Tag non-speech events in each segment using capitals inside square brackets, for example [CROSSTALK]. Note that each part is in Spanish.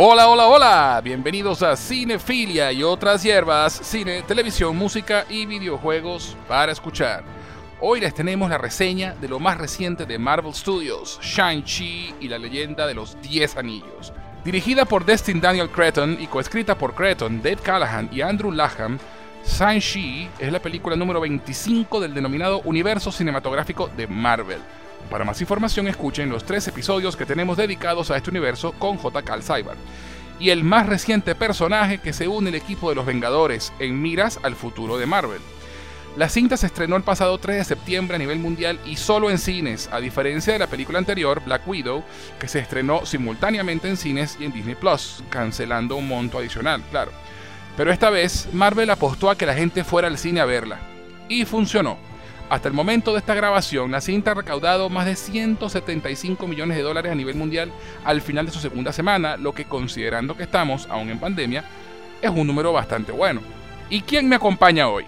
Hola, hola, hola, bienvenidos a Cinefilia y otras hierbas, cine, televisión, música y videojuegos para escuchar. Hoy les tenemos la reseña de lo más reciente de Marvel Studios, Shang-Chi y la leyenda de los 10 anillos. Dirigida por Destin Daniel Cretton y coescrita por Cretton, Dave Callahan y Andrew Laham, Shang-Chi es la película número 25 del denominado universo cinematográfico de Marvel. Para más información escuchen los tres episodios que tenemos dedicados a este universo con J. Cal Y el más reciente personaje que se une al equipo de los Vengadores en miras al futuro de Marvel. La cinta se estrenó el pasado 3 de septiembre a nivel mundial y solo en cines, a diferencia de la película anterior, Black Widow, que se estrenó simultáneamente en cines y en Disney Plus, cancelando un monto adicional, claro. Pero esta vez Marvel apostó a que la gente fuera al cine a verla. Y funcionó. Hasta el momento de esta grabación, la cinta ha recaudado más de 175 millones de dólares a nivel mundial al final de su segunda semana, lo que considerando que estamos aún en pandemia, es un número bastante bueno. ¿Y quién me acompaña hoy?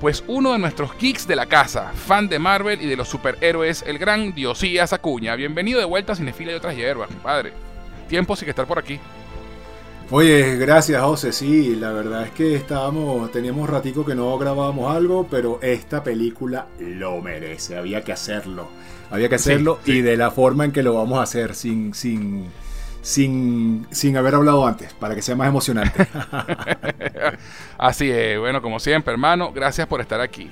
Pues uno de nuestros geeks de la casa, fan de Marvel y de los superhéroes, el gran Diosías Acuña. Bienvenido de vuelta a Cinefila y otras hierbas, padre. Tiempo sin estar por aquí. Oye, gracias José, sí, la verdad es que estábamos, teníamos ratico que no grabábamos algo, pero esta película lo merece, había que hacerlo, había que hacerlo y de la forma en que lo vamos a hacer, sin, sin, sin, sin haber hablado antes, para que sea más emocionante. [LAUGHS] Así es, bueno, como siempre hermano, gracias por estar aquí.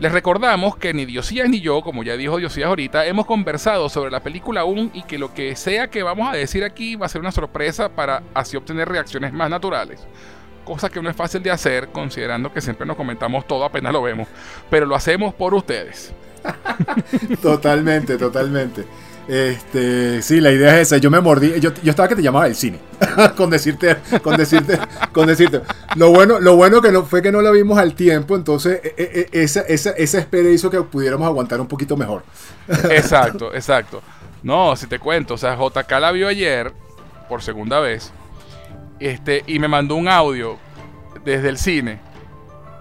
Les recordamos que ni Diosías ni yo, como ya dijo Diosías ahorita, hemos conversado sobre la película aún y que lo que sea que vamos a decir aquí va a ser una sorpresa para así obtener reacciones más naturales. Cosa que no es fácil de hacer considerando que siempre nos comentamos todo apenas lo vemos, pero lo hacemos por ustedes. [LAUGHS] totalmente, totalmente. Este, sí, la idea es esa. Yo me mordí. Yo, yo estaba que te llamaba el cine. [LAUGHS] con decirte, con decirte, con decirte. Lo bueno, lo bueno que no fue que no la vimos al tiempo. Entonces, e, e, e, esa, esa, esa espera hizo que pudiéramos aguantar un poquito mejor. [LAUGHS] exacto, exacto. No, si te cuento, o sea, JK la vio ayer por segunda vez. Este, y me mandó un audio desde el cine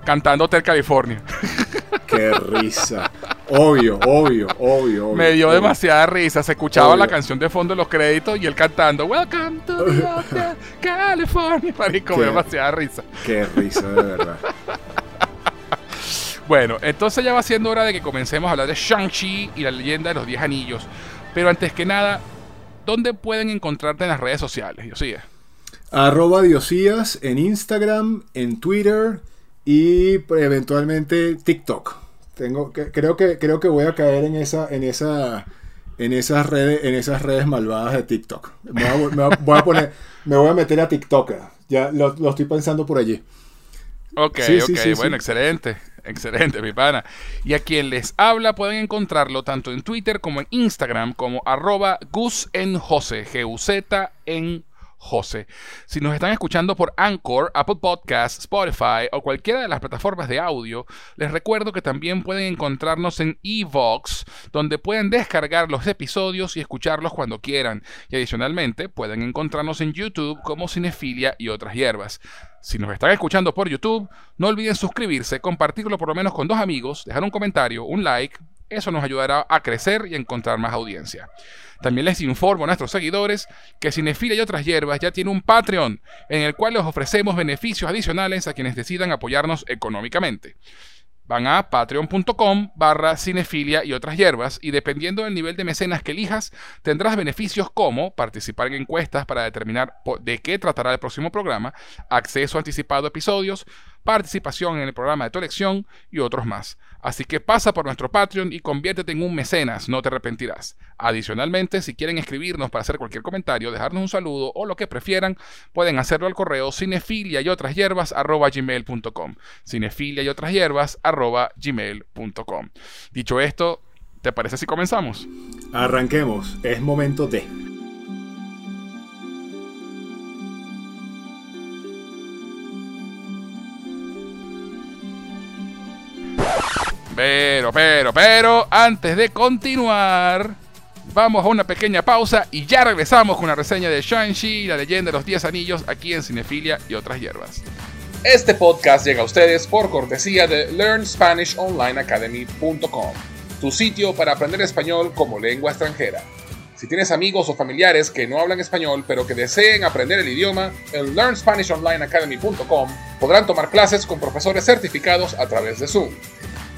cantando Hotel California. [LAUGHS] Qué risa. Obvio, obvio, obvio, Me dio demasiada risa. Se escuchaba la canción de fondo de los créditos y él cantando Welcome to the [LAUGHS] California. [LAUGHS] Marico, me demasiada risa. Qué risa, de verdad. bueno, entonces ya va siendo hora de que comencemos a hablar de Shang-Chi y la leyenda de los 10 anillos. Pero antes que nada, ¿dónde pueden encontrarte en las redes sociales, Diosías? Arroba Diosías en Instagram, en Twitter y eventualmente TikTok. Tengo, creo que creo que voy a caer en esa en esa en esas redes en esas redes malvadas de TikTok. Me voy a, poner me voy a meter a TikTok. Ya lo, estoy pensando por allí. Ok, ok, bueno, excelente, excelente, mi pana. Y a quien les habla pueden encontrarlo tanto en Twitter como en Instagram como arroba Gus en José, G-U-Z en José. Si nos están escuchando por Anchor, Apple Podcasts, Spotify o cualquiera de las plataformas de audio, les recuerdo que también pueden encontrarnos en Evox, donde pueden descargar los episodios y escucharlos cuando quieran. Y adicionalmente pueden encontrarnos en YouTube como Cinefilia y otras hierbas. Si nos están escuchando por YouTube, no olviden suscribirse, compartirlo por lo menos con dos amigos, dejar un comentario, un like. Eso nos ayudará a crecer y encontrar más audiencia. También les informo a nuestros seguidores que Cinefila y otras hierbas ya tiene un Patreon en el cual les ofrecemos beneficios adicionales a quienes decidan apoyarnos económicamente. Van a patreon.com barra cinefilia y otras hierbas y dependiendo del nivel de mecenas que elijas, tendrás beneficios como participar en encuestas para determinar de qué tratará el próximo programa, acceso anticipado a episodios, participación en el programa de tu elección y otros más. Así que pasa por nuestro Patreon y conviértete en un mecenas, no te arrepentirás. Adicionalmente, si quieren escribirnos para hacer cualquier comentario, dejarnos un saludo o lo que prefieran, pueden hacerlo al correo cinefilia y otras hierbas gmail.com. Cinefilia y otras hierbas gmail.com. Dicho esto, ¿te parece si comenzamos? Arranquemos, es momento de... Pero, pero, pero, antes de continuar, vamos a una pequeña pausa y ya regresamos con una reseña de Shang-Chi, la leyenda de los 10 anillos, aquí en Cinefilia y otras hierbas. Este podcast llega a ustedes por cortesía de LearnSpanishOnlineAcademy.com, tu sitio para aprender español como lengua extranjera. Si tienes amigos o familiares que no hablan español pero que deseen aprender el idioma, en LearnSpanishOnlineAcademy.com podrán tomar clases con profesores certificados a través de Zoom.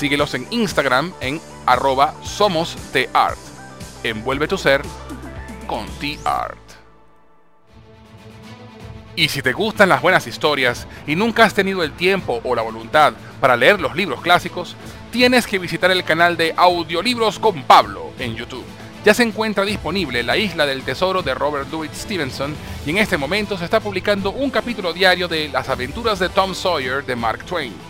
Síguelos en Instagram en arroba somostart. Envuelve tu ser con T-Art. Y si te gustan las buenas historias y nunca has tenido el tiempo o la voluntad para leer los libros clásicos, tienes que visitar el canal de Audiolibros con Pablo en YouTube. Ya se encuentra disponible La Isla del Tesoro de Robert Louis Stevenson y en este momento se está publicando un capítulo diario de Las aventuras de Tom Sawyer de Mark Twain.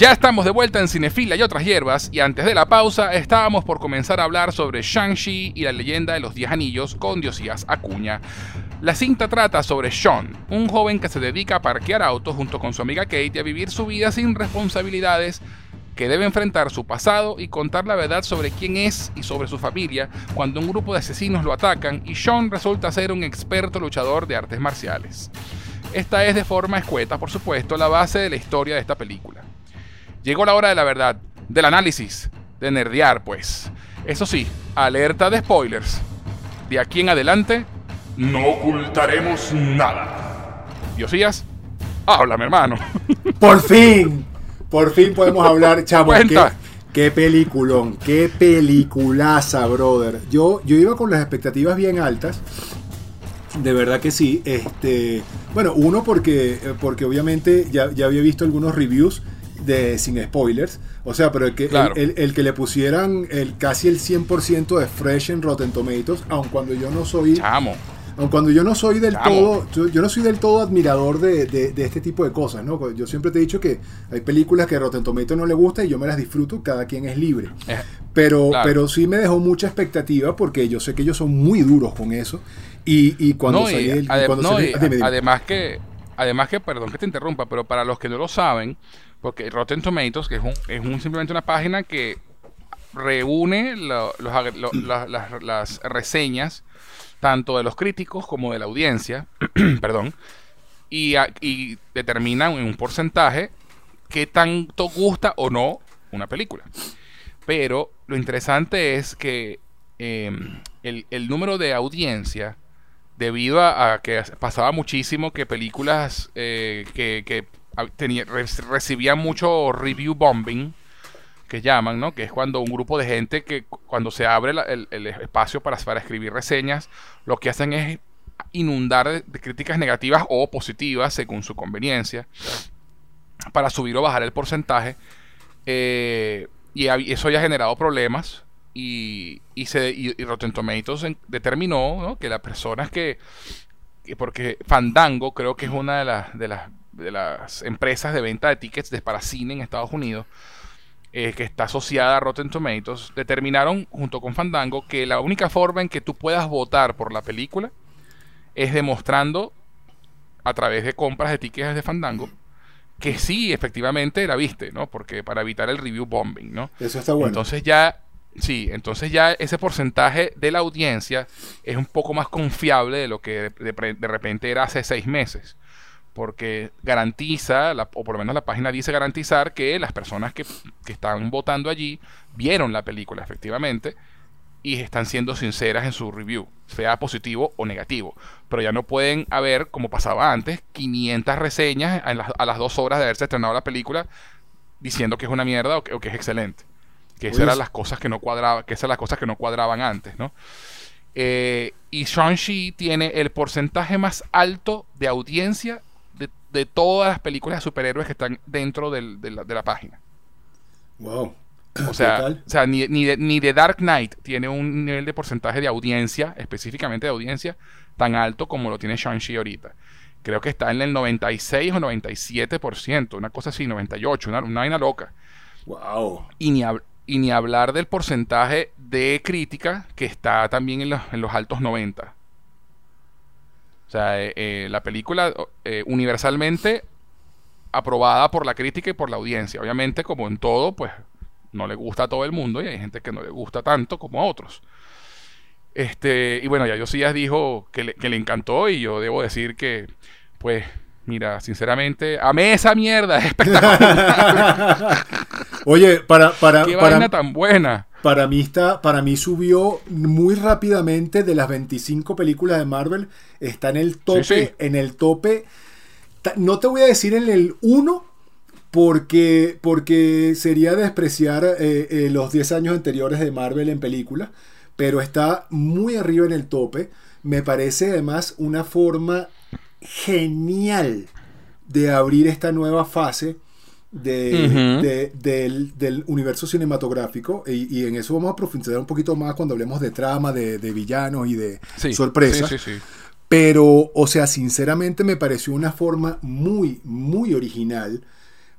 Ya estamos de vuelta en Cinefila y otras hierbas, y antes de la pausa estábamos por comenzar a hablar sobre Shang-Chi y la leyenda de los Diez Anillos con Diosías Acuña. La cinta trata sobre Sean, un joven que se dedica a parquear autos junto con su amiga Kate y a vivir su vida sin responsabilidades que debe enfrentar su pasado y contar la verdad sobre quién es y sobre su familia cuando un grupo de asesinos lo atacan y Sean resulta ser un experto luchador de artes marciales. Esta es de forma escueta, por supuesto, la base de la historia de esta película. Llegó la hora de la verdad, del análisis, de nerdear, pues. Eso sí, alerta de spoilers. De aquí en adelante, no ocultaremos nada. Diosías, háblame, hermano. [LAUGHS] Por fin, por fin podemos hablar, [LAUGHS] chamo. Qué, qué, peliculón, qué peliculaza, brother. Yo, yo iba con las expectativas bien altas. De verdad que sí. Este, bueno, uno porque, porque obviamente ya, ya había visto algunos reviews de sin spoilers. O sea, pero el que, el, que le pusieran el, casi el 100% de fresh en Rotten Tomatoes, aun cuando yo no soy... Chamo. Aun cuando yo no soy del todo, yo, no soy del todo admirador de, este tipo de cosas, ¿no? Yo siempre te he dicho que hay películas que a Rotten Tomatoes no le gusta y yo me las disfruto, cada quien es libre. Eh, pero, pero sí me dejó mucha expectativa porque yo sé que ellos son muy duros con eso. Y, cuando, Además que, además que, perdón que te interrumpa, pero para los que no lo saben, porque Rotten Tomatoes, que es, un, simplemente una página que reúne las, reseñas tanto de los críticos como de la audiencia, [CLEARS THROAT] perdón, y, y determina en un porcentaje qué tanto gusta o no una película. Pero lo interesante es que em, el, número de audiencia, debido a, que pasaba muchísimo que películas eh, que, que tenía, recibía mucho review bombing, que llaman, ¿no? Que es cuando un grupo de gente que cuando se abre el, espacio para, para escribir reseñas, lo que hacen es inundar de, críticas negativas o positivas según su conveniencia para subir o bajar el porcentaje. Eh, y, eso ya ha generado problemas. Y, y, se, y, Rotten Tomatoes determinó que las personas que, porque Fandango creo que es una de las, de las las empresas de venta de tickets de para cine en Estados Unidos, eh, que está asociada a Rotten Tomatoes, determinaron junto con Fandango que la única forma en que tú puedas votar por la película es demostrando a través de compras de tickets de Fandango que sí, efectivamente la viste, ¿no? Porque para evitar el review bombing, ¿no? Eso está bueno. Entonces ya, sí, entonces ya ese porcentaje de la audiencia es un poco más confiable de lo que de, repente era hace seis meses. Porque garantiza, o por lo menos la página dice garantizar que las personas que, que están votando allí vieron la película efectivamente y están siendo sinceras en su review, sea positivo o negativo. Pero ya no pueden haber, como pasaba antes, 500 reseñas a las, dos horas de haberse estrenado la película diciendo que es una mierda o que, es excelente. Que esas eran las cosas que no cuadraban, que esas las cosas que no cuadraban antes, ¿no? Eh, y Shang-Chi tiene el porcentaje más alto de audiencia de, todas las películas de superhéroes que están dentro de, la, de la página. Wow. O sea, [COUGHS] o sea ni, ni, de, ni, de, Dark Knight tiene un nivel de porcentaje de audiencia, específicamente de audiencia, tan alto como lo tiene Shang-Chi ahorita. Creo que está en el 96 o 97%, una cosa así, 98, una, una vaina loca. Wow. Y ni, y ni hablar del porcentaje de crítica que está también en los, en los altos 90. O sea, eh, eh, la película eh, universalmente aprobada por la crítica y por la audiencia. Obviamente, como en todo, pues no le gusta a todo el mundo y hay gente que no le gusta tanto como a otros. Este, y bueno, ya Josías dijo que le, que le encantó y yo debo decir que, pues, mira, sinceramente, amé esa mierda, [LAUGHS] es espectacular. [LAUGHS] Oye, para, para, Qué para, tan buena. Para mí, está, para mí subió muy rápidamente de las 25 películas de Marvel. Está en el tope, en el tope. No te voy a decir en el 1, porque, porque sería despreciar eh, eh, los 10 años anteriores de Marvel en película, pero está muy arriba en el tope. Me parece además una forma genial de abrir esta nueva fase de, del, universo cinematográfico y, en eso vamos a profundizar un poquito más cuando hablemos de trama, de, villanos y de sorpresas. pero, o sea, sinceramente me pareció una forma muy, muy original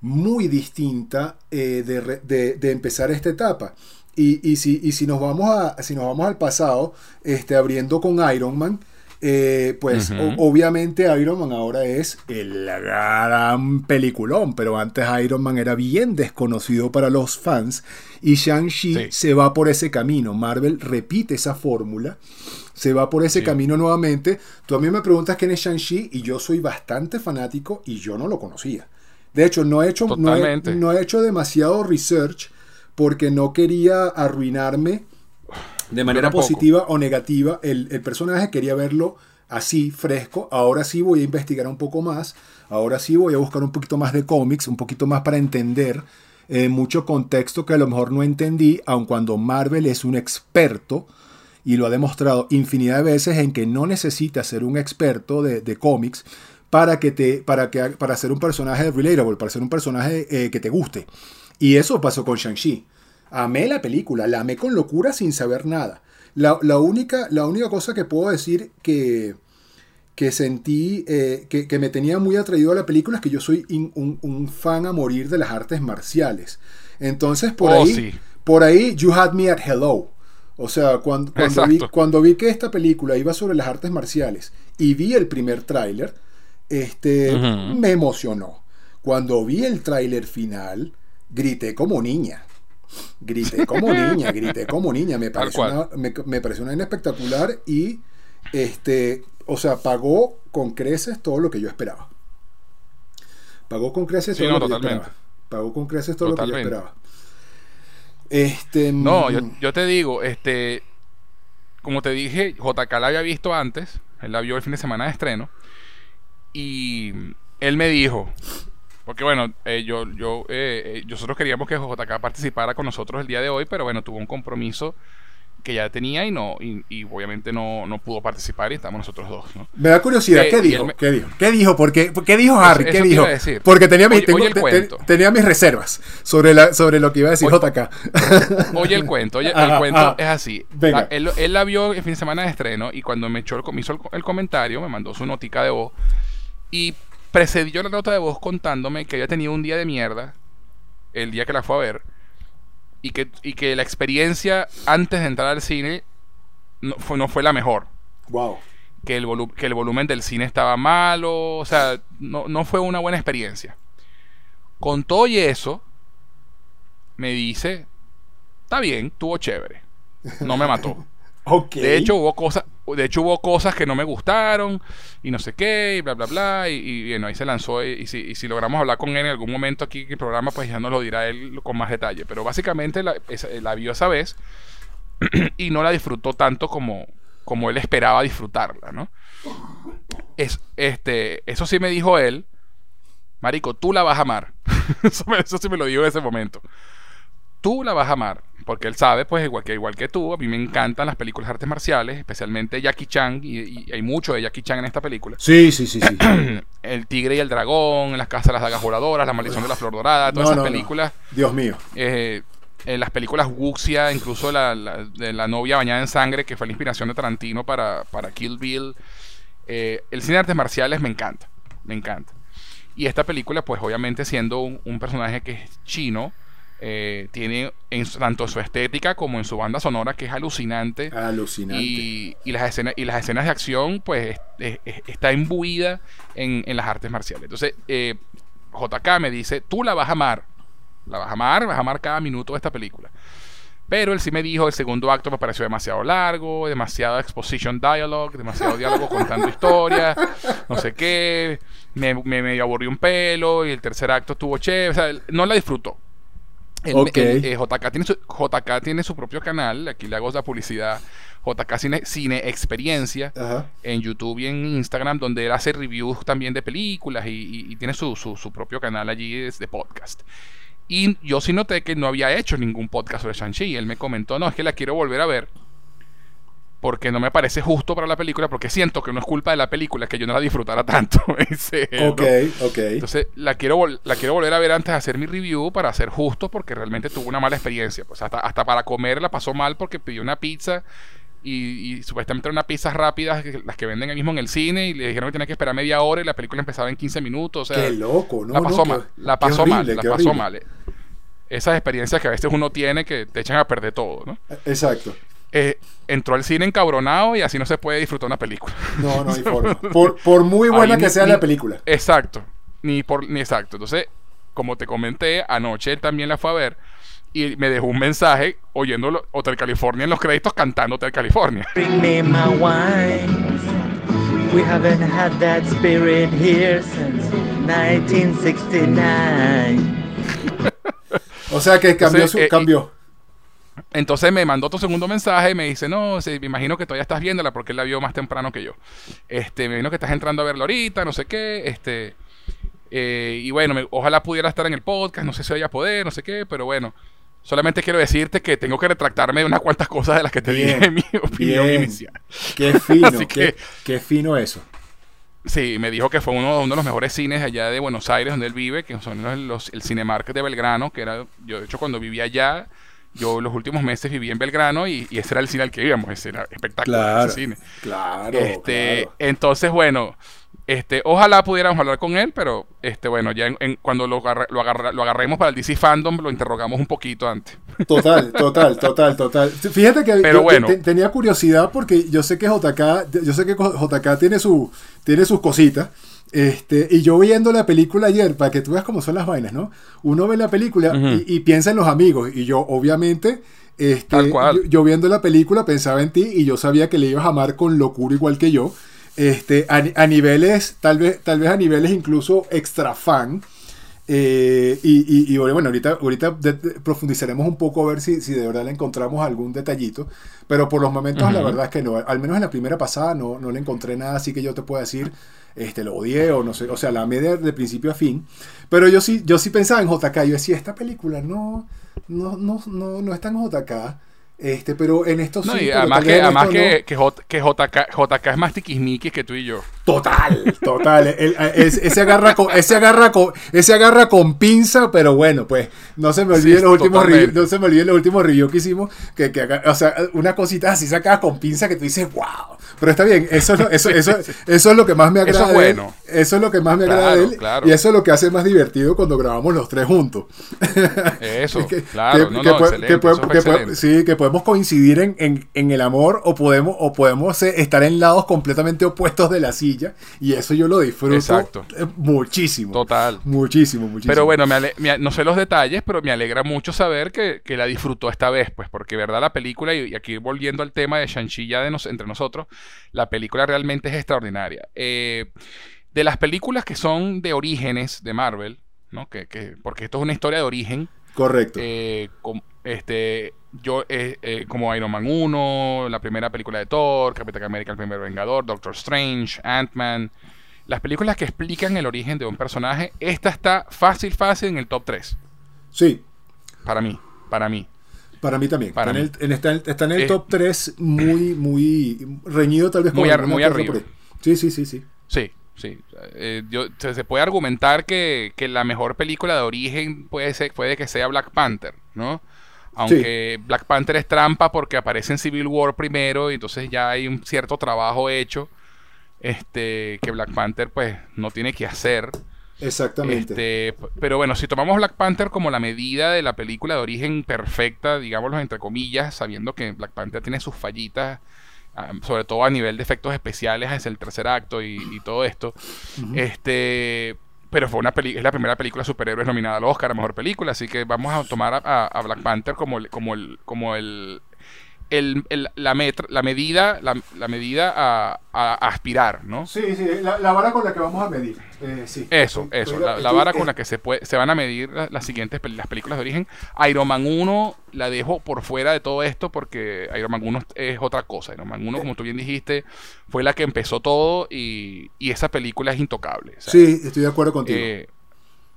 muy distinta eh, de, empezar esta etapa. Y, si, si, nos vamos a, si nos vamos al pasado, este, abriendo con Iron Man, eh, pues obviamente Iron Man ahora es el gran peliculón, pero antes Iron Man era bien desconocido para los fans y Shang-Chi se va por ese camino. Marvel repite esa fórmula, se va por ese camino nuevamente. Tú a mí me preguntas quién es Shang-Chi y yo soy bastante fanático y yo no lo conocía. De hecho, no he hecho, no he, hecho demasiado research porque no quería arruinarme de manera positiva o negativa el, personaje. Quería verlo así, fresco. Ahora sí voy a investigar un poco más. Ahora sí voy a buscar un poquito más de cómics, un poquito más para entender eh, mucho contexto que a lo mejor no entendí, aun cuando Marvel es un experto y lo ha demostrado infinidad de veces en que no necesita ser un experto de, de cómics para que te para que para ser un personaje relatable, para ser un personaje eh, que te guste. Y eso pasó con Shang-Chi. Amé la película, la amé con locura sin saber nada. La, única, la única cosa que puedo decir que, que sentí, eh, que, me tenía muy atraído a la película es que yo soy un, fan a morir de las artes marciales. Entonces, por oh, ahí, por ahí, you had me at hello. O sea, cuando, cuando, vi, cuando vi que esta película iba sobre las artes marciales y vi el primer tráiler, este, me emocionó. Cuando vi el tráiler final, grité como niña. Grité como [LAUGHS] niña, grité como niña. Me pareció, una, me, pareció una espectacular y, este, o sea, pagó con creces todo lo que yo esperaba. Pagó con creces todo lo que yo esperaba. Pagó con creces todo lo que yo esperaba. Este, no, yo, mm. yo, te digo, este, como te dije, JK la había visto antes, él la vio el fin de semana de estreno. Y él me dijo, porque bueno, eh, yo, yo, eh, eh, nosotros queríamos que JK participara con nosotros el día de hoy, pero bueno, tuvo un compromiso que ya tenía y no y, obviamente no, no, pudo participar y estamos nosotros dos. ¿no? Me da curiosidad, ¿qué, dijo? ¿qué dijo? ¿Qué dijo? ¿Por qué, ¿Qué dijo Harry? ¿Qué dijo? Porque tenía mis, tenía mis reservas sobre, la, sobre lo que iba a decir JK. Oye el cuento, oye, el cuento es así. él, él, la vio el fin de semana de estreno y cuando me, echó el, me hizo el, el comentario, me mandó su notica de voz y precedió la nota de voz contándome que había tenido un día de mierda el día que la fue a ver y que, y que la experiencia antes de entrar al cine no fue, no fue la mejor. Wow. Que el, que el volumen del cine estaba malo, o sea, no, no fue una buena experiencia. Con todo y eso, me dice, está bien, tuvo chévere. No me mató. [LAUGHS] De hecho, hubo cosas, de hecho, hubo cosas que no me gustaron y no sé qué, y bla, bla, bla. Y, bueno, ahí se lanzó. Y, si, logramos hablar con él en algún momento aquí en el programa, pues ya nos lo dirá él con más detalle. Pero básicamente la, la vio esa vez [CLEARS THROAT] y no la disfrutó tanto como, como él esperaba disfrutarla, ¿no? Es, este, eso sí me dijo él. Marico, tú la vas a amar. [LAUGHS] eso sí me lo dijo en ese momento. Tú la vas a amar porque él sabe, pues, igual que, igual que tú, a mí me encantan las películas de artes marciales, especialmente Jackie Chan, y, hay mucho de Jackie Chan en esta película. Sí, sí, sí, sí. [CLEARS THROAT] el Tigre y el Dragón, Las Casas de las Dagas Voladoras, La Maldición de la Flor Dorada, todas esas películas. Dios mío. Eh, en las películas Wuxia, incluso la, de la novia bañada en sangre, que fue la inspiración de Tarantino para, para Kill Bill. Eh, el cine de artes marciales me encanta, me encanta. Y esta película, pues obviamente siendo un personaje que es chino, eh, tiene en, tanto su estética como en su banda sonora que es alucinante. Alucinante. Y, las, escenas, y las escenas de acción, pues está imbuida en, las artes marciales. Entonces, eh, JK me dice, tú la vas a amar. La vas a amar, vas a amar cada minuto de esta película. Pero él sí me dijo, el segundo acto me pareció demasiado largo, demasiado exposition dialogue, demasiado diálogo contando historias, no sé qué, me, aburrió un pelo, y el tercer acto estuvo chévere, o sea, no la disfrutó. Eh, JK, tiene su, JK tiene su propio canal, aquí le hago la publicidad. JK Cine, Cine Experiencia en YouTube y en Instagram, donde él hace reviews también de películas y, tiene su, su, propio canal allí de podcast. Y yo sí noté que no había hecho ningún podcast sobre Shang-Chi. Él me comentó, no, es que la quiero volver a ver porque no me parece justo para la película, porque siento que no es culpa de la película que yo no la disfrutara [LAUGHS] tanto. ok, ok. Entonces la quiero, la quiero volver a ver antes de hacer mi review para ser justo, porque realmente tuvo una mala experiencia. Pues hasta, hasta para comer la pasó mal porque pidió una pizza y, supuestamente era una pizza rápida, las que venden ahí mismo en el cine, y le dijeron que tenía que esperar media hora y la película empezaba en 15 minutos. O sea, qué loco, ¿no? La pasó mal, la pasó mal, la pasó mal. Esas experiencias que a veces uno tiene que te echan a perder todo, ¿no? Exacto. Eh, entró al cine encabronado y así no se puede disfrutar una película. No, no hay [LAUGHS] forma. Por, muy buena que sea la película. Exacto. Ni por ni exacto. Entonces, como te comenté, anoche él también la fue a ver y me dejó un mensaje oyendo Hotel California en los créditos cantando Hotel California. We haven't had that spirit here since 1969. o sea que cambió su, eh, cambió. Entonces me mandó otro segundo mensaje y me dice, no, me imagino que todavía estás viéndola porque él la vio más temprano que yo. Este, me imagino que estás entrando a verla ahorita, no sé qué, este... Eh, y bueno, ojalá pudiera estar en el podcast, no sé si vaya a poder, no sé qué, pero bueno, solamente quiero decirte que tengo que retractarme de unas cuantas cosas de las que te dije en mi opinión inicial. Qué fino, [LAUGHS] qué, qué, fino eso. Sí, me dijo que fue uno, de los mejores cines allá de Buenos Aires, donde él vive, que son los, el Cinemarket de Belgrano, que era, yo de hecho cuando vivía allá, yo los últimos meses viví en Belgrano y, ese era el cine al que íbamos, ese era espectacular ese cine. Claro, este, Entonces, bueno, este, ojalá pudiéramos hablar con él, pero este, bueno, ya en, cuando lo, lo, agarremos para el DC Fandom, lo interrogamos un poquito antes. Total, total, total, total. Fíjate que pero bueno. tenía curiosidad porque yo sé que JK, yo sé que JK tiene, su, tiene sus cositas. Este, y yo viendo la película ayer, para que tú veas cómo son las vainas, ¿no? Uno ve la película y, piensa en los amigos. Y yo, obviamente, este, yo, viendo la película pensaba en ti y yo sabía que le ibas a amar con locura igual que yo. Este, a, niveles, tal vez, tal vez a niveles incluso extra fan. Eh, y, y, bueno, ahorita, ahorita profundizaremos un poco a ver si, si, de verdad le encontramos algún detallito. Pero por los momentos, la verdad es que no. Al menos en la primera pasada no, no le encontré nada así que yo te pueda decir este, lo odié o no sé, o sea, la media de principio a fin. Pero yo sí, yo sí pensaba en JK, yo decía, esta película no, no, no, no, no está en JK. Este, pero en estos no, además, que, además que, que, JK, JK, es más tiquismiquis que tú y yo. Total, total. ese, agarra con, ese, agarra con, ese agarra con pinza, pero bueno, pues no se me olviden los últimos no se me olviden los últimos reviews que hicimos. Que, que, o sea, una cosita así sacada con pinza que tú dices, wow. Pero está bien, eso, eso, eso, eso es lo que más me agrada. [LAUGHS] Eso es bueno. Eso es lo que más me agrada de él. Y eso es lo que hace más divertido cuando grabamos los tres juntos. Eso, claro. sí, que podemos coincidir en, en, el amor o podemos, o podemos eh, estar en lados completamente opuestos de la silla. Y eso yo lo disfruto Exacto. muchísimo. Total. Muchísimo, muchísimo. Pero bueno, no sé los detalles, pero me alegra mucho saber que, que, la disfrutó esta vez, pues, porque verdad la película, y, aquí volviendo al tema de Shang-Chi ya de entre nosotros, la película realmente es extraordinaria. Eh, de las películas que son de orígenes de Marvel, ¿no? Que, que, porque esto es una historia de origen. Correcto. Eh, este, yo, eh, eh, como Iron Man 1, la primera película de Thor, Capitán América, el primer Vengador, Doctor Strange, Ant-Man. Las películas que explican el origen de un personaje, esta está fácil, fácil en el top 3. Sí. Para mí, para mí. Para mí también. está, En el, top 3 muy, muy reñido tal vez muy, muy arriba. Sí, sí, sí, sí. Sí, sí. Eh, se puede argumentar que, la mejor película de origen puede, ser, puede que sea Black Panther, ¿no? Aunque Black Panther es trampa porque aparece en Civil War primero y entonces ya hay un cierto trabajo hecho este, que Black Panther pues no tiene que hacer. Exactamente. Este, pero bueno, si tomamos Black Panther como la medida de la película de origen perfecta, digámoslo entre comillas, sabiendo que Black Panther tiene sus fallitas, ah, sobre todo a nivel de efectos especiales, es el tercer acto y, todo esto. Este pero fue una es la primera película superhéroes nominada al Oscar a mejor película, así que vamos a tomar a, a Black Panther como el, como el, como el, el, la, la medida, la, medida a, aspirar, ¿no? Sí, sí, la, vara con la que vamos a medir. Eh, sí. Eso, eso, la, vara con la que se, puede, se van a medir las siguientes las películas de origen. Iron Man 1 la dejo por fuera de todo esto porque Iron Man 1 es otra cosa. Iron Man 1, como tú bien dijiste, fue la que empezó todo y, y esa película es intocable. Sí, estoy de acuerdo contigo. Eh,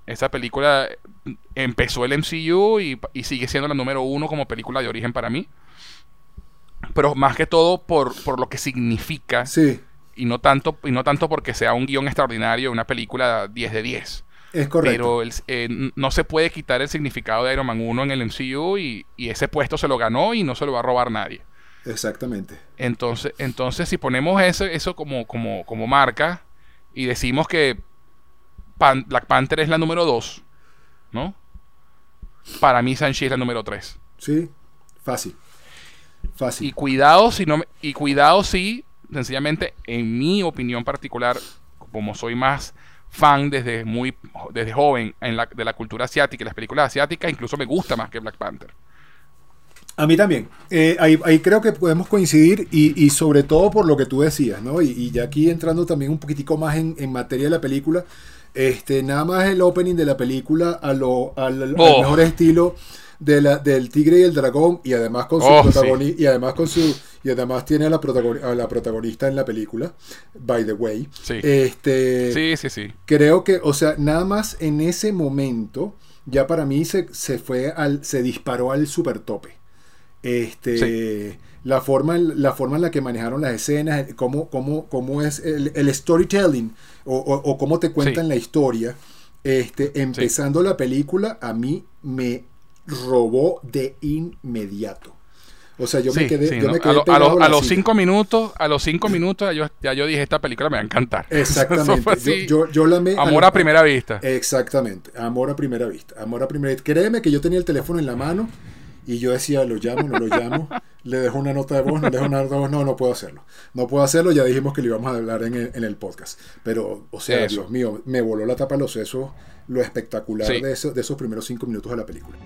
esa película empezó el MCU y, y sigue siendo la número uno como película de origen para mí pero más que todo por, por lo que significa. Sí. Y no, tanto, y no tanto porque sea un guion extraordinario, una película 10 de 10. Es correcto. Pero eh, no se puede quitar el significado de Iron Man 1 en el MCU y, y, ese puesto se lo ganó y no se lo va a robar nadie. Exactamente. Entonces, entonces si ponemos eso, eso como, como, como marca y decimos que Black Panther es la número 2, ¿no? Para mí Sanchi es la número 3. Sí, fácil. Y cuidado si no y cuidado si sencillamente en mi opinión particular, como soy más fan desde muy desde joven en la, de la cultura asiática y las películas asiáticas, incluso me gusta más que Black Panther. A mí también. Eh, ahí, creo que podemos coincidir y, sobre todo por lo que tú decías, ¿no? Y, ya aquí entrando también un poquitico más en, materia de la película, este, nada más el opening de la película a lo, al, oh. mejor estilo de la, del tigre y el dragón y además con su oh, protagonista y además con su y además tiene a la, a la protagonista en la película by the way. Sí. este sí sí sí. creo que o sea nada más en ese momento ya para mí se, se fue al se disparó al super tope este la forma la forma en la que manejaron las escenas cómo, cómo, cómo es el, storytelling o, o, cómo te cuentan la historia. Este empezando la película a mí me robó de inmediato. O sea, yo me quedé, yo me quedé a, los cinco minutos, a los cinco minutos yo, ya yo dije esta película me va a encantar. [LAUGHS] Exactamente. yo, yo, la me, amor a, primera vista. Exactamente, amor a primera vista. Amor a primera vista. Créeme que yo tenía el teléfono en la mano y yo decía, lo llamo, no lo llamo, [LAUGHS] le dejo una nota de voz, no le dejo una nota de voz, no, no puedo hacerlo. No puedo hacerlo, ya dijimos que lo íbamos a hablar en el, en el podcast. Pero, o sea, Dios mío, me voló la tapa a los sesos lo espectacular de, eso, de esos primeros cinco minutos de la película.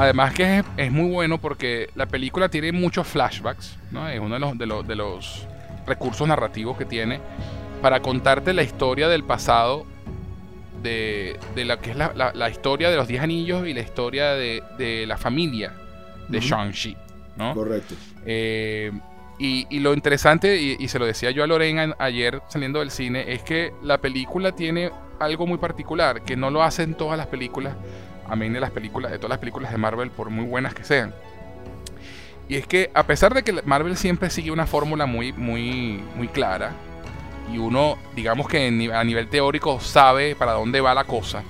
Además que es, muy bueno porque la película tiene muchos flashbacks, ¿no? Es uno de los, de los, de los recursos narrativos que tiene para contarte la historia del pasado de, de la que es la, la, historia de los Diez Anillos y la historia de, de la familia de Shang-Chi, ¿no? Correcto. Eh, y, y, lo interesante, y, y, se lo decía yo a Lorena ayer saliendo del cine, es que la película tiene algo muy particular, que no lo hacen todas las películas a mí de las películas, de todas las películas de Marvel, por muy buenas que sean. Y es que a pesar de que Marvel siempre sigue una fórmula muy, muy, muy clara, uno, digamos que a nivel teórico sabe para dónde va la cosa,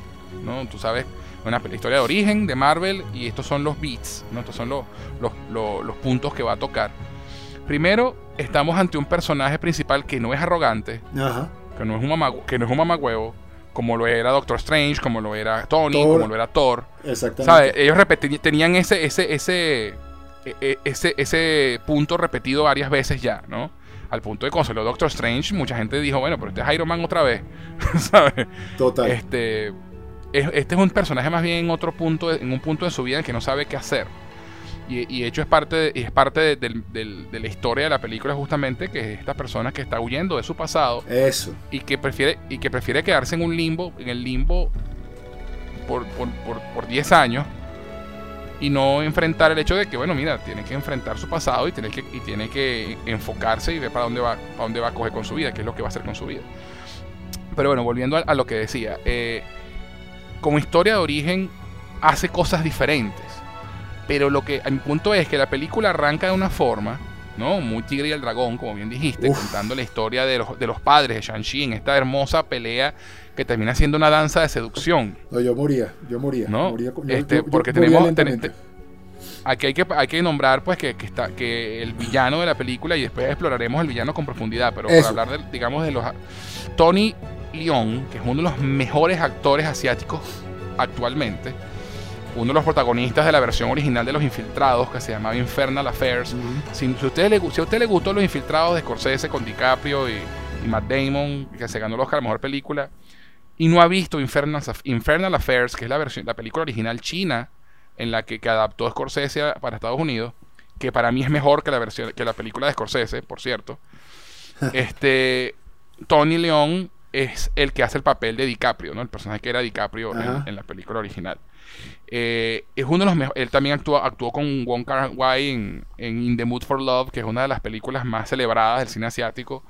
¿no? Tú sabes una historia de origen de Marvel y estos son los beats, ¿no? Estos son los, los, puntos que va a tocar. Primero, estamos ante un personaje principal que no es arrogante, que no es un mamá, que no es un mamagüevo, como lo era Doctor Strange, como lo era Tony, como lo era Thor. Exactamente. Ellos tenían ese, ese, ese, e, e, ese, ese punto repetido varias veces ya, ¿no? Al punto de cuando Doctor Strange, mucha gente dijo, bueno, pero este es Iron Man otra vez, [LAUGHS] ¿sabes? Total. Este, este es un personaje más bien en otro punto, en un punto de su vida en que no sabe qué hacer. Y, de hecho es parte, de, es parte de, la historia de la película justamente que es esta persona que está huyendo de su pasado. Eso. Y que prefiere, y que prefiere quedarse en un limbo, en el limbo por, por, 10 años y no enfrentar el hecho de que, bueno, mira, tiene que enfrentar su pasado y tiene que, y tiene que enfocarse y ver para dónde va, para dónde va a coger con su vida, qué es lo que va a hacer con su vida. Pero bueno, volviendo a, lo que decía, eh, como historia de origen hace cosas diferentes. Pero lo que a mi punto es que la película arranca de una forma, ¿no? Muy tigre y el dragón, como bien dijiste, contando la historia de los, de los padres de Shang-Chi en esta hermosa pelea que termina siendo una danza de seducción. No, yo moría, yo moría. ¿no? este, porque tenemos... aquí hay que, hay que nombrar pues que, está, que el villano de la película, y después exploraremos el villano con profundidad, pero para hablar, de, digamos, de los... Tony Leon, que es uno de los mejores actores asiáticos actualmente, uno de los protagonistas de la versión original de Los Infiltrados, que se llamaba Infernal Affairs. si, a usted le, si a usted le gustó Los Infiltrados de Scorsese con DiCaprio y, Matt Damon, que se ganó el Oscar a la mejor película, y no ha visto Infernal, Infernal Affairs, que es la, versión, la película original china en la que, que adaptó Scorsese para Estados Unidos, que para mí es mejor que la, versión, que la película de Scorsese, por cierto. [LAUGHS] este, Tony León es el que hace el papel de DiCaprio, ¿no? El personaje que era DiCaprio en, la película original. Eh, es uno de los mejores. Él también actuó, actuó con Wong Kar Wai en, In the Mood for Love, que es una de las películas más celebradas del cine asiático.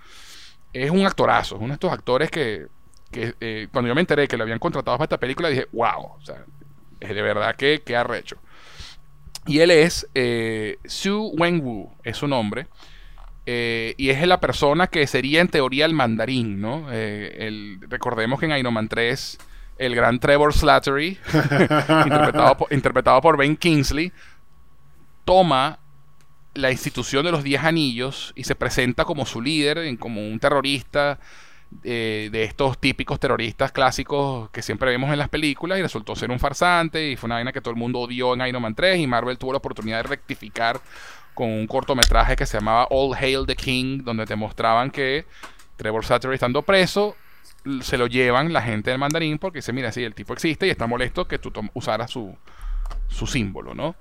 Es un actorazo, es uno de estos actores que, eh, cuando yo me enteré que lo habían contratado para esta película, dije, wow, o sea, es de verdad que, que arrecho. Y él es eh, Su Wenwu, es su nombre. Eh, y es la persona que sería en teoría el mandarín, ¿no? Recordemos que en Iron Man 3, el gran Trevor Slattery, [LAUGHS] interpretado, por, Ben Kingsley, toma la institución de los Diez Anillos y se presenta como su líder, como un terrorista eh, de estos típicos terroristas clásicos que siempre vemos en las películas y resultó ser un farsante y fue una vaina que todo el mundo odió en Iron Man 3 y Marvel tuvo la oportunidad de rectificar con un cortometraje que se llamaba All Hail the King, donde te mostraban que Trevor Slattery estando preso, se lo llevan la gente del mandarín porque dice, mira, sí, el tipo existe y está molesto que tú usaras su, su símbolo, ¿no?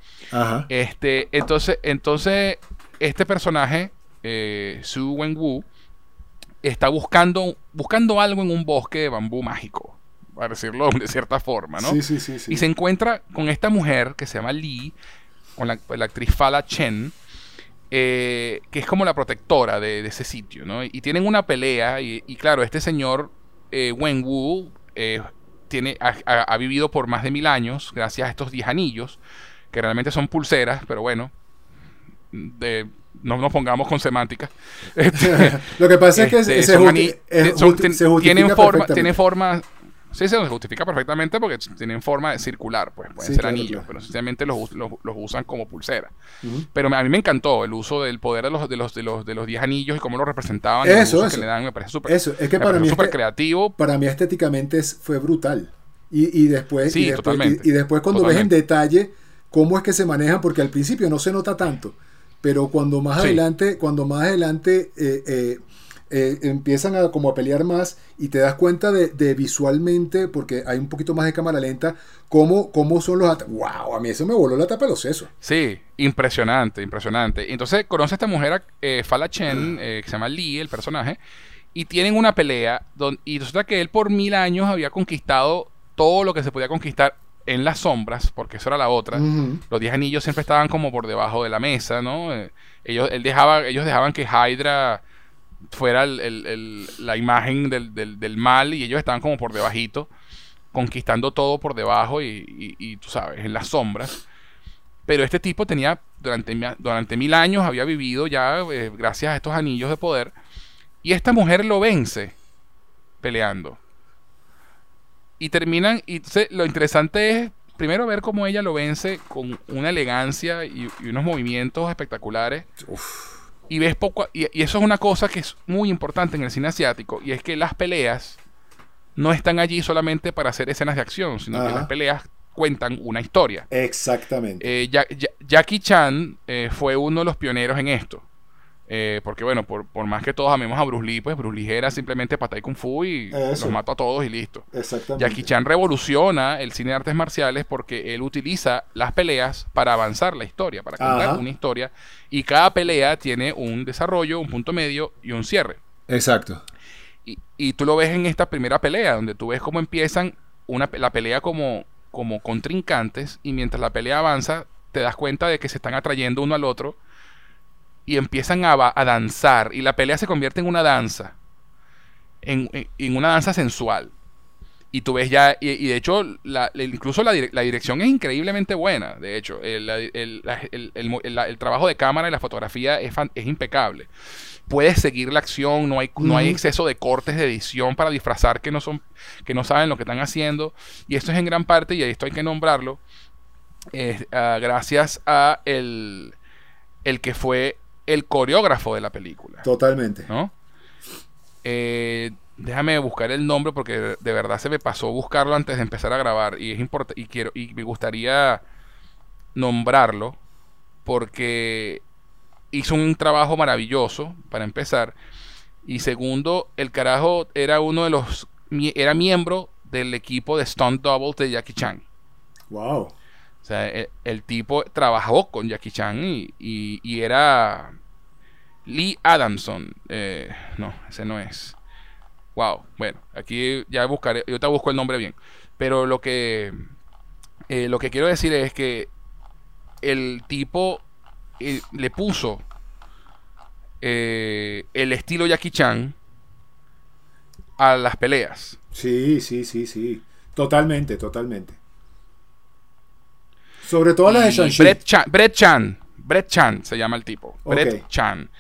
Este, entonces, entonces, este personaje, eh, Su Wen-Wu, está buscando, buscando algo en un bosque de bambú mágico, para decirlo de cierta forma, ¿no? Sí, sí, sí, y se encuentra con esta mujer que se llama Lee, con la, actriz Fala Chen, eh, que es como la protectora de, ese sitio, ¿no? Y tienen una pelea, y, claro, este señor eh, Wen Wu eh, tiene, ha, vivido por más de mil años gracias a estos diez anillos, que realmente son pulseras, pero bueno, no nos pongamos con semántica. [LAUGHS] Lo que pasa es que se, tienen forma, tienen forma Sí, se justifica perfectamente porque tienen forma de circular, pues pueden ser anillos, pero sencillamente los, los, usan como pulsera. Pero a mí me encantó el uso del poder de los de los de los de los 10 anillos y cómo lo representaban. Eso, eso. Que le dan, me parece súper Eso, es que para mí súper creativo. Para mí estéticamente fue brutal. Y, y después, y, después y, después cuando ves en detalle cómo es que se manejan, porque al principio no se nota tanto, pero cuando más adelante, cuando más adelante eh, eh, eh, empiezan a como a pelear más y te das cuenta de, visualmente, porque hay un poquito más de cámara lenta, cómo, cómo son los... ¡Wow! A mí eso me voló la tapa de los sesos. Sí, impresionante, impresionante. Entonces conoce a esta mujer, eh, Fala Chen, [CLEARS THROAT] eh, que se llama Lee, el personaje, y tienen una pelea, donde, y resulta que él por mil años había conquistado todo lo que se podía conquistar en las sombras, porque eso era la otra. Los diez anillos siempre estaban como por debajo de la mesa, ¿no? ellos, él dejaba, ellos dejaban que Hydra fuera la imagen del, mal y ellos estaban como por debajito, conquistando todo por debajo y, tú sabes, en las sombras. Pero este tipo tenía, durante, durante mil años, había vivido ya, eh, gracias a estos anillos de poder, Y esta mujer lo vence peleando. Y terminan, y lo interesante es primero ver cómo ella lo vence con una elegancia y, unos movimientos espectaculares. Y ves poco, y, eso es una cosa que es muy importante en el cine asiático, y es que las peleas no están allí solamente para hacer escenas de acción, sino que las peleas cuentan una historia. Exactamente. Eh, Jackie Chan eh, fue uno de los pioneros en esto. Eh, porque bueno, por, más que todos amemos a Bruce Lee, pues Bruce Lee era simplemente patay kung fu y los mató a todos y listo. Exactamente. Jackie Chan revoluciona el cine de artes marciales porque él utiliza las peleas para avanzar la historia, para contar una historia. Y cada pelea tiene un desarrollo, un punto medio y un cierre. Exacto. Y, y tú lo ves en esta primera pelea, donde tú ves cómo empiezan una, la pelea como, como contrincantes y mientras la pelea avanza te das cuenta de que se están atrayendo uno al otro y empiezan a, a danzar y la pelea se convierte en una danza, en, una danza sensual. Y tú ves ya, y, de hecho, incluso la, dirección es increíblemente buena. De hecho, el, trabajo de cámara y la fotografía es, es, impecable. Puedes seguir la acción, no hay, no hay exceso de cortes de edición para disfrazar que no, son, que no saben lo que están haciendo. Y esto es en gran parte, y esto hay que nombrarlo, ah, gracias a el, el que fue el coreógrafo de la película. Totalmente. ¿No? Eh, déjame buscar el nombre porque de verdad se me pasó buscarlo antes de empezar a grabar y es importante y quiero y me gustaría nombrarlo porque hizo un trabajo maravilloso para empezar y segundo el carajo era uno de los era miembro del equipo de Stunt Double de Jackie Chan. Wow. O sea, el, tipo trabajó con Jackie Chan y, y era Lee Adamson. Eh, no, ese no es. Wow. Bueno, aquí ya buscaré. Yo te busco el nombre bien. Pero lo que. Eh, lo que quiero decir es que el tipo eh, le puso el estilo Jackie Chan a las peleas. Sí, sí, sí, sí. Totalmente, totalmente. Sobre todo las de Shang-Chi. Brett Chan, Brett Chan. Brett Chan se llama el tipo. Brett Chan.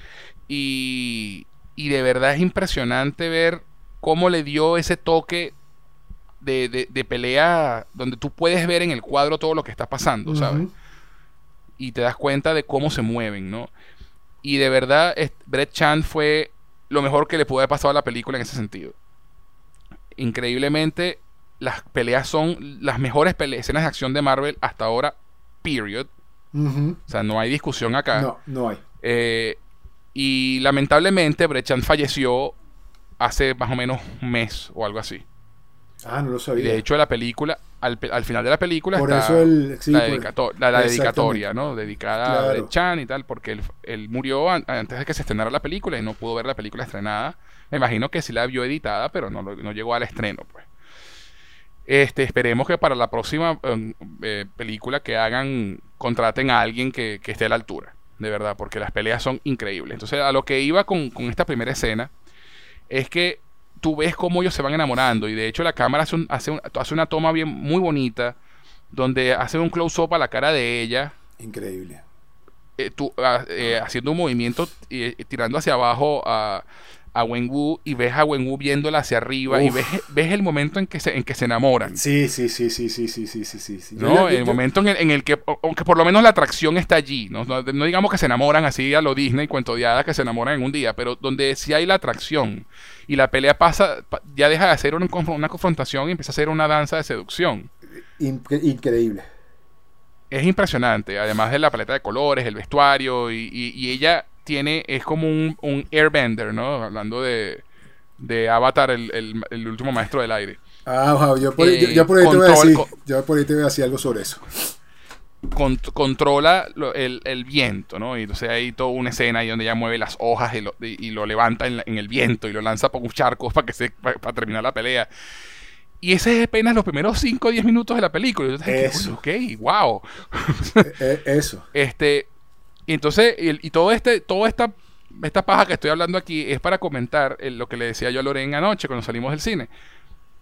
Y, y de verdad es impresionante ver cómo le dio ese toque de, de, pelea donde tú puedes ver en el cuadro todo lo que está pasando, ¿sabes? Y te das cuenta de cómo se mueven, ¿no? Y de verdad, Brett Chan fue lo mejor que le pudo haber pasado a la película en ese sentido. Increíblemente, las peleas son las mejores escenas de acción de Marvel hasta ahora, period. O sea, no hay discusión acá. No, no hay. Eh, y lamentablemente Brechan falleció hace más o menos un mes o algo así. Ah, no lo sabía. Y de hecho, la película, al, final de la película por está eso el, la, dedicatoria, ¿no? Dedicada a Brechan y tal, porque él, murió antes de que se estrenara la película y no pudo ver la película estrenada. Me imagino que sí la vio editada, pero no, no llegó al estreno, pues. Este, esperemos que para la próxima em, eh, película que hagan contraten a alguien que esté a la altura de verdad, porque las peleas son increíbles. Entonces, a lo que iba con, esta primera escena es que tú ves cómo ellos se van enamorando y de hecho la cámara hace, hace, una toma bien muy bonita donde hace un close-up a la cara de ella. Increíble. Eh, tú, ah, eh, haciendo un movimiento y eh, tirando hacia abajo a, a Wenwu y ves a Wenwu viéndola hacia arriba y ves, ves el momento en que se, en que se enamoran. Sí, sí, sí, sí, sí, sí, sí, sí, sí. ¿No? el momento en el, que, aunque por lo menos la atracción está allí, ¿no? No, digamos que se enamoran así a lo Disney, cuento de hadas que se enamoran en un día, pero donde sí hay la atracción y la pelea pasa, ya deja de ser una, una confrontación y empieza a ser una danza de seducción. Increíble. Es impresionante, además de la paleta de colores, el vestuario y, y ella tiene, es como un, un airbender, ¿no? Hablando de, de Avatar, el, el, último maestro del aire. Ah, wow, yo por, eh, por ahí te voy a decir, yo por ahí te voy a decir algo sobre eso. controla el, el, viento, ¿no? Y entonces hay toda una escena ahí donde ella mueve las hojas y lo, y, lo levanta en, en, el viento y lo lanza por un charco [LAUGHS] para que se para, terminar la pelea. Y ese es apenas los primeros 5 o 10 minutos de la película. eso. Ok, wow. E, e, eso. [LAUGHS] Este, y entonces, y, todo este, toda esta, esta paja que estoy hablando aquí es para comentar lo que le decía yo a Lorena anoche cuando salimos del cine.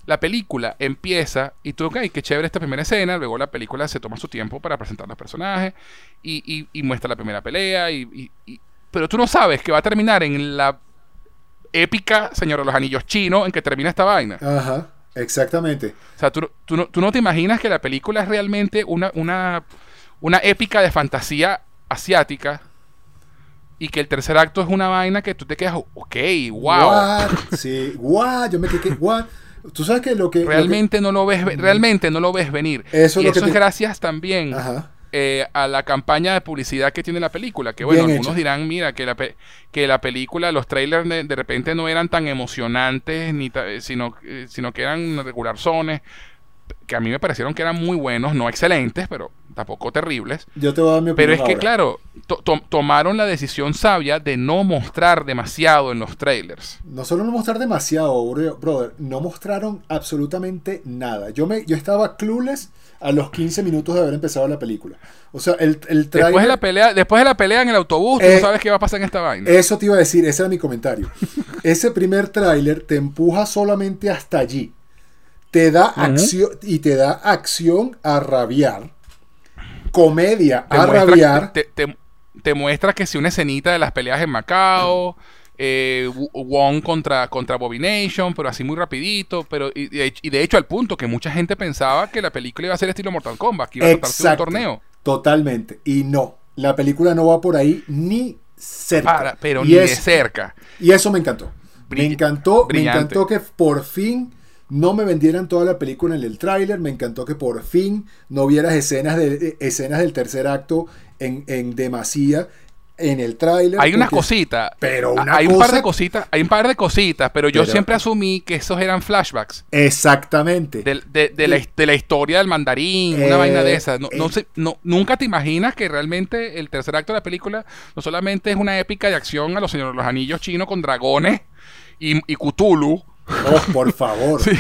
La película empieza y tú, ok, qué chévere esta primera escena. Luego la película se toma su tiempo para presentar los personajes y, muestra la primera pelea. Y, pero tú no sabes que va a terminar en la épica Señor de los Anillos chino en que termina esta vaina. Ajá, exactamente. O sea, tú, tú, no, tú no te imaginas que la película es realmente una, una, una épica de fantasía asiática y que el tercer acto es una vaina que tú te quedas, ok, wow. What? Sí, what, yo me quedé, what. Tú sabes que lo que... Realmente no lo ves, realmente no lo ves venir. Eso, y es, eso es gracias también eh, a la campaña de publicidad que tiene la película. Que bueno, Bien algunos hecho. dirán, mira, que la, pe- que la película, los trailers de, de repente no eran tan emocionantes, ni ta- eh, sino, eh, sino que eran regularzones, que a mí me parecieron que eran muy buenos, no excelentes, pero tampoco terribles. Yo te voy a dar mi Pero es opinión que, claro, to- to- tomaron la decisión sabia de no mostrar demasiado en los trailers. No solo no mostrar demasiado, bro- brother, no mostraron absolutamente nada. Yo, me, yo estaba clueless a los 15 minutos de haber empezado la película. O sea, el, el Después de la pelea, después de la pelea en el autobús, tú Eh, no sabes qué va a pasar en esta vaina. Eso te iba a decir, ese era mi comentario. [LAUGHS] Ese primer tráiler te empuja solamente hasta allí. Te da acción y te da acción a rabiar. Comedia te, a muestra, rabiar. te, te- te muestra que si una escenita de las peleas en Macao, eh, Wong contra, contra Abomination, pero así muy rapidito, pero y, de hecho- y de hecho al punto que mucha gente pensaba que la película iba a ser estilo Mortal Kombat, que iba a tratarse de un torneo. Totalmente. Y no, la película no va por ahí ni cerca. Para, pero y ni de es- cerca. Y eso me encantó. Me encantó, me encantó que por fin no me vendieran toda la película en el tráiler. Me encantó que por fin no vieras escenas, de, eh, escenas del tercer acto en, en demasía en el tráiler. Hay unas cositas. Pero una hay un par de cositas, hay un par de cositas, pero yo Pero- siempre asumí que esos eran flashbacks. Exactamente. De, de- de la, de la historia del mandarín, una Eh, vaina de esas. No, no eh. sé- no- nunca te imaginas que realmente el tercer acto de la película no solamente es una épica de acción a los señores los anillos chinos con dragones y, y Cthulhu, Oh, por favor. sí,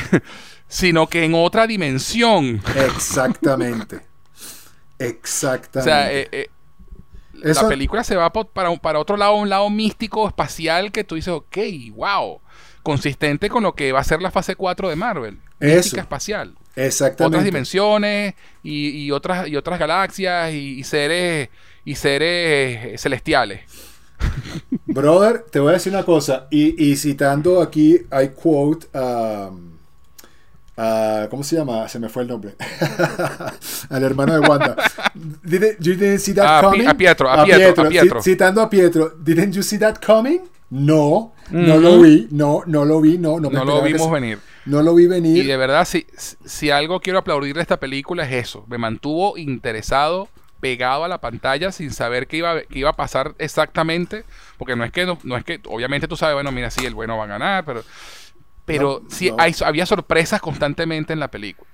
sino que en otra dimensión. Exactamente. O Exactamente. sea, eh, eh, Eso- la película se va para, para otro lado, un lado místico, espacial, que tú dices, ok, wow. Consistente con lo que va a ser la fase 4 de Marvel. Eso. Mística espacial. Exactamente. otras dimensiones y, y otras y otras galaxias y, y seres y seres celestiales. Brother, te voy a decir una cosa, y, y citando aquí, I quote um, a- ¿Cómo se llama? Se me fue el nombre. [LAUGHS] Al hermano de Wanda. Didn't, you didn't see that A Pi- coming? a Pietro, a Pietro, a Ci- Pietro. citando a Pietro. Didn't you see that coming? No, no lo vi, no, no lo vi, no, no, me No lo vimos se- venir. No lo vi Y venir. de verdad, si, si algo quiero aplaudir de esta película es eso. Me mantuvo interesado, pegado a la pantalla, sin saber qué iba, qué iba a pasar exactamente. Porque no es que, no, no es que, obviamente tú sabes, bueno, mira, sí, el bueno va a ganar, pero, pero No, sí no. hay- había sorpresas constantemente en la película.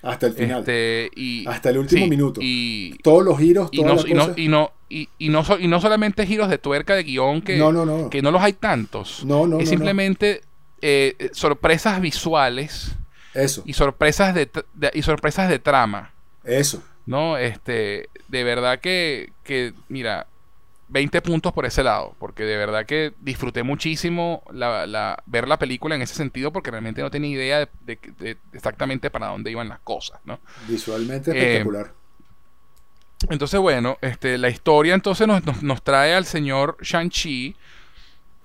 hasta el final. Este, y, Hasta el último sí, minuto. Y, Todos los giros, y no, las y, no, cosas. y, no, y, y no, so- y no solamente giros de tuerca de guion que No, no, no. que no los hay tantos. No, no, es simplemente eh, sorpresas visuales Eso, y sorpresas de, de- y sorpresas de trama. eso. ¿No? Este, de verdad que, que, mira, 20 puntos por ese lado, porque de verdad que disfruté muchísimo la, la- ver la película en ese sentido, porque realmente no tenía idea de, de- de exactamente para dónde iban las cosas, ¿no? Visualmente Eh, espectacular. Entonces, bueno, este, la historia entonces nos, nos, nos trae al señor Shang-Chi,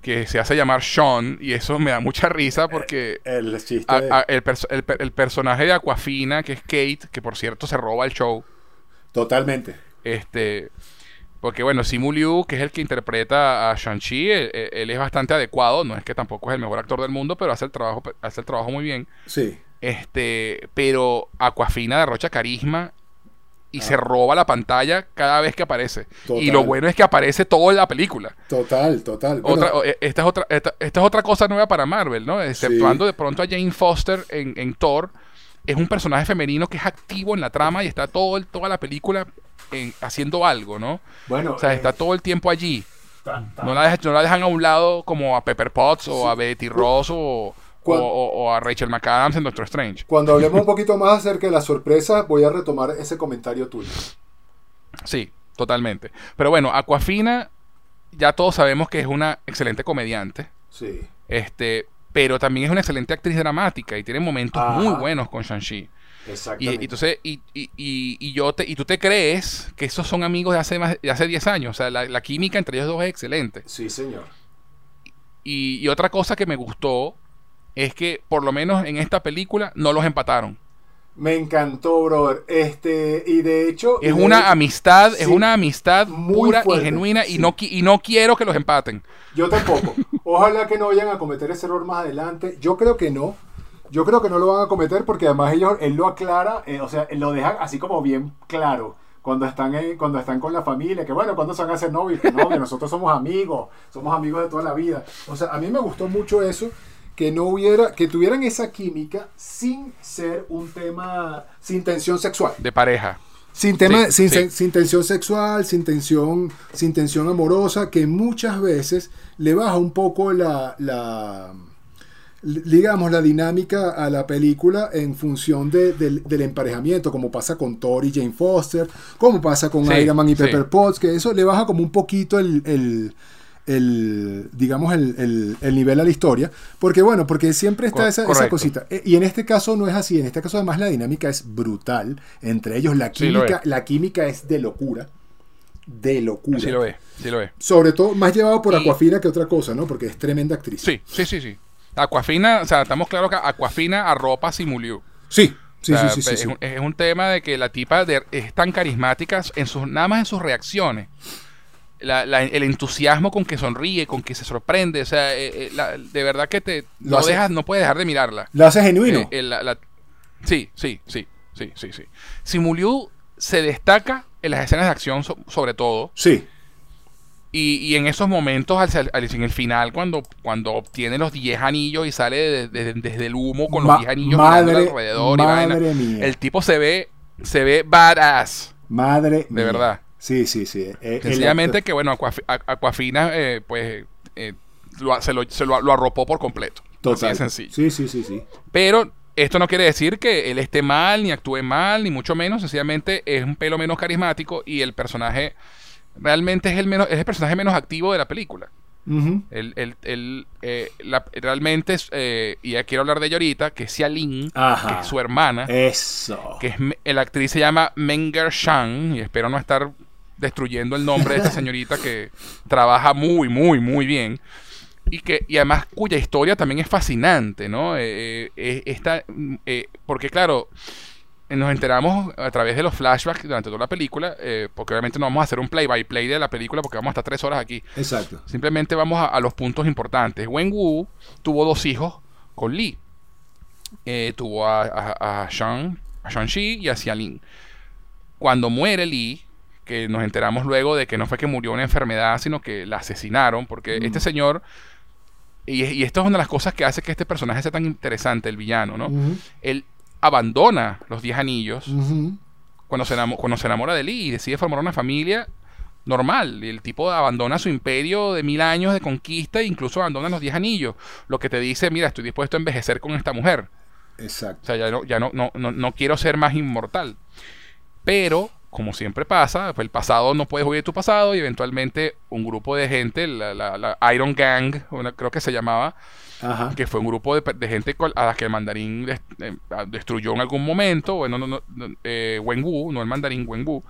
que se hace llamar Sean, y eso me da mucha risa porque el a- a- el, perso- el el personaje de Aquafina, que es Kate, que por cierto se roba el show, Totalmente. este, porque bueno, Simu Liu, que es el que interpreta a Shang-Chi, él, él- él es bastante adecuado, no es que tampoco es el mejor actor del mundo, pero hace el trabajo, hace el trabajo muy bien. Sí. Este, pero Aquafina derrocha carisma y Ah. se roba la pantalla cada vez que aparece. Total. Y lo bueno es que aparece todo en la película. Total, total. Bueno, Otra, eh, esta, es otra, esta, esta es otra cosa nueva para Marvel, ¿no? Exceptuando de pronto a Jane Foster en, en Thor. Es un personaje femenino que es activo en la trama y está todo el- toda la película en- haciendo algo, ¿no? bueno, O sea, eh, está todo el tiempo allí. tan- tan- No la, dejan, no la dejan a un lado como a Pepper Potts o a Betty Ross o- o- o a Rachel McAdams en Doctor Strange. Cuando hablemos un [LAUGHS] poquito más acerca de las sorpresas, voy a retomar ese comentario tuyo. Sí, totalmente. Pero bueno, Aquafina, ya todos sabemos que es una excelente comediante. Sí. Este, pero también es una excelente actriz dramática y tiene momentos Ajá. muy buenos con Shang-Chi. Y, Exactamente. y entonces, y, y, y, y yo te, y tú te crees que esos son amigos de hace más de hace 10 años. O sea, la, la química entre ellos dos es excelente. Sí, señor. Y, otra cosa que me gustó es que por lo menos en esta película no los empataron. Me encantó, brother. Este, y de hecho. Es una amistad, es una amistad pura y genuina y, no, y no quiero que los empaten. Yo tampoco. Ojalá que no vayan a cometer ese error más adelante. Yo creo que no. Yo creo que no lo van a cometer porque además ellos, él lo aclara, eh, o sea, él lo deja así como bien claro cuando están, cuando están con la familia, que bueno, cuando se van a hacer novios, no, nosotros somos amigos, somos amigos de toda la vida. O sea, a mí me gustó mucho eso, que no hubiera, que tuvieran esa química sin ser un tema, sin tensión sexual. De pareja. Sin, tema, sin, sin, tensión sexual, sin tensión, sin tensión amorosa, que muchas veces le baja un poco la, la digamos, la dinámica a la película en función del emparejamiento, como pasa con Thor y Jane Foster, como pasa con Iron Man y Pepper Potts, que eso le baja como un poquito el, digamos, el, nivel a la historia, porque bueno, porque siempre está esa, cosita. E, y en este caso no es así, en este caso además la dinámica es brutal, entre ellos la química, la química es de locura de locura. Sí lo ve, sí lo ve. Sobre todo, más llevado por Aquafina que otra cosa, ¿no? Porque es tremenda actriz. Sí, sí, sí, sí. Aquafina, o sea, estamos claros que Aquafina arropa Simuliu. Sí. Sí, sí, sí, es, Un, tema de que la tipa es tan carismática en sus, nada más en sus reacciones. El entusiasmo con que sonríe, con que se sorprende, o sea, eh, eh, de verdad que te no dejas, no puedes dejar de mirarla. Lo hace genuino. Eh, sí, sí, sí, sí, sí, sí. Simuliu se destaca en las escenas de acción sobre todo. Sí. Y, en esos momentos, al, en el final, cuando, cuando obtiene los 10 anillos y sale desde el humo con los 10 anillos madre, alrededor madre mía. el tipo se ve, se ve badass. Madre De verdad. Sí, sí, sí. Eh, Sencillamente que, bueno, Aquafina, eh, pues, eh, se, lo, se lo, arropó por completo. Total. Así sencillo. Sí, sí, sí, sí. Pero esto no quiere decir que él esté mal, ni actúe mal, ni mucho menos. Sencillamente es un pelo menos carismático y el personaje realmente es el, menos, es el personaje menos activo de la película. el, el, eh, realmente, eh, y ya quiero hablar de ella ahorita, que es Xia Lin, que es su hermana. Eso. Que es, la actriz se llama Menger Shang, y espero no estar destruyendo el nombre de esta señorita que trabaja muy, muy, muy bien. Y, que, y además cuya historia también es fascinante, ¿no? Eh, esta, porque claro, nos enteramos a través de los flashbacks durante toda la película, eh, porque obviamente no vamos a hacer un play-by-play de la película porque vamos a estar tres horas aquí. Exacto. Simplemente vamos a, los puntos importantes. Wen Wu tuvo dos hijos con Lee. Eh, tuvo a, a, a, Shang, a Shang-Chi y a Xialin. Cuando muere Lee, que nos enteramos luego de que no fue que murió una enfermedad, sino que la asesinaron, porque este señor... Y, esto es una de las cosas que hace que este personaje sea tan interesante, el villano, ¿no? Él abandona los diez anillos cuando, se cuando se enamora de Lee y decide formar una familia normal. El tipo abandona su imperio de mil años de conquista e incluso abandona los diez anillos. Lo que te dice, mira, estoy dispuesto a envejecer con esta mujer. Exacto. O sea, ya no, ya no, no, no, quiero ser más inmortal. Pero, como siempre pasa, el pasado no puedes huir de tu pasado y eventualmente un grupo de gente, la, la, Iron Gang, creo que se llamaba, que fue un grupo de, gente a la que el mandarín eh, destruyó en algún momento, bueno, no, no, eh, Wenwu, no el mandarín, Wenwu,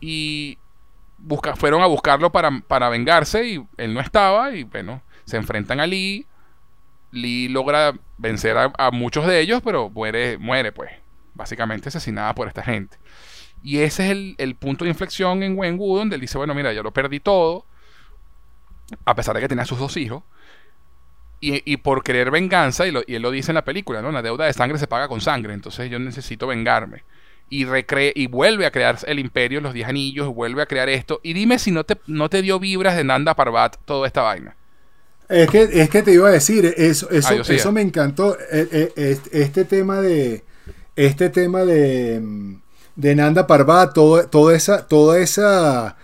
y busca, fueron a buscarlo para, para vengarse y él no estaba y bueno, se enfrentan a Lee, Lee logra vencer a, muchos de ellos, pero muere, muere pues, básicamente asesinada por esta gente. Y ese es el, punto de inflexión en Wenwu, donde él dice, bueno, mira, yo lo perdí todo, a pesar de que tenía sus dos hijos, y, por querer venganza, y, él lo dice en la película, ¿no? La deuda de sangre se paga con sangre, entonces yo necesito vengarme. Y, recre y vuelve a crear el imperio, los diez anillos, vuelve a crear esto. Y dime si no te, no te dio vibras de Nanda Parbat toda esta vaina. Es que, es que te iba a decir, eso, eso, eso me encantó. E, e, este tema de. Este tema de. De Nanda Parbat, todo, toda esa. Toda esa.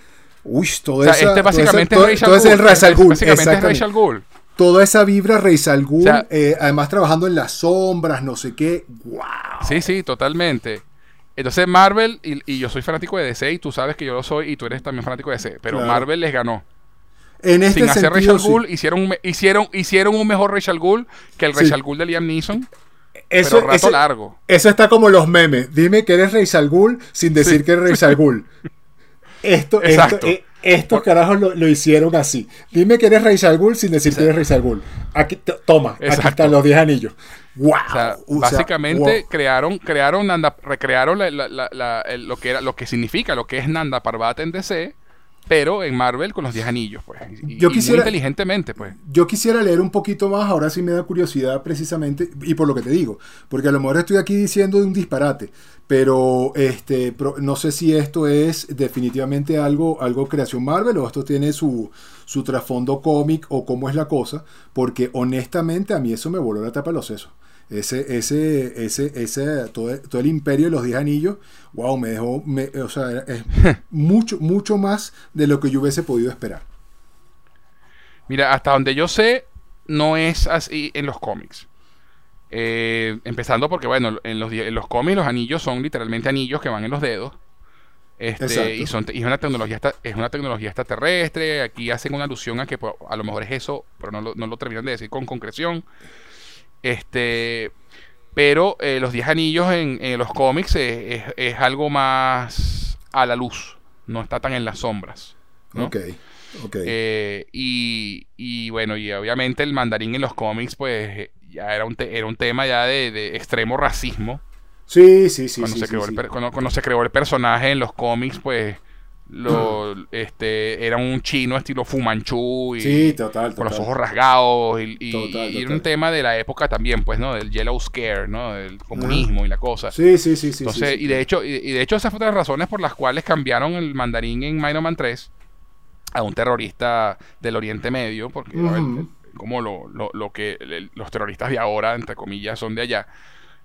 Uy, toda esa. Este básicamente es Rachel Ghoul. Básicamente es Rachel Ghoul toda esa vibra Rey Salgún, eh, además trabajando en las sombras, no sé qué. ¡Wow! Sí, sí, totalmente. Entonces Marvel, y, yo soy fanático de DC, y tú sabes que yo lo soy, y tú eres también fanático de DC, pero Marvel les ganó. En este Sin hacer Rachel Ghoul, hicieron, un, hicieron, hicieron un mejor Rachel Ghoul que el Rachel Ghoul de Liam Neeson. Eso, pero rato largo. Eso está como los memes. Dime que eres Rachel Ghoul sin decir que eres Rachel Ghoul. [LAUGHS] Esto, esto, eh, estos carajos lo, hicieron así. Dime que eres Rey Al sin decir que eres Rey Al Aquí, toma, aquí están los 10 anillos. Wow. básicamente crearon, crearon recrearon lo que era, lo que significa, lo que es Nanda Parbat en DC pero en Marvel con los 10 anillos, pues. yo quisiera, muy inteligentemente, pues. Yo quisiera leer un poquito más, ahora sí me da curiosidad precisamente, y por lo que te digo, porque a lo mejor estoy aquí diciendo de un disparate, pero este, no sé si esto es definitivamente algo, algo creación Marvel o esto tiene su, su trasfondo cómic o cómo es la cosa, porque honestamente a mí eso me voló la tapa de los sesos ese, ese, ese, ese, todo, todo el imperio de los 10 anillos, wow, me dejó, o sea, es [LAUGHS] mucho, mucho más de lo que yo hubiese podido esperar. Mira, hasta donde yo sé, no es así en los cómics. Eh, empezando porque, bueno, en los, en los cómics los anillos son literalmente anillos que van en los dedos. Este, y, son, y es, una tecnología es una tecnología extraterrestre. Aquí hacen una alusión a que pues, a lo mejor es eso, pero no lo, no lo terminan de decir con concreción. Este, pero eh, los 10 anillos en, los cómics es, algo más a la luz, no está tan en las sombras. Ok, ok. Eh, y, bueno, y obviamente el mandarín en los cómics, pues ya era un, era un tema ya de, extremo racismo. Sí, sí, sí. Cuando, se creó El, cuando se creó el personaje en los cómics, pues lo, este, era un chino estilo Fumanchu y total, con los ojos rasgados y, era un tema de la época también, pues, ¿no? Del Yellow Scare, ¿no? Del comunismo y la cosa. Sí, sí, sí, sí. Entonces, y de hecho, y, de hecho esas fueron las razones por las cuales cambiaron el mandarín en Iron Man 3 a un terrorista del Oriente Medio, porque como lo, lo, lo que los terroristas de ahora, entre comillas, son de allá.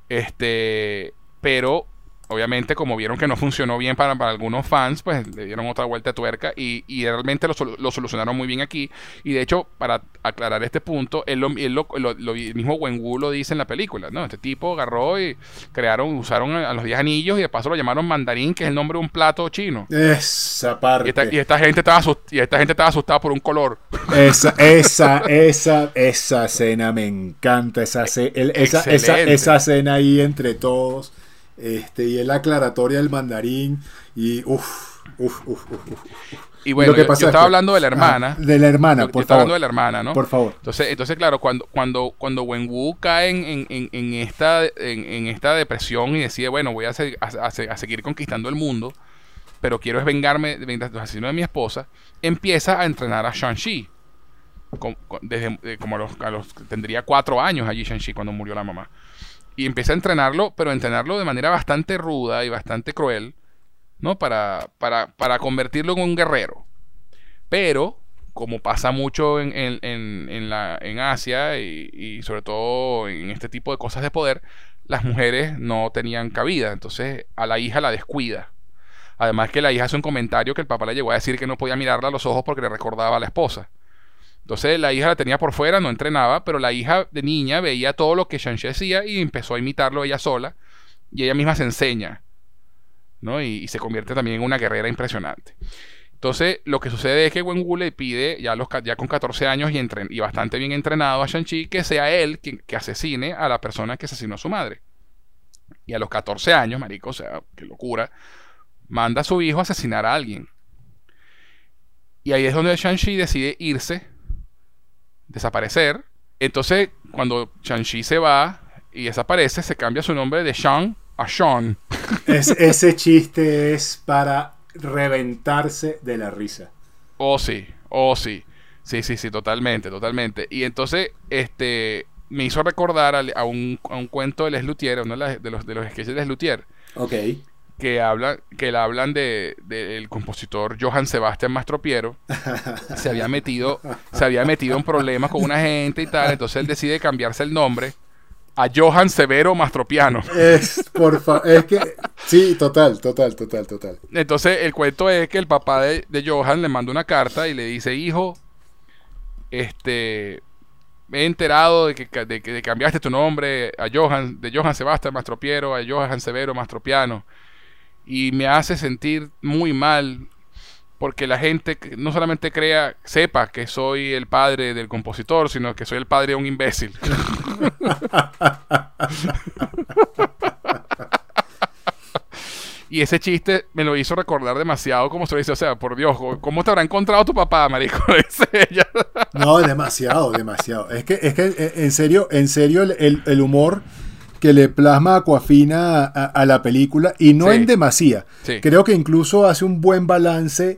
Este, pero obviamente como vieron que no funcionó bien para, algunos fans, pues le dieron otra vuelta de tuerca y, realmente lo, solucionaron muy bien aquí. Y de hecho, para aclarar este punto, él lo, mismo Wenwu lo dice en la película, ¿no? Este tipo agarró y crearon, usaron a los 10 anillos y de paso lo llamaron mandarín, que es el nombre de un plato chino. Esa parte. Y esta, gente estaba y esta gente estaba asustada por un color. Esa, esa, esa, esa escena me encanta, esa, esa, esa, esa escena ahí entre todos. Este, y es la aclaratoria del mandarín. Y uff, uff, uff, uff. Y bueno, yo, estaba hablando de la hermana. de la hermana, por estaba hablando de la hermana, ¿no? Por favor. Entonces, entonces claro, cuando, cuando, cuando Wenwu cae en, en, en esta, en, esta depresión y decide, bueno, voy a, a, seguir conquistando el mundo, pero quiero es vengarme de los asesinos de mi esposa, empieza a entrenar a Shang-Chi. Como, desde, eh, como a los, a los, tendría cuatro años allí Shang-Chi cuando murió la mamá y empieza a entrenarlo, pero a entrenarlo de manera bastante ruda y bastante cruel, ¿no? Para, para, para convertirlo en un guerrero. Pero, como pasa mucho en, en, en, la, en Asia y, y, sobre todo en este tipo de cosas de poder, las mujeres no tenían cabida. Entonces a la hija la descuida. Además que la hija hace un comentario que el papá le llegó a decir que no podía mirarla a los ojos porque le recordaba a la esposa. Entonces la hija la tenía por fuera, no entrenaba, pero la hija de niña veía todo lo que Shang-Chi hacía y empezó a imitarlo ella sola. Y ella misma se enseña, ¿no? Y, se convierte también en una guerrera impresionante. Entonces, lo que sucede es que Wenwu le pide, ya, los, ya con 14 años y, y bastante bien entrenado a Shang-Chi, que sea él quien que asesine a la persona que asesinó a su madre. Y a los 14 años, marico, o sea, qué locura, manda a su hijo a asesinar a alguien. Y ahí es donde Shang-Chi decide irse desaparecer. Entonces, cuando Shang-Chi se va y desaparece, se cambia su nombre de Shang a Sean. [LAUGHS] ese chiste es para reventarse de la risa. Oh, sí, oh, sí. Sí, sí, sí, totalmente, totalmente. Y entonces, este, me hizo recordar a, un, cuento de Les Luthier, uno de, los, de los sketches de Les Luthier. Ok que hablan que le hablan de del compositor Johann Sebastian Mastropiero [LAUGHS] se había metido se había metido en problemas con una gente y tal entonces él decide cambiarse el nombre a Johann Severo Mastropiano. Es por es que sí total total total total. Entonces el cuento es que el papá de, Johann le manda una carta y le dice hijo este me he enterado de que, de que cambiaste tu nombre a Johann de Johann Sebastian Mastropiero a Johann Severo Mastropiano y me hace sentir muy mal porque la gente no solamente crea, sepa que soy el padre del compositor, sino que soy el padre de un imbécil. Y ese chiste me lo hizo recordar demasiado como se dice, o sea, por Dios, ¿cómo te habrá encontrado tu papá, marico? [LAUGHS] No, demasiado, demasiado. Es que, es que en serio, en serio, el, humor que le plasma Aquafina a, a, la película, y no en demasía. Creo que incluso hace un buen balance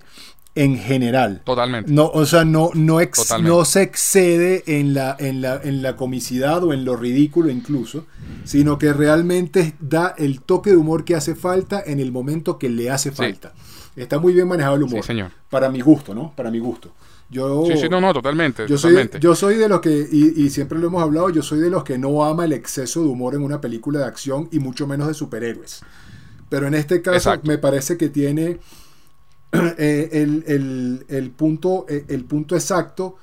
en general. Totalmente. No, o sea, no, no, no se excede en la, en, la, en la comicidad o en lo ridículo incluso, sino que realmente da el toque de humor que hace falta en el momento que le hace falta. Está muy bien manejado el humor. Sí, señor. Para mi gusto, ¿no? Para mi gusto. Yo, sí, sí, no, no, totalmente. Yo, Soy, yo soy de los que, y, y, siempre lo hemos hablado, yo soy de los que no ama el exceso de humor en una película de acción y mucho menos de superhéroes. Pero en este caso me parece que tiene [CLEARS THROAT] Eh, el, punto, eh, el punto exacto.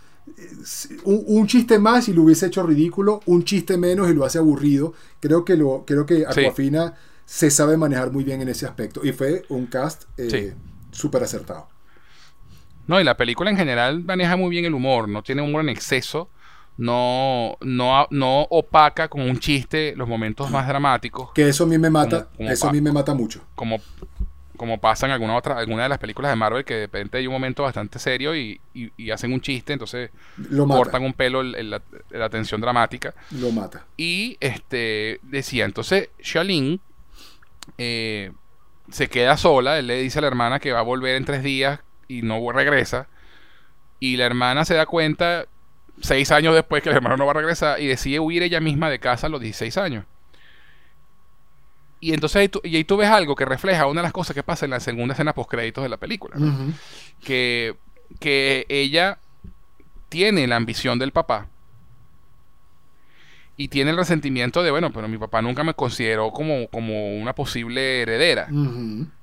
Un, chiste más y lo hubiese hecho ridículo, un chiste menos y lo hace aburrido. Creo que, lo, creo que Aquafina se sabe manejar muy bien en ese aspecto. Y fue un cast eh, súper acertado. No, y la película en general maneja muy bien el humor, no tiene humor en exceso, no, no, no opaca con un chiste los momentos más dramáticos. Que eso a mí me mata, eso a mí me mata mucho. Como, como pasa en alguna otra, alguna de las películas de Marvel que de repente hay un momento bastante serio y, hacen un chiste, entonces cortan un pelo la, tensión dramática. Lo mata. Y este decía, entonces Shaolin eh, se queda sola, él le dice a la hermana que va a volver en tres días y no regresa. Y la hermana se da cuenta seis años después que el hermano no va a regresar y decide huir ella misma de casa a los 16 años. Y entonces ahí tú, y ahí tú ves algo que refleja una de las cosas que pasa en la segunda escena post créditos de la película. que, que ella tiene la ambición del papá y tiene el resentimiento de, bueno, pero mi papá nunca me consideró como, como una posible heredera.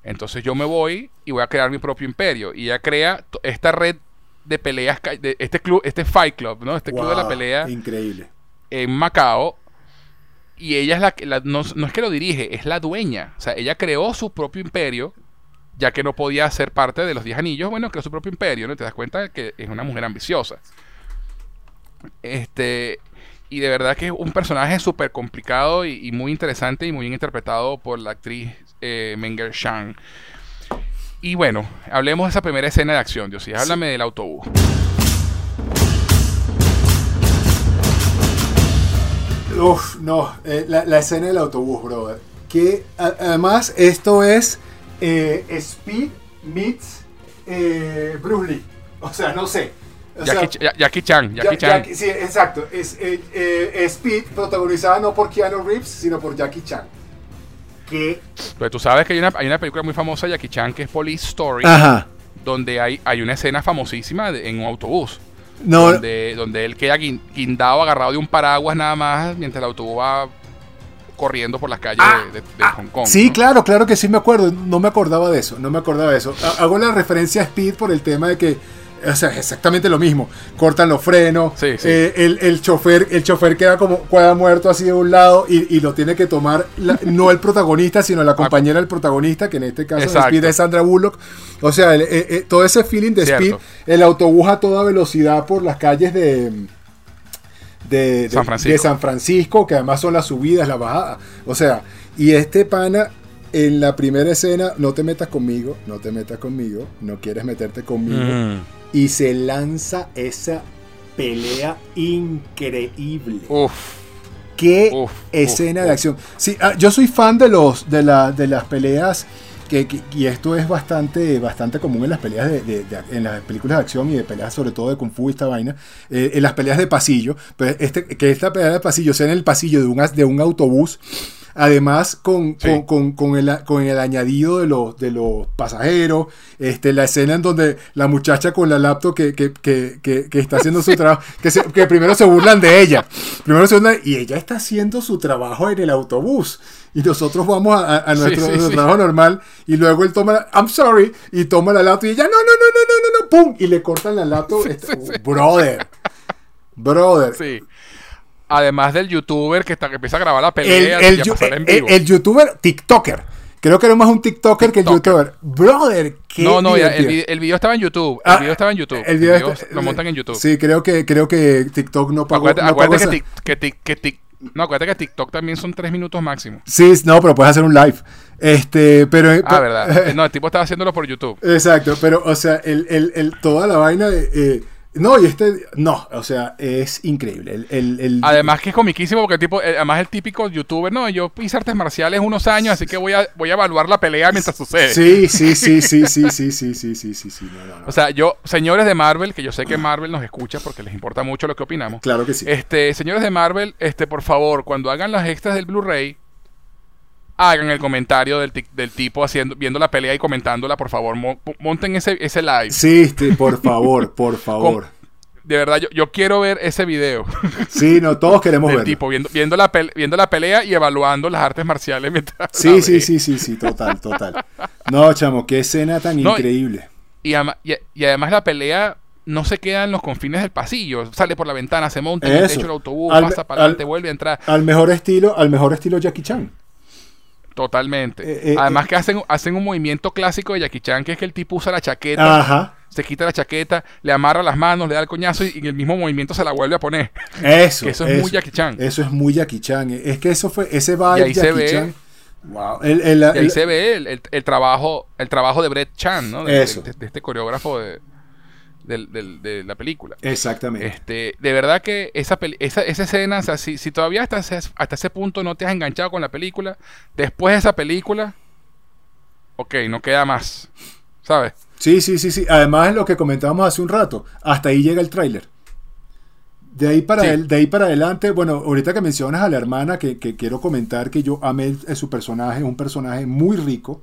Entonces yo me voy y voy a crear mi propio imperio. Y ella crea esta red de peleas, de este club, este Fight Club, ¿no? Este club de la pelea. Increíble. En Macao, y ella es la que, no, es que lo dirige, es la dueña. O sea, ella creó su propio imperio, ya que no podía ser parte de los Diez Anillos, bueno, creó su propio imperio, ¿no? Te das cuenta que es una mujer ambiciosa. Este, y de verdad que es un personaje súper complicado y, muy interesante y muy bien interpretado por la actriz eh, Menger Shang. Y bueno, hablemos de esa primera escena de acción, Dios. Háblame del autobús. Uf, no, eh, la, escena del autobús, brother. Que además esto es eh, Speed meets eh, Bruce Lee. O sea, no sé. Jackie, Chan, Jackie Chan. sí, exacto. Es, Speed protagonizada no por Keanu Reeves, sino por Jackie Chan. Que... Pero tú sabes que hay una, hay una película muy famosa de Jackie Chan que es Police Story. Ajá. Donde hay, hay una escena famosísima en un autobús. Donde, donde él queda guindado, agarrado de un paraguas nada más, mientras el autobús va corriendo por las calles ah, de, ah, Hong Kong. Sí, claro, claro que sí me acuerdo. No me acordaba de eso, no me acordaba de eso. Hago la referencia a Speed por el tema de que o sea, exactamente lo mismo. Cortan los frenos. Eh, el, el, chofer, el chofer queda como queda muerto así de un lado y, lo tiene que tomar no el protagonista, sino la compañera del protagonista, que en este caso Speed es Sandra Bullock. O sea, todo ese feeling de Speed, el autobús a toda velocidad por las calles de, de, de San Francisco, que además son las subidas, las bajadas. O sea, y este pana en la primera escena, no te metas conmigo, no te metas conmigo, no quieres meterte conmigo. Mm. Y se lanza esa pelea increíble. Uf. Qué escena de acción. Sí, ah, yo soy fan de los de, la, de las peleas que, y esto es bastante, bastante común en las peleas de, en las películas de acción y de peleas sobre todo de kung fu y esta vaina, eh, en las peleas de pasillo, pero este, que esta pelea de pasillo sea en el pasillo de un, de un autobús Además, con, con, el, con, el, añadido de los, de los pasajeros, este, la escena en donde la muchacha con la laptop que, que, que, que está haciendo su [LAUGHS] trabajo, que, primero se burlan de ella, primero se burlan, y ella está haciendo su trabajo en el autobús. Y nosotros vamos a, nuestro, trabajo normal y luego él toma, I'm sorry, y toma la laptop y ella, no, no, no, no, no, no, no, pum, y le cortan la laptop. [LAUGHS] Este, brother, brother. Además del youtuber que, está, que empieza a grabar la pelea el, el, en vivo. El, youtuber TikToker. Creo que era más un TikToker, que el youtuber. Brother, qué No, no, el, video estaba en YouTube. El ah, video estaba en YouTube. El video, lo montan en YouTube. Sí, creo que, creo que TikTok no pagó. Acuérdate, que, que, que, no, acuérdate que TikTok también son tres minutos máximo. Sí, no, pero puedes hacer un live. Este, pero. Ah, verdad. [LAUGHS] No, el tipo estaba haciéndolo por YouTube. Exacto, pero, o sea, el, el, el toda la vaina de. Eh, no, y este, no, o sea, es increíble. El, además que es comiquísimo porque el tipo, eh, además el típico youtuber, no, yo hice artes marciales unos años, así que voy a, voy a evaluar la pelea mientras sucede. Sí, sí, sí, sí, sí, sí, sí, sí, sí, sí, sí, no, no, O sea, yo, señores de Marvel, que yo sé que Marvel nos escucha porque les importa mucho lo que opinamos. Claro que sí. Este, señores de Marvel, este, por favor, cuando hagan las extras del Blu-ray, hagan el comentario del, del, tipo haciendo, viendo la pelea y comentándola, por favor, monten ese, ese live. Sí, por favor, por [LAUGHS] favor. de verdad, yo, yo, quiero ver ese video. [LAUGHS] Sí, no, todos queremos verlo. tipo viendo, viendo, la viendo la pelea y evaluando las artes marciales [LAUGHS] mientras. Sí, sí, sí, sí, sí, total, total. No, chamo, qué escena tan increíble. Y, y, además la pelea no se queda en los confines del pasillo, sale por la ventana, se monta en el techo del autobús, pasa para adelante, vuelve a entrar. Al mejor estilo, al mejor estilo Jackie Chan. Totalmente. Eh, eh, Además eh. que hacen, hacen un movimiento clásico de Jackie Chan, que es que el tipo usa la chaqueta, se quita la chaqueta, le amarra las manos, le da el coñazo y, en el mismo movimiento se la vuelve a poner. Eso. [LAUGHS] eso es muy Jackie Chan. Eso es muy Jackie Chan. Es que eso fue, ese y ahí se ve, y ahí se ve el, trabajo, el trabajo de Brett Chan, ¿no? de este coreógrafo de, de la película. Exactamente. Este, de verdad que esa, esa, esa escena, o sea, si, todavía hasta ese, hasta ese punto no te has enganchado con la película, después de esa película, ok, no queda más. ¿Sabes? Sí, sí, sí, sí. Además, lo que comentábamos hace un rato, hasta ahí llega el tráiler. De ahí, para el, de ahí para adelante, bueno, ahorita que mencionas a la hermana, que, que quiero comentar que yo amé su personaje, un personaje muy rico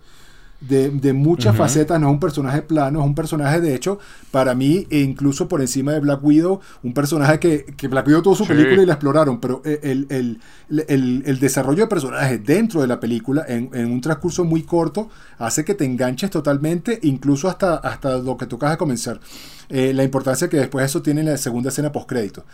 de, muchas facetas, no es un personaje plano, es un personaje de hecho, para mí, e incluso por encima de Black Widow, un personaje que, que Black Widow tuvo su película y la exploraron, pero e, el, el, desarrollo de personajes dentro de la película, en, un transcurso muy corto, hace que te enganches totalmente, incluso hasta, hasta lo que tú acabas de comenzar. Eh, la importancia que después eso tiene en la segunda escena post-crédito.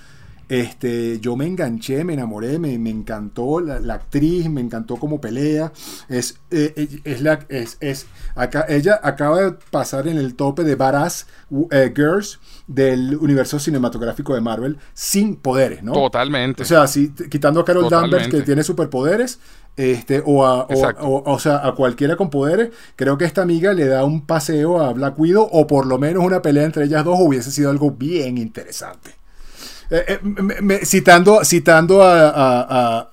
Este, yo me enganché, me enamoré, me, encantó la, actriz, me encantó cómo pelea. Es, eh, eh, es, la, es, es acá, ella acaba de pasar en el tope de Badass eh, Girls del universo cinematográfico de Marvel sin poderes, ¿no? Totalmente. O sea, si, quitando a Carol Danvers que tiene superpoderes, este, o, a, o, sea, a cualquiera con poderes, creo que esta amiga le da un paseo a Black Widow o por lo menos una pelea entre ellas dos hubiese sido algo bien interesante. Eh, eh, citando citando a,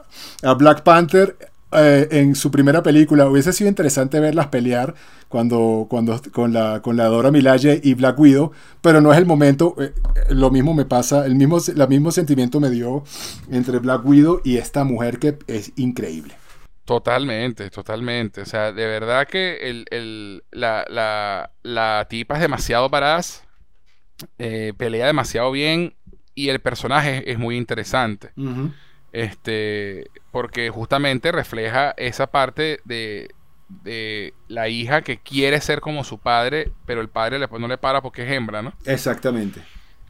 Black Panther eh, en su primera película, hubiese sido interesante verlas pelear cuando, cuando con, la, con la Dora Milaje y Black Widow, pero no es el momento. lo mismo me pasa, el mismo, el mismo sentimiento me dio entre Black Widow y esta mujer que es increíble. Totalmente, totalmente. O sea, de verdad que el, la, la, la, tipa es demasiado paraz, pelea demasiado bien y el personaje es muy interesante. Este, porque justamente refleja esa parte de, de, la hija que quiere ser como su padre, pero el padre le, no le para porque es hembra, ¿no? Exactamente.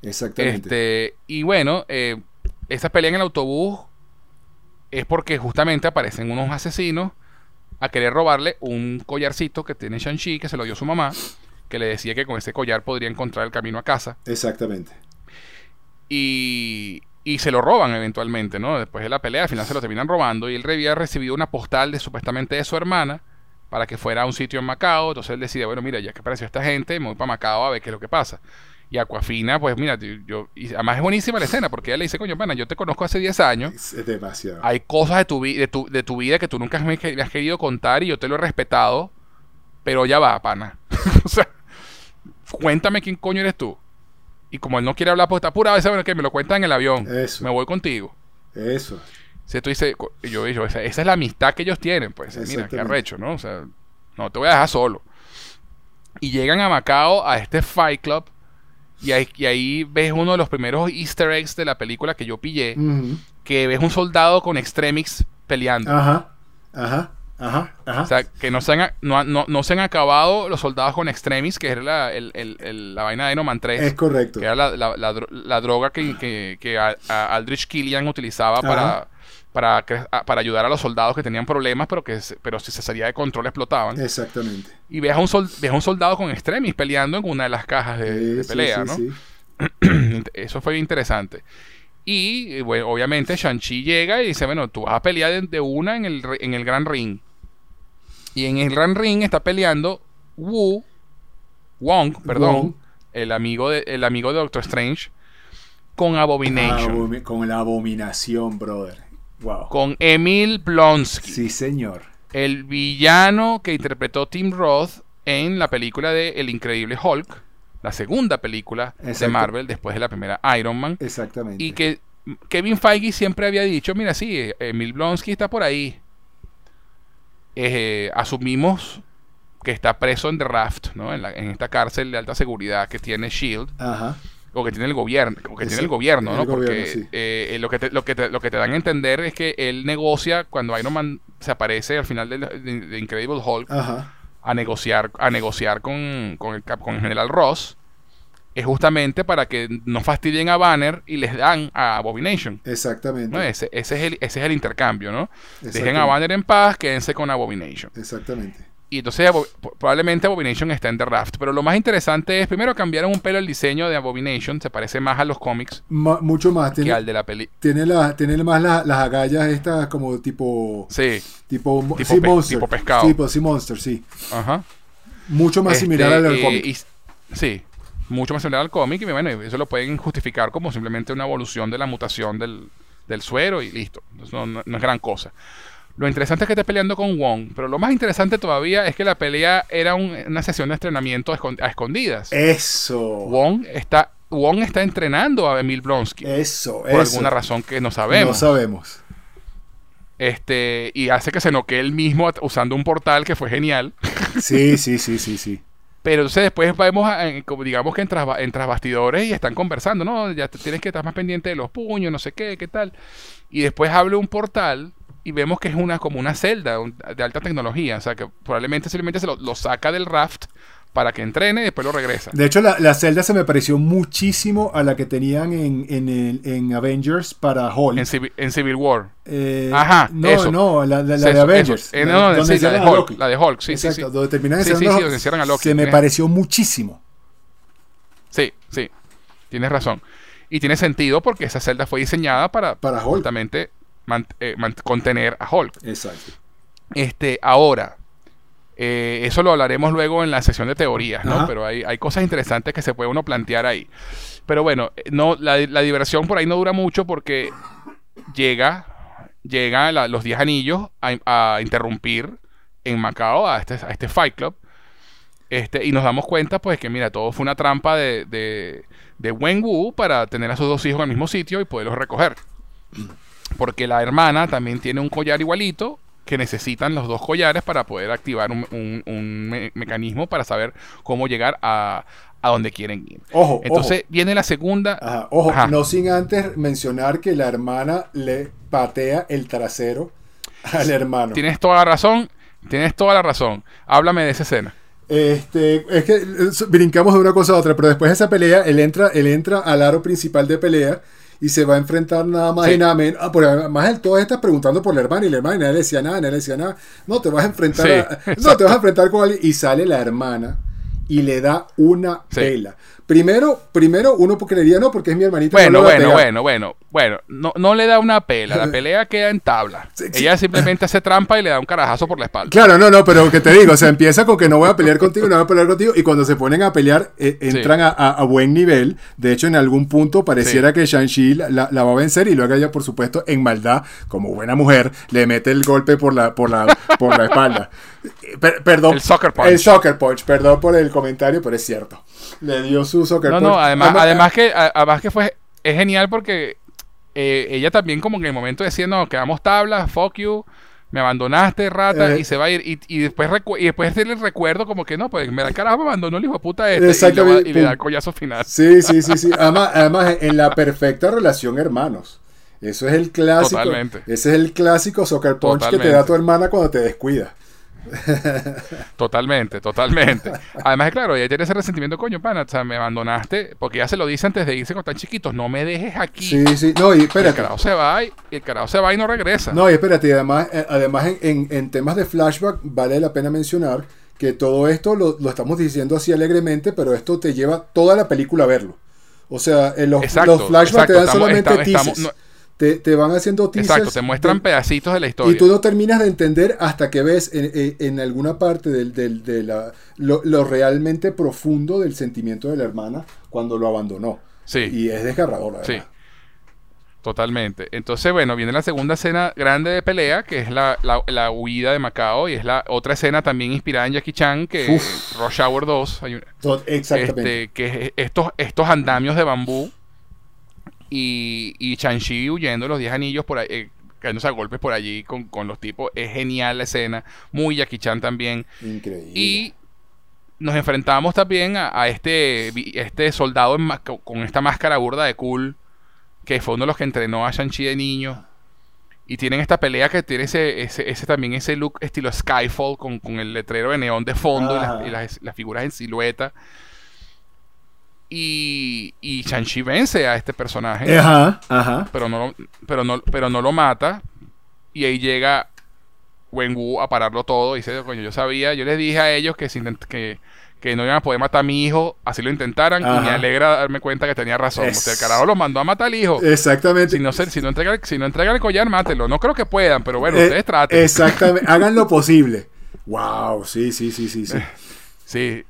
Exactamente. Este, y bueno, eh, esa pelea en el autobús es porque justamente aparecen unos asesinos a querer robarle un collarcito que tiene Shang-Chi, que se lo dio su mamá, que le decía que con ese collar podría encontrar el camino a casa. Exactamente. Y, y se lo roban eventualmente, ¿no? Después de la pelea, al final se lo terminan robando y él había recibido una postal de supuestamente de su hermana para que fuera a un sitio en Macao. Entonces él decide, bueno, mira, ya que apareció esta gente, me voy para Macao a ver qué es lo que pasa. Y Aquafina, pues mira, yo, y además es buenísima la escena porque ella le dice, coño, pana, yo te conozco hace 10 años. Es demasiado. Hay cosas de tu, de tu, de tu vida que tú nunca me, has querido contar y yo te lo he respetado, pero ya va, pana. [LAUGHS] o sea, cuéntame quién coño eres tú. Y como él no quiere hablar, pues está apurado, dice, bueno, que me lo cuentan en el avión. Eso. Me voy contigo. Eso. Si tú dices, yo digo, esa, esa, es la amistad que ellos tienen, pues, mira, qué arrecho, ¿no? O sea, no te voy a dejar solo. Y llegan a Macao, a este Fight Club, y ahí, y ahí ves uno de los primeros easter eggs de la película que yo pillé, que ves un soldado con extremix peleando. Ajá, ajá. Ajá, ajá. O sea, que no se, han, no, no, no se han acabado los soldados con extremis, que era la, el, el, la vaina de No Man 3. Es correcto. Que era la, la, la, droga que, que, que Aldrich Killian utilizaba para, para, para ayudar a los soldados que tenían problemas, pero que pero si se salía de control explotaban. Exactamente. Y ves a un, sol, ves a un soldado con extremis peleando en una de las cajas de, pelea, ¿no? [CLEARS THROAT] Eso fue interesante. Y, bueno, obviamente Shang-Chi llega y dice, bueno, tú vas a pelear de, una en el, en el gran ring. Y en el Run Ring está peleando Wu, Wong, perdón, El, amigo de, el amigo de Doctor Strange, con Abomination. con la abominación, brother. Wow. Con Emil Blonsky. Sí, señor. El villano que interpretó Tim Roth en la película de El Increíble Hulk, la segunda película de Marvel después de la primera Iron Man. Exactamente. Y que Kevin Feige siempre había dicho, mira, sí, Emil Blonsky está por ahí. Eh, asumimos que está preso en The Raft, ¿no? En, esta cárcel de alta seguridad que tiene Shield. O que tiene el gobierno, o que tiene el gobierno, ¿no? Porque eh, lo, que te, lo, que te, lo que te dan a entender es que él negocia cuando Iron Man se aparece al final de, Incredible Hulk a negociar, a negociar con, con, el, con el general Ross es justamente para que no fastidien a Banner y les dan a Abomination. Exactamente. Ese, es el, ese es el intercambio, ¿no? Dejen a Banner en paz, quédense con Abomination. Exactamente. Y entonces probablemente Abomination está en The Raft. Pero lo más interesante es, primero cambiaron un pelo el diseño de Abomination, se parece más a los cómics. mucho más. Tiene, que al de la peli. Tiene, la, tiene más las agallas estas como tipo... Sí. Tipo, tipo, monster. tipo pescado. Tipo, sí, monster, sí. Ajá. Mucho más similar al este, cómic. sí, mucho más similar al cómic. Y bueno, eso lo pueden justificar como simplemente una evolución de la mutación del, del suero y listo. No, no, es gran cosa. Lo interesante es que esté peleando con Wong, pero lo más interesante todavía es que la pelea era una sesión de entrenamiento a escondidas. Eso. Wong está, Wong está entrenando a Emil Blonsky. Eso, Por alguna razón que no sabemos. No sabemos. Este, y hace que se noquee él mismo usando un portal que fue genial. Sí, sí, sí, sí, sí. Pero entonces después vemos, digamos que entras, entras bastidores y están conversando, ¿no? Ya tienes que estar más pendiente de los puños, no sé qué, qué tal. Y después habla un portal y vemos que es una como una celda de alta tecnología. O sea, que probablemente simplemente se lo, saca del raft para que entrene y después lo regresa. De hecho, la, celda se me pareció muchísimo a la que tenían en, en, en Avengers para Hulk. En, Civil, War. Eh, Ajá, no, no, la, la, de Avengers. Eh, no, donde la, de Hulk, la de Hulk, sí, Exacto, sí, donde terminan sí, sí, donde cierran a Loki. Se me pareció muchísimo. Sí, sí, tienes razón. Y tiene sentido porque esa celda fue diseñada para, para Hulk. justamente eh, contener a Hulk. Exacto. Este, ahora, eh, eso lo hablaremos luego en la sesión de teorías, ¿no? Pero hay, hay, cosas interesantes que se puede uno plantear ahí. Pero bueno, eh, no, la, diversión por ahí no dura mucho porque llega, llega los 10 anillos a, interrumpir en Macao a este, a este Fight Club. Este, y nos damos cuenta, pues, que mira, todo fue una trampa de, de, de Wen Wu para tener a sus dos hijos en el mismo sitio y poderlos recoger. Porque la hermana también tiene un collar igualito que necesitan los dos collares para poder activar un, mecanismo para saber cómo llegar a, donde quieren ir. Ojo. Entonces viene la segunda. ojo, no sin antes mencionar que la hermana le patea el trasero al hermano. Tienes toda la razón. Tienes toda la razón. Háblame de esa escena. Este, es que brincamos de una cosa a otra, pero después de esa pelea, él entra, él entra al aro principal de pelea y se va a enfrentar nada más y nada menos. Ah, porque además él todo está preguntando por la hermana y la hermana y nadie le decía nada, nadie le decía nada. No, te vas a enfrentar no, te vas a enfrentar con alguien y sale la hermana y le da una pela. Primero, primero uno creería no, porque es mi hermanita. Bueno, bueno, bueno, bueno, bueno, no, no le da una pela, la [LAUGHS] pelea queda en tabla. Ella simplemente hace trampa y le da un carajazo por la espalda. Claro, no, no, pero que te digo, o sea, empieza con que no voy a pelear contigo, no voy a pelear contigo, y cuando se ponen a pelear, eh, entran a, buen nivel. De hecho, en algún punto pareciera que Shang-Chi la, va a vencer y luego ella, por supuesto, en maldad, como buena mujer, le mete el golpe por la, por la, por la espalda. Perdón. El soccer punch. El soccer punch, perdón por el comentario, pero es cierto. Le dio su soccer punch. No, además, además, que, además que fue, es genial porque eh, ella también como que en el momento decía, no, quedamos tablas, fuck you, me abandonaste, rata, eh. y se va a ir. Y, después y después el recuerdo como que no, pues me da carajo, me abandonó el hijo de puta este y, le, da el collazo final. Sí, sí, sí, sí. Además, además, en la perfecta relación hermanos. Eso es el clásico. Totalmente. Ese es el clásico soccer punch que te da tu hermana cuando te descuida. [LAUGHS] totalmente, totalmente. Además, claro, ella tiene ese resentimiento, coño, pana, o sea, me abandonaste, porque ya se lo dice antes de irse con tan chiquitos, no me dejes aquí. Sí, sí, no, y espérate. El carajo se va y, el carajo se va y no regresa. No, y espérate, y además, eh, además en, temas de flashback, vale la pena mencionar que todo esto lo, estamos diciendo así alegremente, pero esto te lleva toda la película a verlo. O sea, en los, flashbacks te dan solamente te, van haciendo teasers. Exacto, te muestran pedacitos de la historia. Y tú no terminas de entender hasta que ves en, alguna parte del, de la, lo, realmente profundo del sentimiento de la hermana cuando lo abandonó. Sí. Y es desgarrador, Sí. Totalmente. Entonces, bueno, viene la segunda escena grande de pelea, que es la, huida de Macao, y es la otra escena también inspirada en Jackie Chan, que es Rush Hour 2. Exactamente. Este, que es estos, estos andamios de bambú y, y Shang-Chi huyendo los 10 anillos por ahí, eh, cayéndose a golpes por allí con, los tipos. Es genial la escena. Muy Jackie Chan también. Increíble. Y nos enfrentamos también a, este, este soldado con esta máscara burda de cool, que fue uno de los que entrenó a Shang-Chi de niño. Y tienen esta pelea que tiene ese, ese, también ese look estilo Skyfall con, el letrero de neón de fondo y, las, las, figuras en silueta. Y, y Shang-Chi vence a este personaje. Ajá, ajá. Pero no, pero, no, pero no lo mata. Y ahí llega Wen Wu a pararlo todo. Y dice, coño, yo sabía, yo les dije a ellos que, que, que no iban a poder matar a mi hijo, así lo intentaran. Y me alegra darme cuenta que tenía razón. O sea, el carajo lo mandó a matar al hijo. Exactamente. Si no, si no, entrega, si no entrega el collar, mátelo. No creo que puedan, pero bueno, eh, ustedes traten. Exactamente. Hagan lo [LAUGHS] posible. Wow, sí, sí, sí, sí, sí. sí.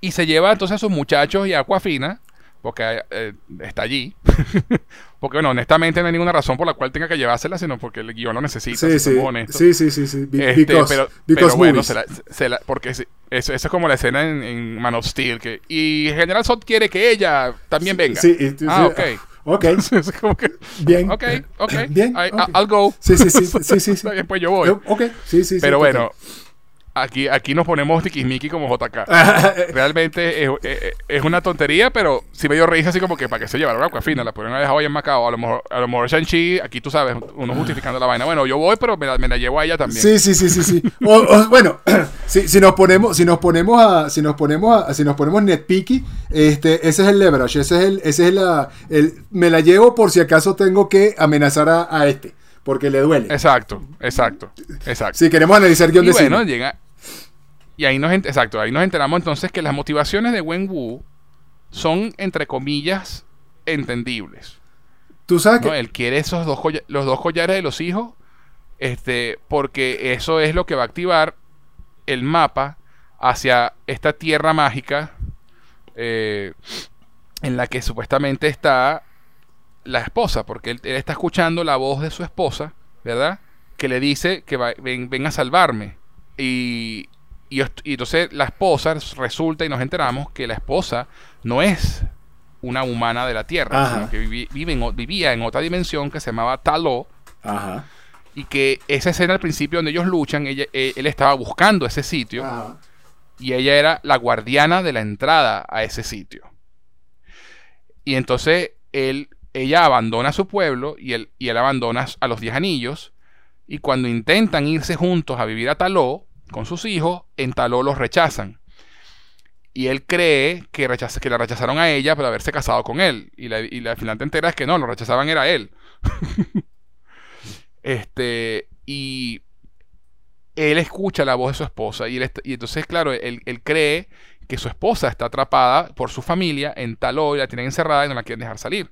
Y se lleva entonces a sus muchachos y a Aquafina, porque eh, está allí. [LAUGHS] porque, bueno, honestamente no hay ninguna razón por la cual tenga que llevársela, sino porque el guion lo necesita. Sí, sí. sí, sí, sí, sí. Este, pero, bueno, porque eso, eso, es como la escena en, Man of Steel. Que, y General Zod quiere que ella también venga. Sí, ah, ok. [LAUGHS] Ok. [LAUGHS] Bien. Ok, ok. Bien. I'll go. Sí, sí, sí. sí, sí, sí. Después yo voy. Ok, sí, sí. Pero bueno, Aquí, aquí nos ponemos tiquismiqui como JK. [LAUGHS] Realmente es, una tontería, pero si me dio risa así como que para que se llevaron a fina, la pudieron dejado ahí en Macao. A lo mejor, a lo mejor Shang-Chi, aquí tú sabes, uno justificando la vaina. Bueno, yo voy, pero me la, llevo a ella también. Sí, sí, sí, sí, sí. bueno, [CLEARS THROAT] si, si, nos ponemos, si nos ponemos a, si nos ponemos a, si nos ponemos netpicky, este, ese es el leverage, ese es el, ese es la, el, me la llevo por si acaso tengo que amenazar a, este porque le duele. Exacto, exacto, exacto. Si queremos analizar guion y bueno, llega, y ahí nos, exacto, ahí nos enteramos entonces que las motivaciones de Wen Wu son, entre comillas, entendibles. Tú sabes que... Él quiere esos dos los dos collares de los hijos, este, porque eso es lo que va a activar el mapa hacia esta tierra mágica eh, en la que supuestamente está la esposa, porque él, está escuchando la voz de su esposa, ¿verdad? Que le dice que va, ven a salvarme. Y, y, entonces la esposa resulta y nos enteramos que la esposa no es una humana de la Tierra, sino que vivía en otra dimensión que se llamaba Taló. Y que esa escena al principio donde ellos luchan, ella, e, él estaba buscando ese sitio. Y ella era la guardiana de la entrada a ese sitio. Y entonces él, ella abandona su pueblo y él, y él abandona a los diez anillos. Y cuando intentan irse juntos a vivir a Taló, con sus hijos, en Taló los rechazan. Y él cree que, que la rechazaron a ella por haberse casado con él. Y la, y la te enteras que no, lo rechazaban era él. [LAUGHS] este, y él escucha la voz de su esposa. Y, y entonces, claro, él, él, cree que su esposa está atrapada por su familia en Taló y la tienen encerrada y no la quieren dejar salir.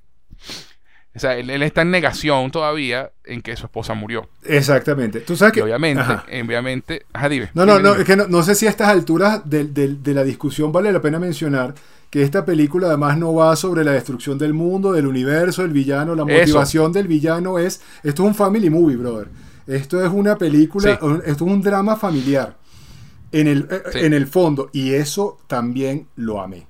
O sea, él, está en negación todavía en que su esposa murió. Exactamente. Tú sabes que. obviamente, obviamente. Ajá, dime. No, no, no, es que no, sé si a estas alturas de, la discusión vale la pena mencionar que esta película además no va sobre la destrucción del mundo, del universo, el villano, la motivación del villano es. Esto es un family movie, brother. Esto es una película, esto es un drama familiar. En el, eh, en el fondo. Y eso también lo amé.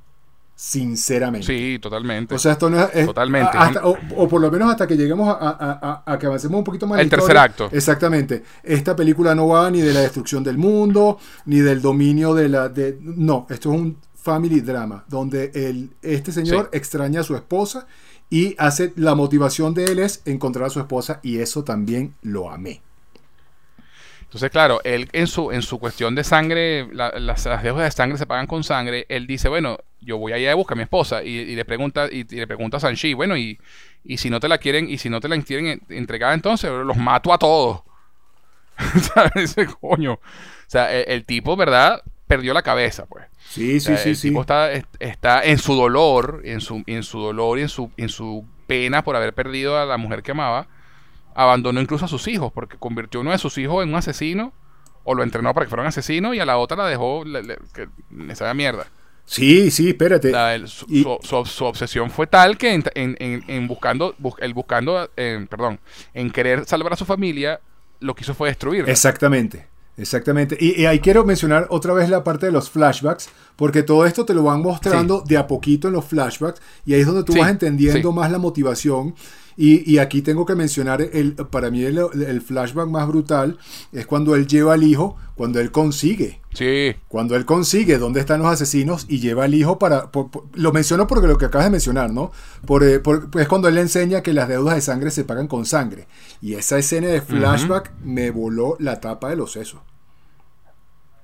Sinceramente. Sí, totalmente. O sea, esto no es. totalmente. o, por lo menos hasta que lleguemos a, que avancemos un poquito más. El tercer acto. Exactamente. Esta película no va ni de la destrucción del mundo, ni del dominio de la. De, no, esto es un family drama, donde el, este señor extraña a su esposa y hace. La motivación de él es encontrar a su esposa, y eso también lo amé. Entonces, claro, él en su, en su cuestión de sangre, las, las deudas de sangre se pagan con sangre. Él dice, bueno, yo voy allá a buscar a mi esposa y, le pregunta y, le pregunta a Sanchi, bueno, y, y si no te la quieren y si no te la quieren entregar entonces los mato a todos. [LAUGHS] Ese coño. O sea, el, tipo, ¿verdad? Perdió la cabeza, pues. Sí, sí, sí, el tipo está, está en su dolor, en su, en su dolor y en su, en su pena por haber perdido a la mujer que amaba, abandonó incluso a sus hijos, porque convirtió uno de sus hijos en un asesino, o lo entrenó para que fuera un asesino, y a la otra la dejó que le sabe mierda. Sí, sí, espérate. su, obsesión fue tal que en, buscando, el buscando, perdón, en querer salvar a su familia, lo que hizo fue destruirla. Exactamente. Exactamente. Y, ahí quiero mencionar otra vez la parte de los flashbacks, porque todo esto te lo van mostrando de a poquito en los flashbacks, y ahí es donde tú vas entendiendo más la motivación y, aquí tengo que mencionar, el, para mí el, flashback más brutal es cuando él lleva al hijo, cuando él consigue. Sí. Cuando él consigue dónde están los asesinos y lleva al hijo para... lo menciono porque lo que acabas de mencionar, ¿no? Por, eh, es cuando él le enseña que las deudas de sangre se pagan con sangre. Y esa escena de flashback me voló la tapa de los sesos.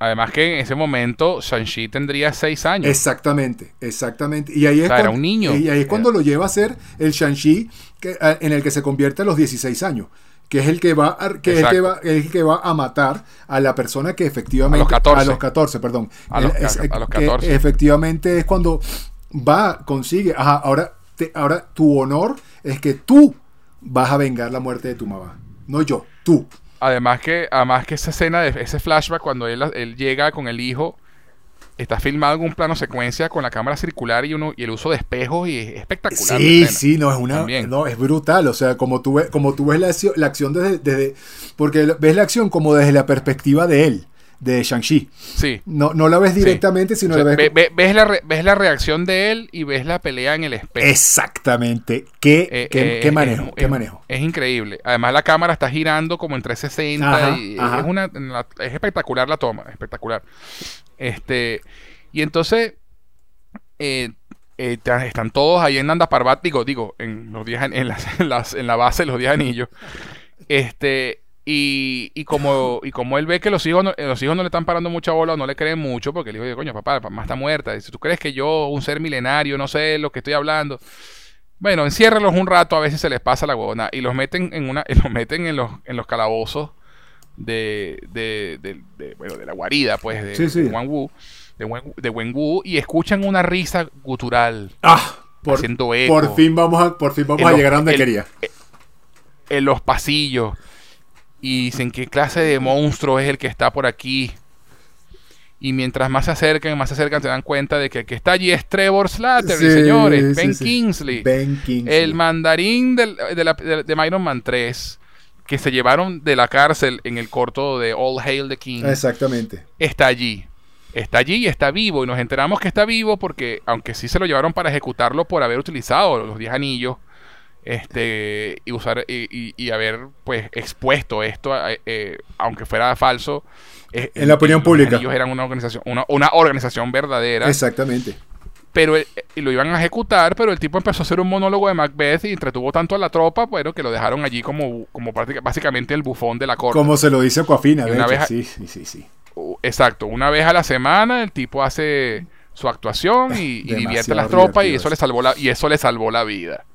Además que en ese momento Shang-Chi tendría seis años. Exactamente, exactamente. Y ahí es era un niño. Y ahí es cuando lo lleva a ser el Shang-Chi en el que se convierte a los 16 años. Que es el que va a, que es el que va, a matar a la persona que efectivamente... A los 14. A los 14, perdón. A los, 14. efectivamente es cuando va, consigue... Ajá, ahora, ahora tu honor es que tú vas a vengar la muerte de tu mamá. No yo, tú. Además que, además que esa escena, de ese flashback, cuando él, él llega con el hijo, está filmado en un plano secuencia con la cámara circular y uno y el uso de espejos y es espectacular. Sí, sí, no es una no es brutal, o sea, como tú ves, como tú ves la, la acción desde, desde, porque ves la acción como desde la perspectiva de él de Shang-Chi. Sí. No, no la ves directamente, sino la ves... ves, la ves la reacción de él y ves la pelea en el espejo. Exactamente. Qué, eh, qué, eh, manejo, es, qué manejo. Es, increíble. Además la cámara está girando como en 360 y Es, una, es espectacular la toma, espectacular. Este, y entonces... Eh, están todos ahí en Nanda digo, en los días en, las, en la base de los 10 anillos. Este, y, y, como, y como él ve que los hijos, no, los hijos no le están parando mucha bola o no le creen mucho, porque el hijo dice, coño, papá, mamá está muerta. Dice, ¿tú crees que yo, un ser milenario, no sé lo que estoy hablando? Bueno, enciérralos un rato, a veces se les pasa la huevona. Y los meten en una, [LAUGHS] los meten en los, en los calabozos de, de, de, bueno, de la guarida, pues, de, sí, de Wu, de, Wen, Wu, y escuchan una risa gutural. Ah, por, Por fin vamos a, por fin vamos a llegar a donde quería. En los pasillos y dicen qué clase de monstruo es el que está por aquí. Y mientras más se acercan, más se acercan, se dan cuenta de que el que está allí es Trevor Slattery, señores. ben, Kingsley, El mandarín de, de, de, Iron Man 3, que se llevaron de la cárcel en el corto de All Hail the King. Exactamente. Está allí. Está allí y está vivo. Y nos enteramos que está vivo porque, aunque sí se lo llevaron para ejecutarlo por haber utilizado los 10 anillos, este y usar y, y, haber pues expuesto esto eh, aunque fuera falso eh, en la opinión pública ellos eran una organización una, una organización verdadera exactamente pero y lo iban a ejecutar pero el tipo empezó a hacer un monólogo de Macbeth y entretuvo tanto a la tropa bueno que lo dejaron allí como como básicamente el bufón de la corte como se lo dice Coafina de hecho. sí sí sí sí exacto una vez a la semana el tipo hace su actuación y, [LAUGHS] y divierte a las tropas y eso le salvó la y eso le salvó la vida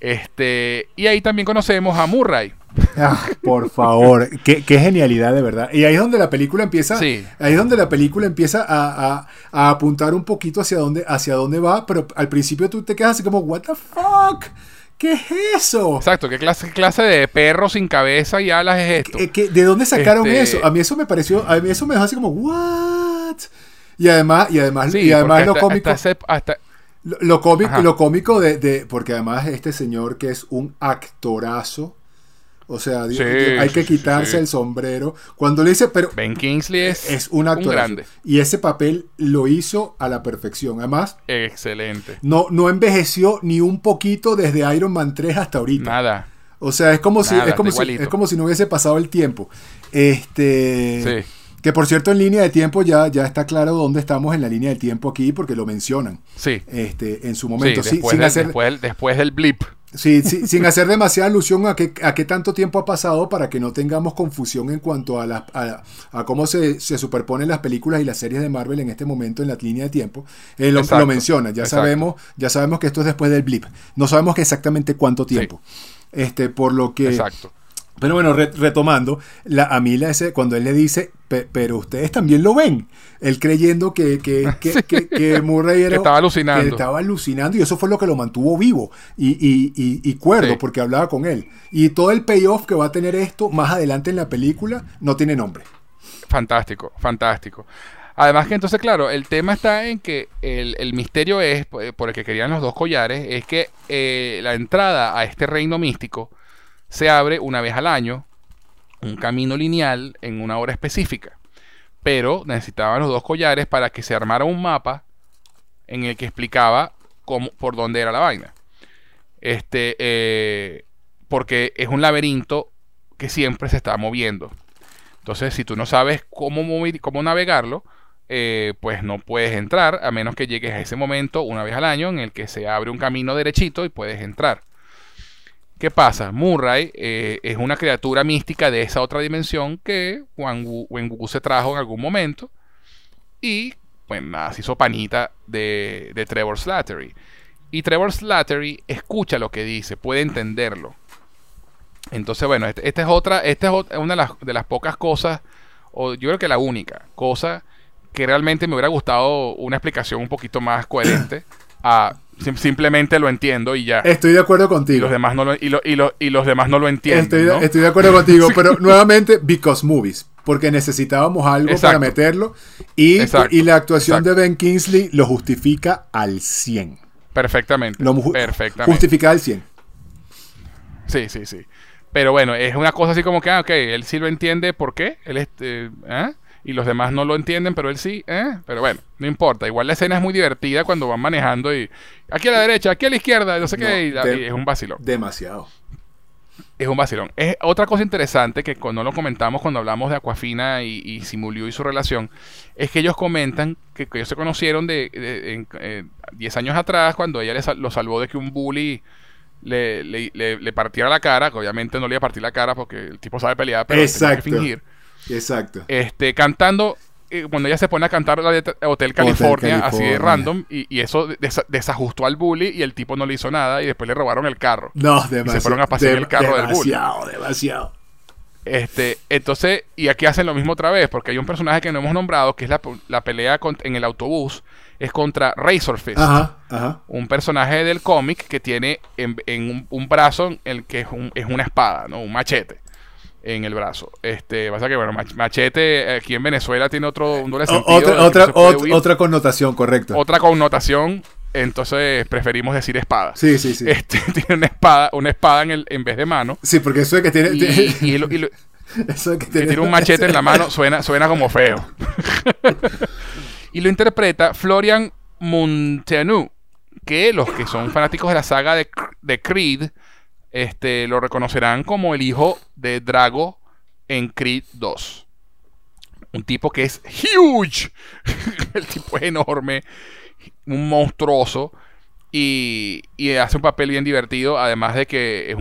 este, y ahí también conocemos a Murray. [LAUGHS] Ah, por favor, qué, genialidad de verdad. Y ahí es donde la película empieza. Ahí es donde la película empieza a, apuntar un poquito hacia dónde, hacia dónde va. Pero al principio tú te quedas así como, ¿What the fuck? ¿Qué es eso? Exacto, ¿qué clase, clase de perro sin cabeza y alas es esto? de dónde sacaron este eso? A mí eso me pareció, a mí eso me dejó así como, ¿what? Y además, y además, y además lo cómico. hasta, lo, cómico, lo cómico de, Porque además este señor que es un actorazo. O sea, hay que quitarse el sombrero. Cuando le dice, pero. Ben Kingsley es, un actor. grande. Y ese papel lo hizo a la perfección. Además. Excelente. No, no envejeció ni un poquito desde Iron Man 3 hasta ahorita. Nada. O sea, es como, si, es como, si, es como si no hubiese pasado el tiempo. Este. Sí. Que por cierto, en línea de tiempo ya, ya está claro dónde estamos en la línea de tiempo aquí, porque lo mencionan. Sí. Este, en su momento. Sí, después, después, del blip. Sí, sí, sin hacer demasiada alusión a qué, a qué tanto tiempo ha pasado para que no tengamos confusión en cuanto a, la, a, cómo se, se, superponen las películas y las series de Marvel en este momento en la línea de tiempo. Eh, lo, lo, menciona, ya sabemos, ya sabemos que esto es después del blip. No sabemos exactamente cuánto tiempo. Este, por lo que. Exacto. Pero bueno, retomando, la, a mí ese, cuando él le dice, pero ustedes también lo ven, él creyendo que, que, [LAUGHS] que, que, Murray era, estaba alucinando. estaba alucinando y eso fue lo que lo mantuvo vivo y, y, y, cuerdo porque hablaba con él. Y todo el payoff que va a tener esto más adelante en la película no tiene nombre. Fantástico, fantástico. Además que entonces, claro, el tema está en que el, misterio es, por el que querían los dos collares, es que eh, la entrada a este reino místico se abre una vez al año, un camino lineal en una hora específica. Pero necesitaban los dos collares para que se armara un mapa en el que explicaba cómo, por dónde era la vaina. Este, eh, porque es un laberinto que siempre se está moviendo. Entonces, si tú no sabes cómo, mover, cómo navegarlo, eh, pues no puedes entrar a menos que llegues a ese momento una vez al año en el que se abre un camino derechito y puedes entrar. ¿Qué pasa? Murray eh, es una criatura mística de esa otra dimensión que Wenwu se trajo en algún momento. Y, pues nada, se hizo panita de, Trevor Slattery. Y Trevor Slattery escucha lo que dice, puede entenderlo. Entonces, bueno, esta este es otra, esta es una de las, de las pocas cosas, o yo creo que la única cosa que realmente me hubiera gustado una explicación un poquito más coherente a simplemente lo entiendo y ya. Estoy de acuerdo contigo. Y los demás no lo, y y los demás no lo entienden. Estoy, de, acuerdo contigo, [LAUGHS] pero nuevamente, because movies. Porque necesitábamos algo para meterlo. Y, y la actuación de Ben Kingsley lo justifica al 100. Perfectamente. Lo perfectamente. Justifica al 100. Sí, sí, sí. Pero bueno, es una cosa así como que, ah, ok, él sí lo entiende, ¿por qué? Él este, ¿eh? Y los demás no lo entienden, pero él sí, ¿eh? Pero bueno, no importa. Igual la escena es muy divertida cuando van manejando y aquí a la derecha, aquí a la izquierda, no sé qué, y, es un vacilón. Demasiado. Es un vacilón. Es otra cosa interesante que no lo comentamos cuando hablamos de Aquafina y, y y su relación, es que ellos comentan que, ellos se conocieron de 10 años atrás cuando ella lo salvó de que un bully le, le, partiera la cara, que obviamente no le iba a partir la cara porque el tipo sabe pelear, pero tenía que fingir. Exacto. Este, cantando, eh, cuando ella se pone a cantar la de Hotel California, así de random, y, eso desajustó al bully y el tipo no le hizo nada y después le robaron el carro. No, demasiado. Y se fueron a pasear el carro del bully. Demasiado, demasiado. Este, entonces, y aquí hacen lo mismo otra vez, porque hay un personaje que no hemos nombrado, que es la, pelea en el autobús, es contra Razor Fist. Un personaje del cómic que tiene en, un, brazo el que es, es una espada, ¿no? Un machete en el brazo. Este, pasa que bueno, machete aquí en Venezuela tiene otro un doble sentido. Otra, otra, otra connotación, correcto. Otra connotación, entonces preferimos decir espada. Sí, sí, sí. Este, [LAUGHS] tiene una espada, una espada en, el, en vez de mano. Sí, porque eso es que tiene. Y, [LAUGHS] eso que tiene, un machete en la mano [LAUGHS] suena, suena como feo. y lo interpreta Florian Montenu, que los que son fanáticos de la saga de, de Creed este, lo reconocerán como el hijo de Drago en Creed 2. Un tipo que es huge. [LAUGHS] el tipo es enorme, un monstruoso. Y, hace un papel bien divertido. Además de que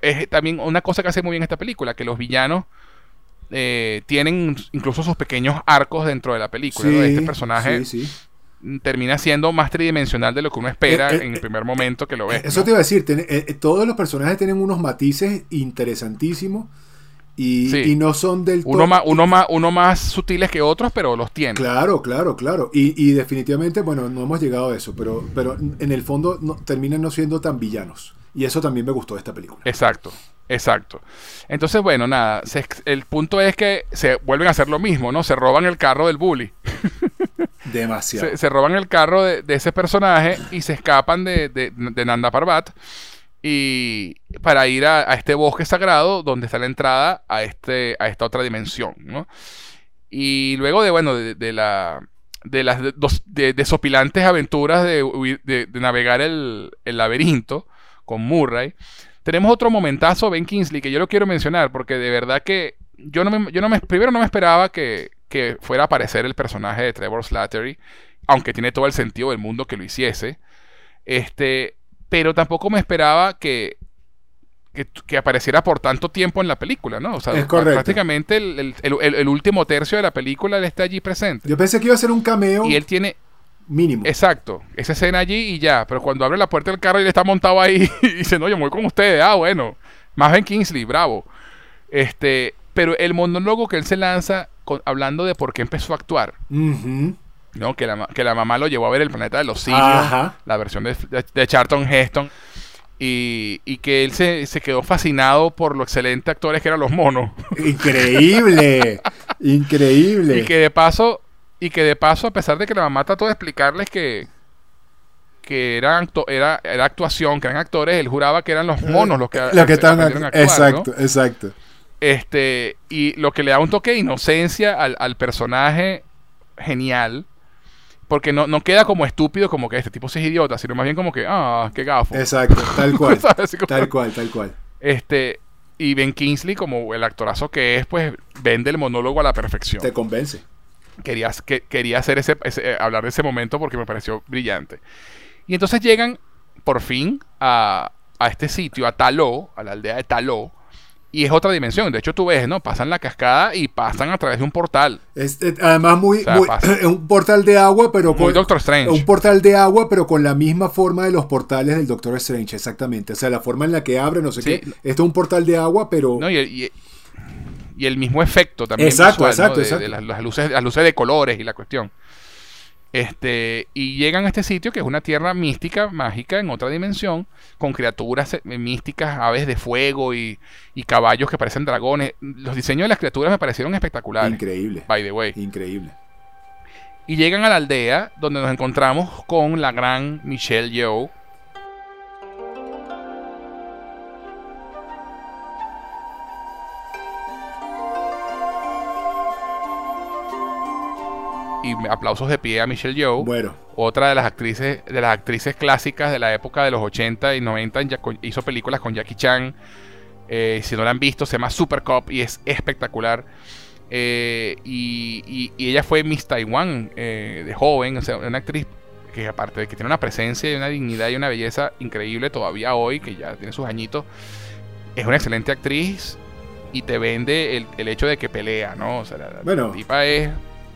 es, también una cosa que hace muy bien esta película: que los villanos eh, tienen incluso sus pequeños arcos dentro de la película. Este personaje termina siendo más tridimensional de lo que uno espera eh, eh, en el primer momento que lo ve. Eso te iba a decir, eh, todos los personajes tienen unos matices interesantísimos y, no son del todo... Uno más, uno, más, uno más sutiles que otros, pero los tiene. Claro, claro, claro. Y, definitivamente, bueno, no hemos llegado a eso, pero, pero en el fondo no, terminan no siendo tan villanos. Y eso también me gustó de esta película. Exacto, exacto. Entonces, bueno, nada, el punto es que se vuelven a hacer lo mismo, ¿no? Se roban el carro del bully. [LAUGHS] Demasiado. Se, roban el carro de, ese personaje y se escapan de, de, Nanda Parbat y para ir a, este bosque sagrado donde está la entrada a, este, a esta otra dimensión, ¿no? Y luego de, bueno, de, la de las desopilantes aventuras de, navegar el, el, laberinto con Murray, tenemos otro momentazo, Ben Kingsley, que yo lo quiero mencionar, porque de verdad que yo no me, yo no me, primero no me esperaba que, que fuera a aparecer el personaje de Trevor Slattery, aunque tiene todo el sentido del mundo que lo hiciese. Este, pero tampoco me esperaba que, que, apareciera por tanto tiempo en la película, ¿no? O sea, es prácticamente el, último tercio de la película él está allí presente. Yo pensé que iba a ser un cameo. Y él tiene. Mínimo. Exacto. Esa escena allí y ya. Pero cuando abre la puerta del carro y él está montado ahí [LAUGHS] y dice, no, yo me voy con ustedes. Ah, bueno. Más Ben Kingsley, bravo. Este, pero el monólogo que él se lanza hablando de por qué empezó a actuar. ¿no? Que la, que la mamá lo llevó a ver el planeta de los simios, la versión de, de, Charlton Heston. Y, y, que él se, se, quedó fascinado por lo excelentes actores que eran los monos. Increíble, [LAUGHS] increíble. Y que de paso, y que de paso, a pesar de que la mamá trató de explicarles que, que era, era, era actuación, que eran actores, él juraba que eran los monos los que, los que estaban Exacto, exacto. Este, y lo que le da un toque de inocencia al, al personaje genial porque no, no queda como estúpido como que este tipo sí es idiota, sino más bien como que, ah, qué gafo. Exacto, tal [LAUGHS] cual. tal cual, tal cual. Este, y Ben Kingsley, como el actorazo que es, pues vende el monólogo a la perfección. Te convence. Quería, que, quería hacer ese, eh, hablar de ese momento porque me pareció brillante. Y entonces llegan, por fin, a, a este sitio, a Taló, a la aldea de Taló, y es otra dimensión. De hecho, tú ves, ¿no? Pasan la cascada y pasan a través de un portal. Es, eh, además, muy, [LAUGHS] un portal de agua, pero con. Doctor Strange. Un portal de agua, pero con la misma forma de los portales del Doctor Strange, exactamente. O sea, la forma en la que abre, no sé qué. Esto es un portal de agua, pero. No, y, el mismo efecto también. Exacto, exacto, exacto. las, luces, las luces de colores y la cuestión. Este, y llegan a este sitio que es una tierra mística, mágica, en otra dimensión, con criaturas eh, místicas, aves de fuego y, caballos que parecen dragones. Los diseños de las criaturas me parecieron espectaculares. Increíble. By the way. Increíble. Y llegan a la aldea donde nos encontramos con la gran Michelle Yeoh y aplausos de pie a Michelle Yeoh. Bueno. Otra de las actrices de las actrices clásicas de la época de los 80 y 90 hizo películas con Jackie Chan. Eh, si no la han visto, se llama Super Cop y es espectacular. Eh, y, ella fue Miss Taiwan eh, de joven, o sea, una actriz que aparte de que tiene una presencia y una dignidad y una belleza increíble todavía hoy, que ya tiene sus añitos, es una excelente actriz y te vende el, hecho de que pelea, ¿no? O sea, la, bueno, tipa es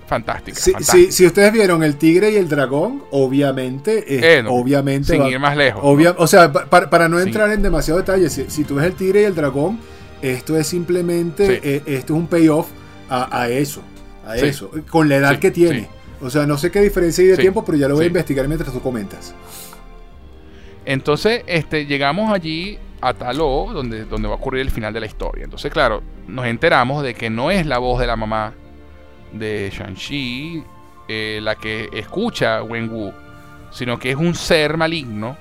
fantástica. Si, ustedes vieron El Tigre y el Dragón, obviamente, eh, obviamente sin ir más lejos. O sea, para, no entrar en demasiado detalle, si, tú ves El Tigre y el Dragón, esto es simplemente, eh, esto es un payoff a, a eso, a eso, con la edad que tiene. O sea, no sé qué diferencia hay de tiempo, pero ya lo voy a investigar mientras tú comentas. Entonces, este, llegamos allí a Taló, donde, donde va a ocurrir el final de la historia. Entonces, claro, nos enteramos de que no es la voz de la mamá de Shang-Chi eh, la que escucha a Wen-Wu, sino que es un ser maligno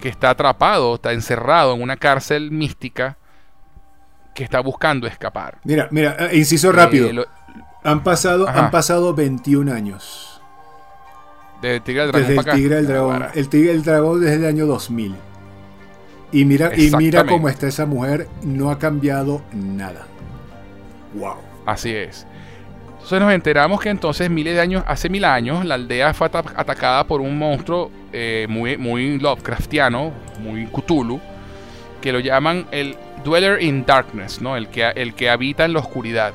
que está atrapado, está encerrado en una cárcel mística que está buscando escapar. Mira, mira, eh, inciso rápido. Eh, han, pasado, han pasado 21 años. Desde el Tigre del Dragón. Desde el Tigre del Dragón. El Tigre del Dragón desde el año 2000. Y mira, y mira cómo está esa mujer, no ha cambiado nada. Wow. Así es. Entonces nos enteramos que entonces miles de años, hace mil años, la aldea fue atacada por un monstruo eh, muy, muy Lovecraftiano, muy Cthulhu, que lo llaman el Dweller in Darkness, ¿no? el, que, el que habita en la oscuridad,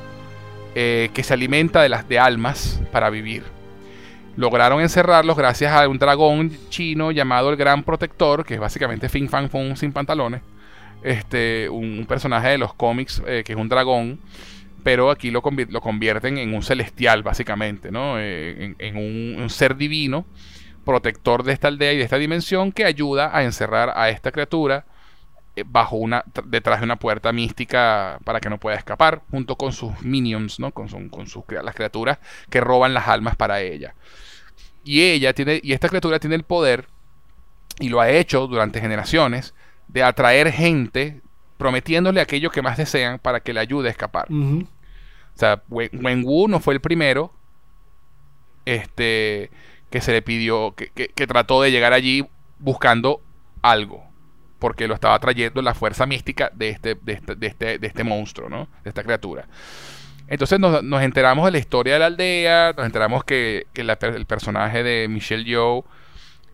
eh, que se alimenta de las de almas para vivir. Lograron encerrarlos gracias a un dragón chino llamado el Gran Protector, que es básicamente Fin Fan Fun sin pantalones. Este, un, personaje de los cómics eh, que es un dragón pero aquí lo, lo convierten en un celestial, básicamente, ¿no? Eh, en, un, ser divino, protector de esta aldea y de esta dimensión, que ayuda a encerrar a esta criatura eh, bajo una detrás de una puerta mística para que no pueda escapar, junto con sus minions, ¿no? Con, con sus las criaturas que roban las almas para ella. Y ella tiene, y esta criatura tiene el poder, y lo ha hecho durante generaciones, de atraer gente prometiéndole aquello que más desean para que le ayude a escapar. O sea, Wen, Wu no fue el primero este, que se le pidió, que, trató de llegar allí buscando algo, porque lo estaba trayendo la fuerza mística de este, de este, de este, de este monstruo, ¿no? De esta criatura. Entonces nos, enteramos de la historia de la aldea, nos enteramos que, el personaje de Michelle Yeoh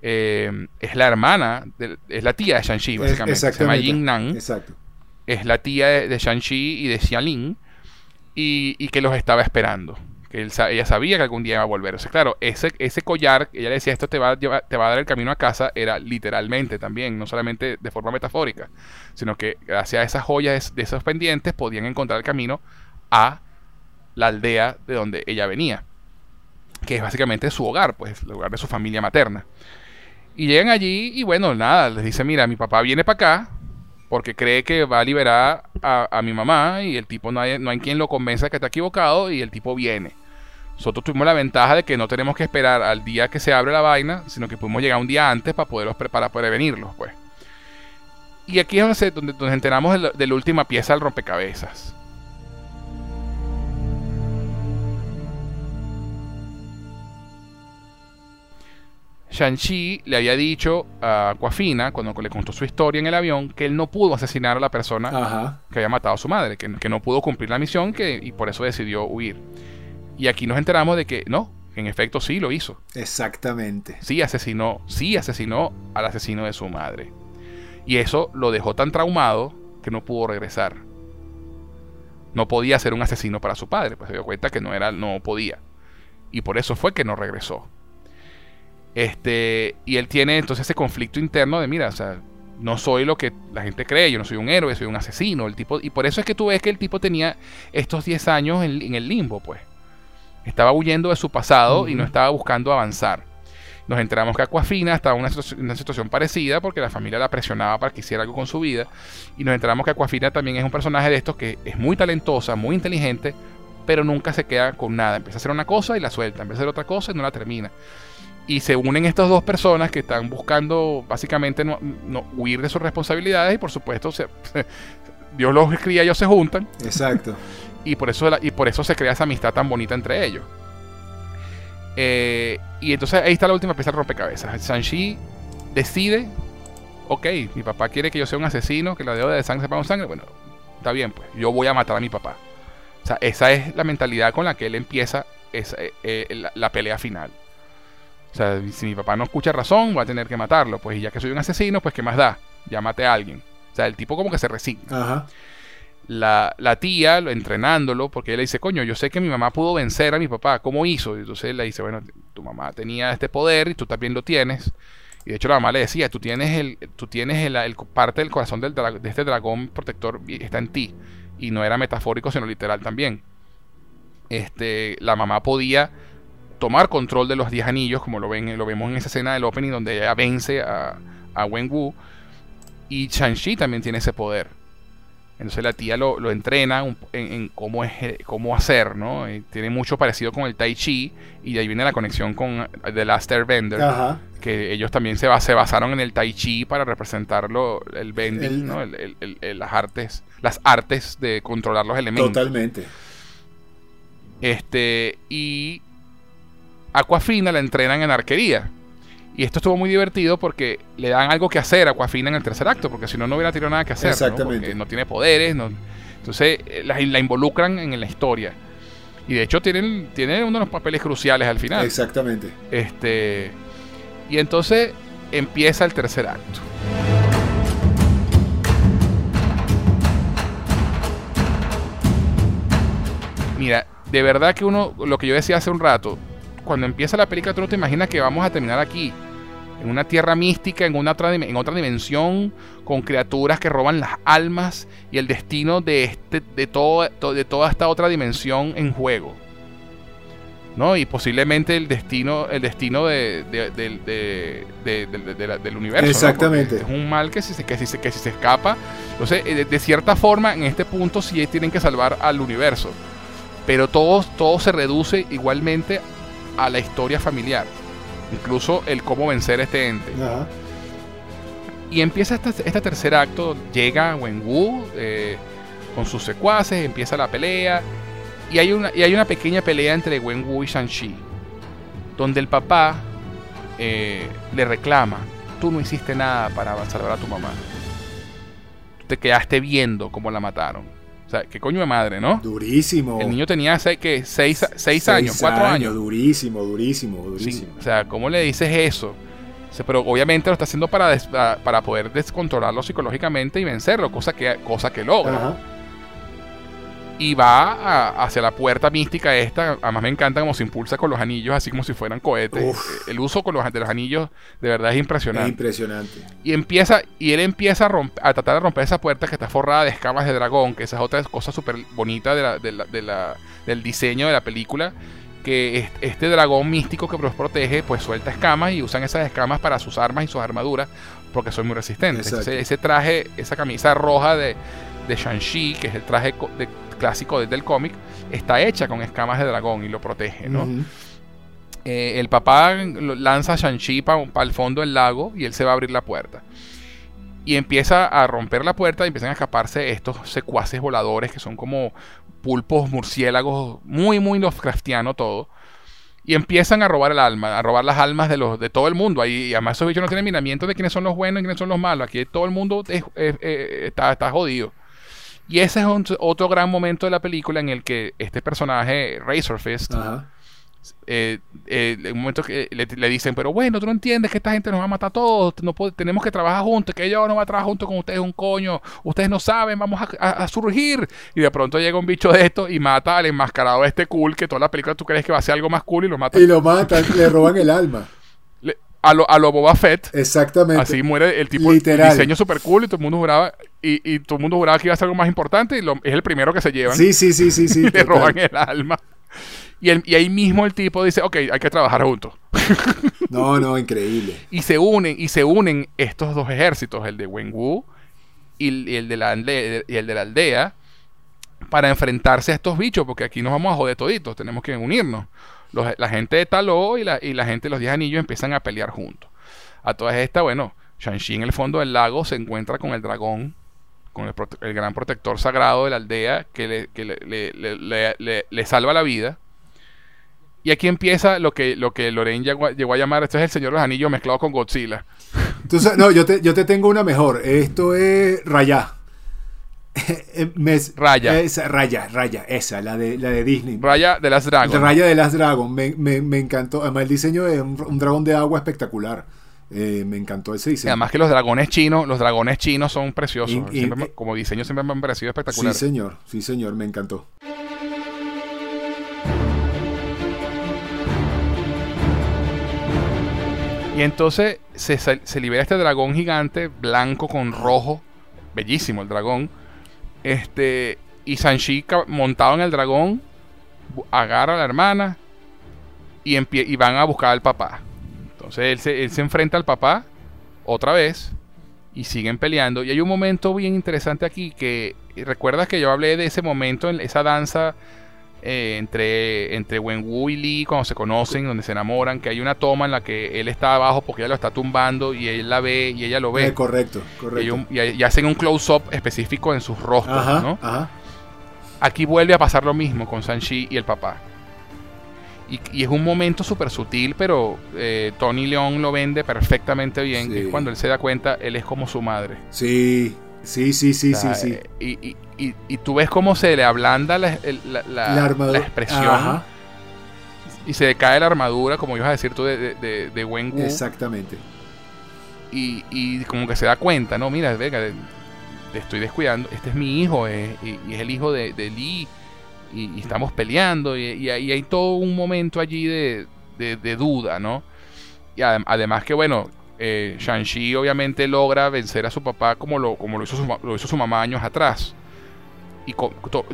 eh, es la hermana, es la tía de Shang-Chi, básicamente. Se llama Jin Nan. Exacto es la tía de, Shang-Chi y de Xialin y, y, que los estaba esperando. que ella sabía que algún día iba a volver. O sea, claro, ese, ese collar, ella le decía, esto te va, a te va a dar el camino a casa, era literalmente también, no solamente de forma metafórica, sino que gracias a esas joyas de esos pendientes podían encontrar el camino a la aldea de donde ella venía, que es básicamente su hogar, pues, el hogar de su familia materna. Y llegan allí y bueno, nada, les dice, mira, mi papá viene para acá porque cree que va a liberar a, mi mamá y el tipo no hay, no hay quien lo convenza que está equivocado y el tipo viene. Nosotros tuvimos la ventaja de que no tenemos que esperar al día que se abre la vaina, sino que pudimos llegar un día antes para poderlos para prevenirlos, pues. Y aquí es donde, nos enteramos de la última pieza del rompecabezas. Shang-Chi le había dicho a Aquafina, cuando le contó su historia en el avión, que él no pudo asesinar a la persona que había matado a su madre, que, no pudo cumplir la misión que, y por eso decidió huir. Y aquí nos enteramos de que no, en efecto sí lo hizo. Exactamente. Sí asesinó, sí asesinó al asesino de su madre. Y eso lo dejó tan traumado que no pudo regresar. No podía ser un asesino para su padre, pues se dio cuenta que no era, no podía. Y por eso fue que no regresó. Este, y él tiene entonces ese conflicto interno de, mira, o sea, no soy lo que la gente cree, yo no soy un héroe, soy un asesino. El tipo, y por eso es que tú ves que el tipo tenía estos 10 años en, el limbo, pues. Estaba huyendo de su pasado y no estaba buscando avanzar. Nos enteramos que Aquafina estaba en una, situación parecida porque la familia la presionaba para que hiciera algo con su vida. Y nos enteramos que Aquafina también es un personaje de estos que es muy talentosa, muy inteligente, pero nunca se queda con nada. Empieza a hacer una cosa y la suelta, empieza a hacer otra cosa y no la termina y se unen estas dos personas que están buscando básicamente no, huir de sus responsabilidades y por supuesto Dios los cría, ellos se juntan. Exacto. [LAUGHS] y, por eso, y por eso se crea esa amistad tan bonita entre ellos. Eh, y entonces ahí está la última pieza del rompecabezas. Sanchi decide, ok, mi papá quiere que yo sea un asesino, que la deuda de sangre sepa un sangre. Bueno, está bien, pues yo voy a matar a mi papá. O sea, esa es la mentalidad con la que él empieza esa, eh, eh, la pelea final. O sea, si mi papá no escucha razón, voy a tener que matarlo. Pues y ya que soy un asesino, pues ¿qué más da? Ya mate a alguien. O sea, el tipo como que se resigna. La, la, tía, entrenándolo, porque él le dice, coño, yo sé que mi mamá pudo vencer a mi papá, ¿cómo hizo? Y entonces él le dice, bueno, tu mamá tenía este poder y tú también lo tienes. Y de hecho la mamá le decía, tú tienes el, tú tienes el, parte del corazón del de este dragón protector está en ti. Y no era metafórico, sino literal también. Este, la mamá podía tomar control de los 10 anillos, como lo, ven, lo vemos en esa escena del opening donde ella vence a, a Wen Wu. Y Shang-Chi también tiene ese poder. Entonces la tía lo, lo entrena en, cómo, es, cómo hacer, ¿no? tiene mucho parecido con el Tai Chi y de ahí viene la conexión con The Last Airbender, que ellos también se, se, basaron en el Tai Chi para representarlo, el bending, ¿no? las artes, las artes de controlar los elementos. Totalmente. Este, y Aquafina la entrenan en arquería. Y esto estuvo muy divertido porque le dan algo que hacer a Aquafina en el tercer acto, porque si no, no hubiera tenido nada que hacer. Exactamente. ¿no? Porque no tiene poderes. entonces eh, la, involucran en la historia. Y de hecho tienen, tienen uno de los papeles cruciales al final. Exactamente. Este, y entonces empieza el tercer acto. Mira, de verdad que uno, lo que yo decía hace un rato, cuando empieza la película tú no te imaginas que vamos a terminar aquí. En una tierra mística, en, una otra, en otra dimensión, con criaturas que roban las almas y el destino de, este, de, todo, de toda esta otra dimensión en juego. ¿no? Y posiblemente el destino, el destino de, del universo. Exactamente. Es un mal que si, se, que, si, que si se escapa. Entonces, eh, de, cierta forma, en este punto sí tienen que salvar al universo. Pero todo, todo se reduce igualmente a la historia familiar. Incluso el cómo vencer este ente. Y empieza este, este, tercer acto, llega Wen Wu eh, con sus secuaces, empieza la pelea. Y hay, una, y hay una pequeña pelea entre Wen Wu y Shang-Chi. Donde el papá eh, le reclama, tú no hiciste nada para salvar a tu mamá. Tú te quedaste viendo cómo la mataron. O sea, qué coño de madre, ¿no? Durísimo. El niño tenía seis, ¿qué? Seis, seis, años, cuatro años. Durísimo, durísimo, durísimo. o sea, ¿cómo le dices eso? pero obviamente lo está haciendo para, para poder descontrolarlo psicológicamente y vencerlo, cosa que, cosa que logra. Y va hacia la puerta mística esta. Además me encanta cómo se impulsa con los anillos, así como si fueran cohetes. El uso con los, de los anillos de verdad es impresionante. impresionante. Y empieza, y él empieza a, tratar de romper esa puerta que está forrada de escamas de dragón, que esa es otra cosa súper bonita del diseño de la película. Que este dragón místico que los protege, pues suelta escamas y usan esas escamas para sus armas y sus armaduras, porque son muy resistentes. ese traje, esa camisa roja de, de Shang-Chi, que es el traje de, clásico desde el cómic, está hecha con escamas de dragón y lo protege, ¿no? Eh, el papá lanza a Shang-Chi para el fondo del lago y él se va a abrir la puerta. Y empieza a romper la puerta y empiezan a escaparse estos secuaces voladores que son como pulpos murciélagos, muy, muy Lovecraftiano todo. Y empiezan a robar el alma, a robar las almas de, los, de todo el mundo. Ahí, y además esos bichos no tienen miramiento de quiénes son los buenos y quiénes son los malos. Aquí todo el mundo está, está jodido. Y ese es otro gran momento de la película en el que este personaje, Razorfist, eh, eh, en un momento que le, dicen, pero bueno, tú no entiendes que esta gente nos va a matar a todos, no tenemos que trabajar juntos, que yo no va a trabajar junto con ustedes un coño, ustedes no saben, vamos a, surgir. Y de pronto llega un bicho de esto y mata al enmascarado este cool, que toda la película tú crees que va a ser algo más cool y lo mata. Y lo matan, le roban el alma a lo, a lo Boba Fett. Exactamente. Así muere el tipo Literal. diseño super cool y todo el mundo juraba y, y, todo el mundo juraba que iba a ser algo más importante y lo, es el primero que se llevan. Sí, sí, sí, sí, sí. [LAUGHS] le roban el alma. Y, y, ahí mismo el tipo dice, ok, hay que trabajar juntos. [LAUGHS] no, no, increíble. Y se unen, y se unen estos dos ejércitos, el de Wenwu y, y el, de la aldea, y el de la aldea, para enfrentarse a estos bichos, porque aquí nos vamos a joder toditos, tenemos que unirnos la gente de Taló y la, y la gente de los Diez Anillos empiezan a pelear juntos. A todas estas, bueno, Shang-Chi en el fondo del lago se encuentra con el dragón, con el, gran protector sagrado de la aldea que, le, le, salva la vida. Y aquí empieza lo que, lo que Lorraine llegó, a llamar, esto es el Señor de los Anillos mezclado con Godzilla. Entonces, no, yo te, yo te tengo una mejor. Esto es Raya. [LAUGHS] Eh, raya. Esa, raya, Raya, esa, la de, la de Disney. Raya de las Dragon. Raya de las Dragon, me, me, encantó. Además, el diseño de un, dragón de agua espectacular. Eh, me encantó ese diseño. además que los dragones chinos, los dragones chinos son preciosos. como diseño siempre me han parecido espectacular. Sí, señor, sí, señor, me encantó. Y entonces se, se libera este dragón gigante, blanco con rojo. Bellísimo el dragón este, y Sanchi montado en el dragón agarra a la hermana y, y van a buscar al papá. Entonces él se, enfrenta al papá otra vez y siguen peleando. Y hay un momento bien interesante aquí que recuerdas que yo hablé de ese momento en esa danza eh, entre, entre Wenwu y Lee cuando se conocen, donde se enamoran, que hay una toma en la que él está abajo porque ella lo está tumbando y él la ve y ella lo ve. Eh, correcto, correcto. Y, hacen un close-up específico en sus rostros, ¿no? Aquí vuelve a pasar lo mismo con Sanchi y el papá. Y, es un momento súper sutil, pero eh, Tony León lo vende perfectamente bien. Que cuando él se da cuenta, él es como su madre. Sí, Sí, sí, sí, sí, sí. Y, y, y, tú ves cómo se le ablanda la, la, la, expresión. Y se decae la armadura, como ibas a decir tú, de, de, de Wen Exactamente. Y, y como que se da cuenta, ¿no? Mira, venga, te estoy descuidando. Este es mi hijo, eh, y, es el hijo de, de Lee. Y, estamos peleando. Y, hay todo un momento allí de, de duda, ¿no? Y además que, bueno, eh, Shang-Chi obviamente logra vencer a su papá como lo, como lo, hizo, su, lo hizo su mamá años atrás. Y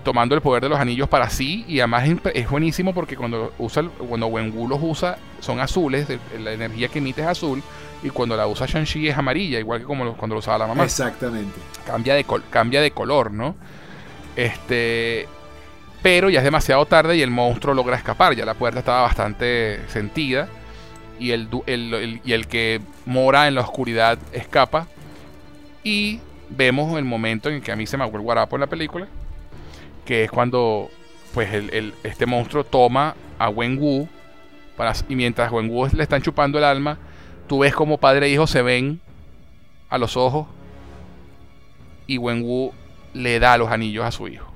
tomando el poder de los anillos para sí. Y además es buenísimo porque cuando usa cuando Wenwu los usa son azules, la energía que emite es azul. Y cuando la usa Shang-Chi es amarilla, igual que como cuando lo usaba la mamá. Exactamente. Cambia de, cambia de color, ¿no? Este. Pero ya es demasiado tarde y el monstruo logra escapar. Ya la puerta estaba bastante sentida y el, el que mora en la oscuridad escapa. Y vemos el momento en que a mí se me acuerda el guarapo en la película, que es cuando pues el, este monstruo toma a Wen Wu para, y mientras Wen Wu le están chupando el alma, tú ves como padre e hijo se ven a los ojos y Wen Wu le da los anillos a su hijo.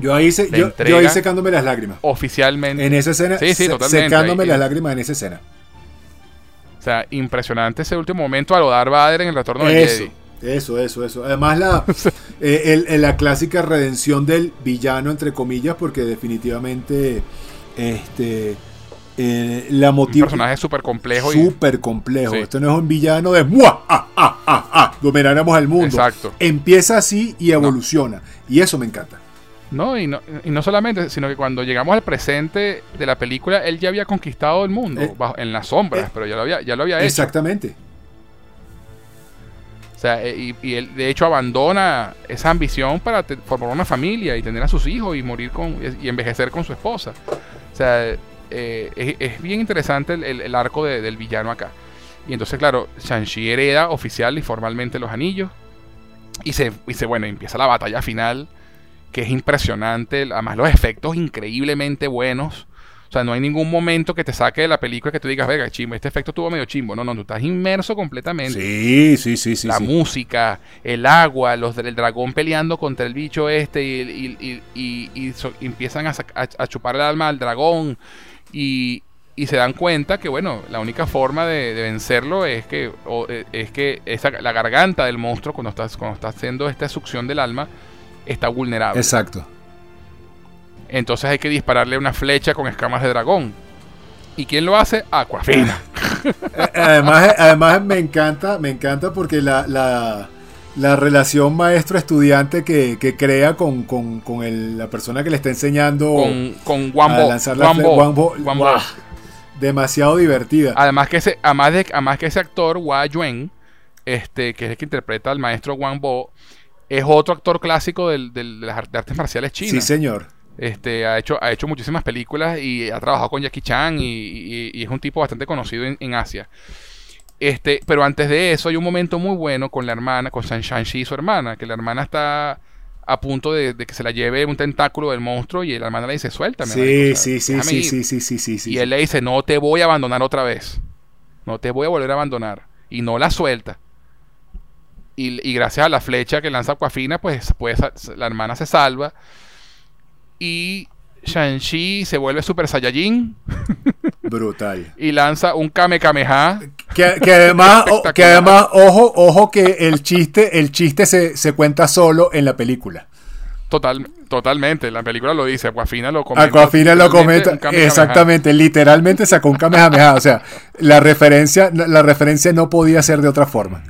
Yo ahí, yo, ahí secándome las lágrimas. Oficialmente. En esa escena. Sí, sí, totalmente. Secándome las lágrimas en esa escena. O sea, impresionante ese último momento a lo Darth Vader en el retorno de Jedi. Eso, eso, eso. Además, la, [LAUGHS] eh, la clásica redención del villano, entre comillas, porque definitivamente este, eh, la motiva. Un personaje súper complejo. Súper complejo. Esto no es un villano de ¡Mua! ¡Ah, ah, ah, ah! Dominaremos el mundo. Exacto. Empieza así y evoluciona. Y eso me encanta. No y, no, y no solamente, sino que cuando llegamos al presente de la película, él ya había conquistado el mundo, eh, en las sombras, eh, pero ya lo había, ya lo había hecho. Exactamente. O sea, y, él de hecho abandona esa ambición para formar una familia y tener a sus hijos y morir con y envejecer con su esposa. O sea, eh, es, bien interesante el, arco del villano acá. Y entonces, claro, Shang-Chi hereda oficial y formalmente los anillos. Y se, y se, bueno, empieza la batalla final, que es impresionante. Además, los efectos increíblemente buenos. O sea, no hay ningún momento que te saque de la película que tú digas, venga, chimbo, este efecto estuvo medio chimbo. No, no, tú estás inmerso completamente. Sí, sí, sí, sí. La música, el agua, los del dragón peleando contra el bicho este y, y, empiezan a, a, chupar el alma al dragón y, y se dan cuenta que, bueno, la única forma de, vencerlo es que, eh, es que esa, la garganta del monstruo, cuando estás, cuando está haciendo esta succión del alma, está vulnerable. Exacto. Entonces hay que dispararle una flecha con escamas de dragón. ¿Y quién lo hace? Aquafina. [LAUGHS] Eh, además, además me encanta, me encanta porque la, la, relación maestro-estudiante que, crea con, con, con la persona que le está enseñando con, con Wambo, a lanzar la demasiado divertida. Además que ese, además de, además que ese actor, Hua Yuen, este, que es el que interpreta al maestro Wang Bo, es otro actor clásico del, de las artes marciales chinas. Sí, señor. Este, ha hecho, ha hecho muchísimas películas y ha trabajado con Jackie Chan y, es un tipo bastante conocido en, Asia. Este, pero antes de eso hay un momento muy bueno con la hermana, con Shang-Chi y su hermana, que la hermana está a punto de, que se la lleve un tentáculo del monstruo y la hermana le dice, suéltame. Sí, sí, sí, sí, sí, sí, sí, sí, Y él le dice, no te voy a abandonar otra vez. No te voy a volver a abandonar. Y no la suelta. Y, gracias a la flecha que lanza Aquafina, pues, pues la hermana se salva. Y Shang-Chi se vuelve Super Saiyajin. [LAUGHS] Brutal. y lanza un Kame Kameha. Que, además, que además, ojo, ojo que el chiste, el chiste se, se cuenta solo en la película. Total, totalmente, la película lo dice, Aquafina lo comenta. Aquafina lo comenta, exactamente, literalmente sacó un Kamehameha, o sea, la referencia, la referencia no podía ser de otra forma.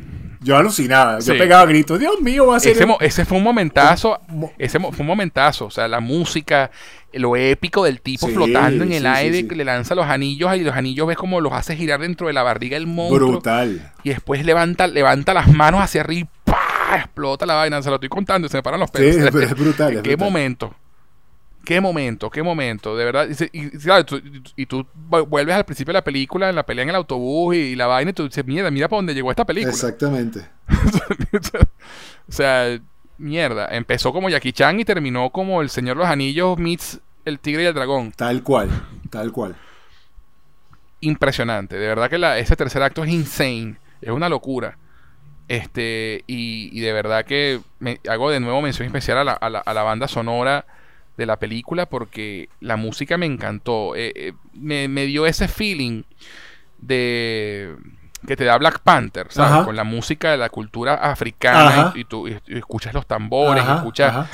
Yo alucinaba, yo pegaba gritos, Dios mío, va a ser... Ese, ese fue un momentazo, ese fue un momentazo, o sea, la música, lo épico del tipo flotando en el aire, que le lanza los anillos y los anillos ves como los hace girar dentro de la barriga del monstruo. Brutal. Y después levanta, levanta las manos hacia arriba y explota la vaina. Se lo estoy contando y se me paran los pelos. Sí, es brutal. ¿Qué momento? ¿Qué momento? ¿Qué momento? De verdad. Y, tú, vuelves al principio de la película, en la pelea en el autobús y, la vaina, y tú dices, mierda, mira para dónde llegó esta película. Exactamente. [LAUGHS] o sea, mierda. Empezó como Jackie Chan y terminó como El Señor de los Anillos meets El Tigre y el Dragón. Tal cual, tal cual. Impresionante. De verdad que la, ese tercer acto es insane. Es una locura. Este, y, de verdad que me, hago de nuevo mención especial a la, a la, banda sonora de la película porque la música me encantó. Eh, eh, me, dio ese feeling de que te da Black Panther, ¿sabes? Con la música de la cultura africana y, tú escuchas los tambores, escuchas...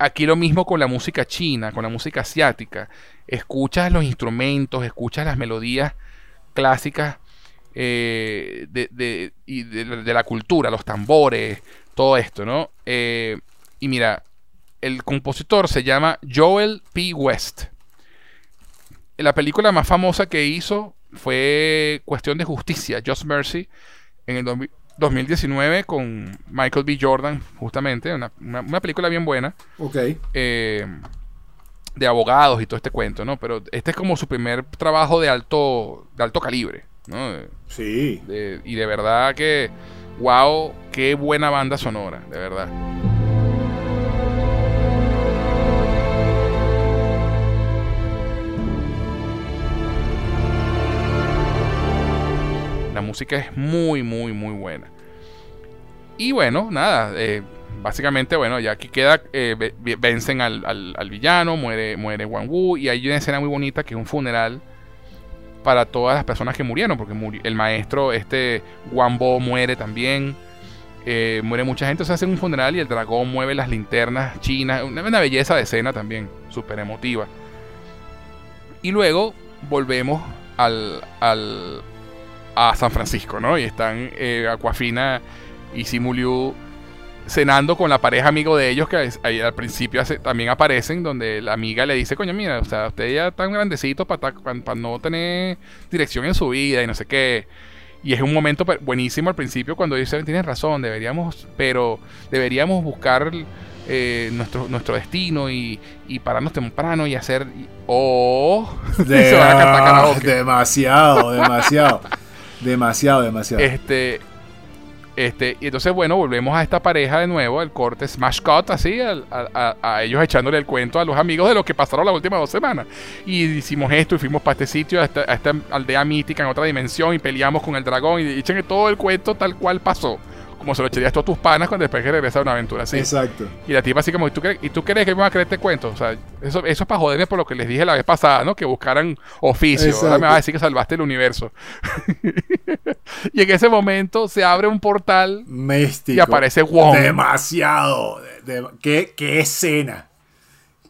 Aquí lo mismo con la música china, con la música asiática. Escuchas los instrumentos, escuchas las melodías clásicas eh, de, de, y de, la cultura, los tambores, todo esto, ¿no? Y mira, el compositor se llama Joel P. West. La película más famosa que hizo fue Cuestión de Justicia, Just Mercy, en el 2019 con Michael B. Jordan, justamente, una, película bien buena. Ok. Eh, de abogados y todo este cuento, ¿no? Pero este es como su primer trabajo de alto, de alto calibre. Sí. y de verdad que, wow, qué buena banda sonora, de verdad. La música es muy, muy, muy buena. Y bueno, nada, eh, básicamente, bueno, ya aquí queda, eh, vencen al, al, villano, muere, muere Wang Wu, y hay una escena muy bonita que es un funeral para todas las personas que murieron, porque el maestro, este Wambo, muere también. eh, muere mucha gente, se hace un funeral y el dragón mueve las linternas chinas, una, belleza de escena también, súper emotiva. Y luego volvemos al, a San Francisco, ¿no? Y están eh, Aquafina y Simuliu cenando con la pareja amigo de ellos que ahí al principio también aparecen donde la amiga le dice coño mira o sea usted ya tan grandecito para no tener dirección en su vida y no sé qué y es un momento buenísimo al principio cuando dice tienes razón deberíamos pero deberíamos buscar eh, nuestro, nuestro destino y, y, pararnos temprano y hacer o [LAUGHS] demasiado demasiado demasiado demasiado este este, y entonces, bueno, volvemos a esta pareja de nuevo, el corte Smash Cut, así, a, ellos echándole el cuento a los amigos de lo que pasaron las últimas dos semanas. Y hicimos esto y fuimos para este sitio, a esta, aldea mítica en otra dimensión y peleamos con el dragón y echen todo el cuento tal cual pasó como se lo echarías todos tus panas cuando después que regresa a una aventura así. Exacto. Y la tipa así como, ¿y tú, crees, ¿y tú crees que me va a creer este cuento? O sea, eso, eso es para joderme por lo que les dije la vez pasada, ¿no? Que buscaran oficio. Ahora me vas a decir que salvaste el universo. [LAUGHS] y en ese momento se abre un portal Místico. y aparece Wong. Demasiado. ¿Qué, ¿Qué escena?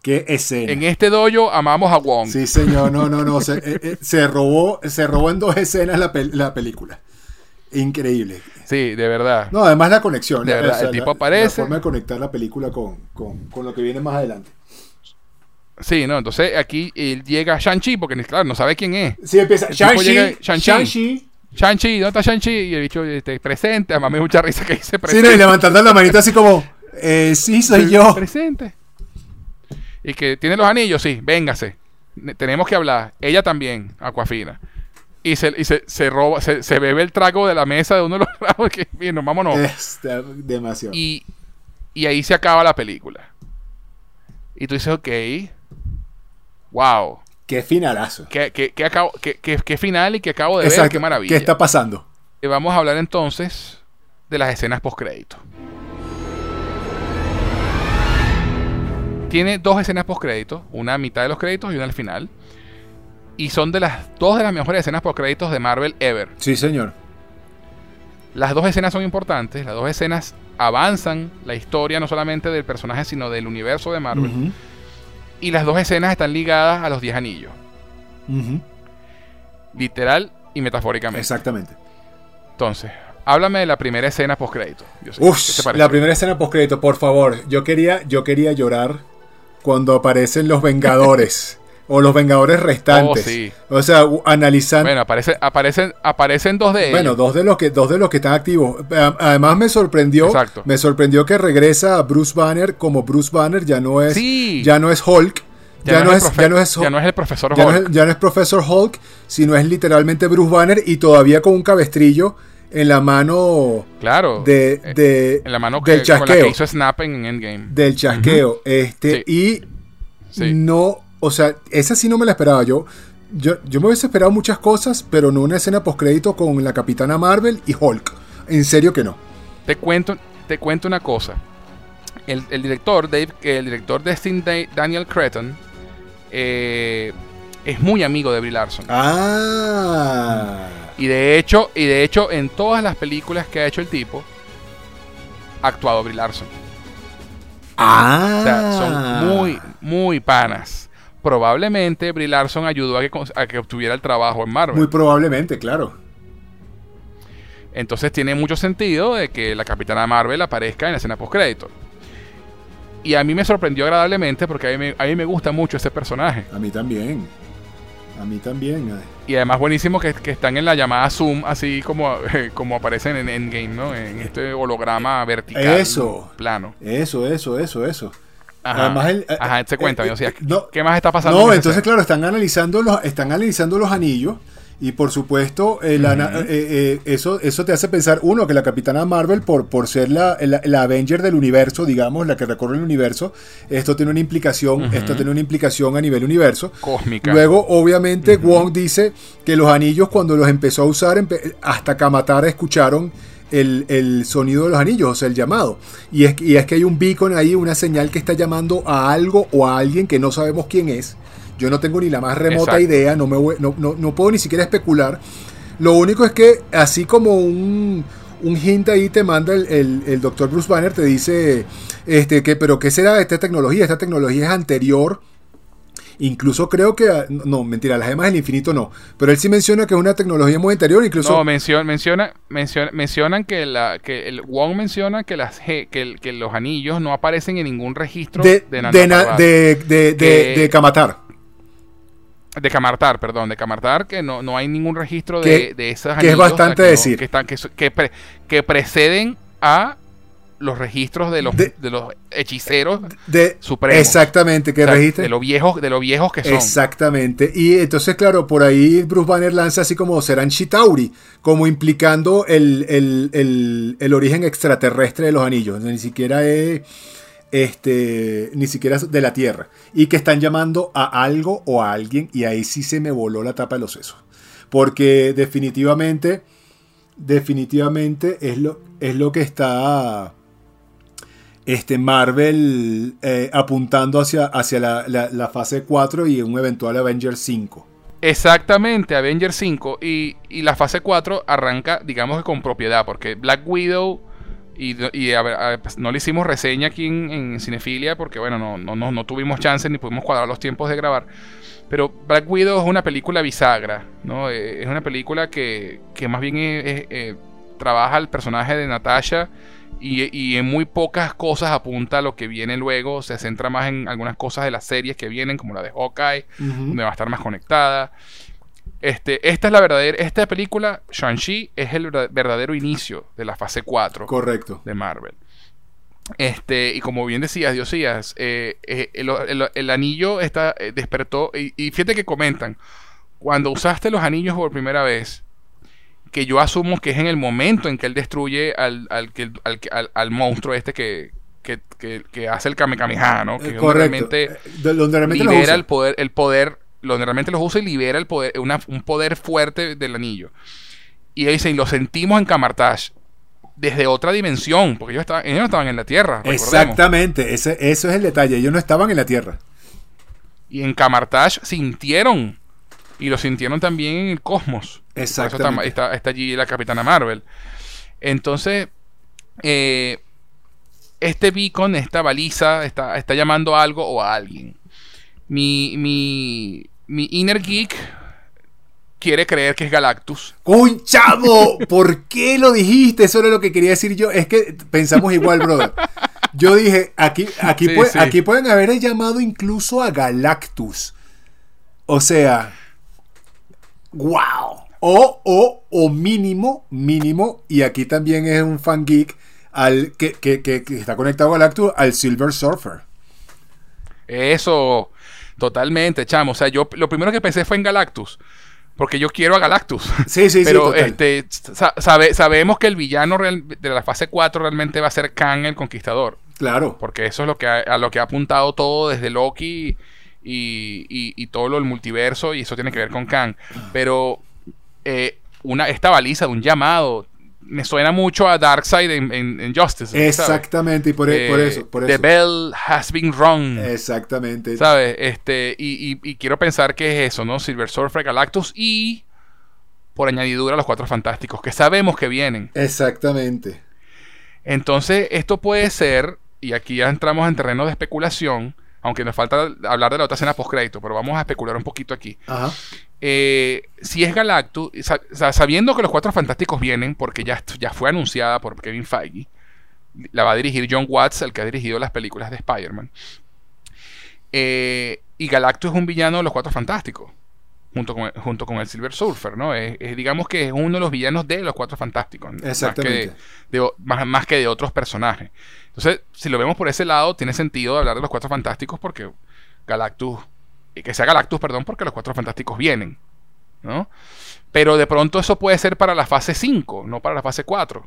Qué escena. En este dojo amamos a Wong. Sí, señor. No, no, no. Se, eh, eh, se robó, se robó en dos escenas la, la película. Increíble. Sí, de verdad. No, además la conexión. De verdad, el tipo aparece. La forma de conectar la película con, lo que viene más adelante. Sí, no, entonces aquí él llega Shang-Chi, porque claro, no sabe quién es. Sí, empieza Shang-Chi. Shang-Chi. Shang-Chi, ¿dónde está Shang-Chi? Y el bicho este, presente, además me da mucha risa que dice presente. Sí, y levantando la manita así como, eh, sí, soy yo. Presente. Y que tiene los anillos, sí, véngase. Tenemos que hablar. Ella también, Aquafina y se, y se, se roba, se, se, bebe el trago de la mesa de uno de los [LAUGHS] tragos que bien, vámonos. Es demasiado. Y, y ahí se acaba la película. Y tú dices, ok, wow. Qué finalazo. Qué, qué, qué, acabo, qué, qué, final y qué acabo de ver, qué maravilla. ¿Qué está pasando? Y vamos a hablar entonces de las escenas post-crédito. Tiene dos escenas post-crédito, una a mitad de los créditos y una al final. Y son de las dos de las mejores escenas por créditos de Marvel ever. Sí, señor. Las dos escenas son importantes. Las dos escenas avanzan la historia no solamente del personaje, sino del universo de Marvel. Y las dos escenas están ligadas a los 10 anillos. Literal y metafóricamente. Exactamente. Entonces, háblame de la primera escena post crédito. La primera escena post crédito, por favor. Yo quería, yo quería llorar cuando aparecen los Vengadores. [LAUGHS] o los Vengadores restantes. Oh, sí. O sea, analizando. Bueno, aparece, aparecen, aparecen dos de ellos. Bueno, dos de los que, dos de los que están activos. Además me sorprendió. Exacto. Me sorprendió que regresa Bruce Banner como Bruce Banner, ya no es. Ya no es Hulk. Ya, no, es, ya, no, es, ya no es el profesor Hulk. ya no es profesor Hulk, sino es literalmente Bruce Banner y todavía con un cabestrillo en la mano claro de, eh, de en la mano del chasqueo que hizo Snap en Endgame del chasqueo este y no o sea, esa sí no me la esperaba. Yo, yo, yo me hubiese esperado muchas cosas, pero no una escena postcrédito con la Capitana Marvel y Hulk. En serio que no. Te cuento, te cuento una cosa. El, director, Dave, el director de Daniel Cretton, eh, es muy amigo de Brie Larson. Ah. Y de hecho, y de hecho, en todas las películas que ha hecho el tipo, ha actuado Brie Larson. Ah. O sea, son muy, muy panas probablemente Brie Larson ayudó a que, obtuviera el trabajo en Marvel. Muy probablemente, claro. Entonces tiene mucho sentido de que la Capitana Marvel aparezca en la escena post-crédito. Y a mí me sorprendió agradablemente porque a mí, me, gusta mucho ese personaje. A mí también. A mí también. Y además buenísimo que, están en la llamada Zoom, así como, [LAUGHS] como aparecen en Endgame, ¿no? En este holograma vertical. Eso. Plano. Eso, eso, eso, eso. Ajá, eh, Ajá se cuenta, eh, eh, ¿qué más está pasando? No, entonces, claro, están analizando los, están analizando los anillos. Y por supuesto, eso, eso te hace pensar, uno, que la Capitana Marvel, por, por ser la, la, Avenger del universo, digamos, la que recorre el universo, esto tiene una implicación, esto tiene una implicación a nivel universo. Cósmica. Luego, obviamente, Wong dice que los anillos, cuando los empezó a usar, hasta Kamatara escucharon el, sonido de los anillos, o sea, el llamado. Y es, y es que hay un beacon ahí, una señal que está llamando a algo o a alguien que no sabemos quién es. Yo no tengo ni la más remota idea, no, me no, no, puedo ni siquiera especular. Lo único es que, así como un, un hint ahí te manda el, el, doctor Bruce Banner, te dice, este, que, pero ¿qué será esta tecnología? Esta tecnología es anterior. Incluso creo que, no, mentira, las gemas del infinito no, pero él sí menciona que es una tecnología muy anterior, incluso... No, menciona, menciona, mencionan que, la, que el Wong menciona que, las, que, que los anillos no aparecen en ningún registro de, de, de, de, de, de Kamatar. De Camartar, perdón, de Camartar, que no, no hay ningún registro de, de esas Que es bastante decir. que, están, que, que, preceden a los registros de los, de, los hechiceros de, supremos. Exactamente, que registre. De los viejos, de los viejos que son. Exactamente. Y entonces, claro, por ahí Bruce Banner lanza así como serán Chitauri, como implicando el, el, el, el origen extraterrestre de los anillos. Ni siquiera es este, ni siquiera de la Tierra, y que están llamando a algo o a alguien, y ahí sí se me voló la tapa de los sesos. Porque definitivamente, definitivamente es lo, es lo que está este Marvel eh, apuntando hacia, hacia la, fase 4 y un eventual Avenger 5. Exactamente, Avenger 5 y, y, la fase 4 arranca, digamos que con propiedad, porque Black Widow y, pues, no le hicimos reseña aquí en, Cinefilia porque, bueno, no, no, no, tuvimos chance ni pudimos cuadrar los tiempos de grabar. Pero Black Widow es una película bisagra, ¿no? Eh, es una película que, que más bien eh, trabaja el personaje de Natasha y, y, en muy pocas cosas apunta a lo que viene luego. Se centra más en algunas cosas de las series que vienen, como la de Hawkeye, donde va a estar más conectada. Este, esta es la verdadera. Esta película, Shang-Chi, es el verdadero inicio de la fase 4 Correcto. de Marvel. Este, y como bien decías, Diosías, eh, eh, el, anillo está, eh, despertó. Y, fíjate que comentan: cuando usaste los anillos por primera vez, que yo asumo que es en el momento en que él destruye al, al, al, monstruo este que, que, hace el Kamehameha, ¿no? Que realmente, libera el poder, el poder lo realmente los usa y libera el poder, un poder fuerte del anillo. Y dicen, lo sentimos en Camartage desde otra dimensión, porque ellos, estaban, ellos no estaban en la Tierra. Exactamente, ese, eso es el detalle, ellos no estaban en la Tierra. Y en Camartage sintieron, y lo sintieron también en el cosmos. Exactamente. Está, está, allí la Capitana Marvel. Entonces, eh, este beacon, esta baliza, está, está llamando a algo o a alguien mi, mi, mi inner geek quiere creer que es Galactus. ¡Uy, chavo! ¿Por qué lo dijiste? Eso era lo que quería decir yo. Es que pensamos igual, brother. Yo dije, aquí, aquí, aquí pueden haber llamado incluso a Galactus. O sea, wow. O, o, o mínimo, mínimo, y aquí también es un fan geek al que, que, que, que está conectado a Galactus, al Silver Surfer. Eso, Totalmente, chamo. O sea, yo lo primero que pensé fue en Galactus. Porque yo quiero a Galactus. [LAUGHS] Sí, sí, Pero sí. Pero este, sabemos que el villano de la fase 4 realmente va a ser Kang el Conquistador. Claro. Porque eso es lo que a lo que ha apuntado todo desde Loki y, y, todo lo del multiverso. Y eso tiene que ver con Kang. Pero eh, una, esta baliza de un llamado me suena mucho a Darkseid en, en, Justice. Exactamente, y por, e, por, eh, eso, por, The bell has been rung. Exactamente. ¿Sabes? Este, y, y, quiero pensar que es eso, ¿no? Silver Surfer, Galactus y, por añadidura, los Cuatro Fantásticos, que sabemos que vienen. Exactamente. Entonces, esto puede ser, y aquí ya entramos en terreno de especulación, aunque nos falta hablar de la otra escena post-crédito, pero vamos a especular un poquito aquí. Ajá. Eh, si es Galactus, sabiendo que los Cuatro Fantásticos vienen, porque ya, ya fue anunciada por Kevin Feige, la va a dirigir John Watts, el que ha dirigido las películas de Spider-Man. Eh, y Galactus es un villano de los Cuatro Fantásticos, junto con, junto con el Silver Surfer, ¿no? Es, digamos que es uno de los villanos de los Cuatro Fantásticos, Exactamente. Más que, de, otros personajes. Entonces, si lo vemos por ese lado, tiene sentido hablar de los Cuatro Fantásticos porque Galactus que sea Galactus, perdón, porque los cuatro fantásticos vienen. ¿no? Pero de pronto eso puede ser para la fase 5, no para la fase 4.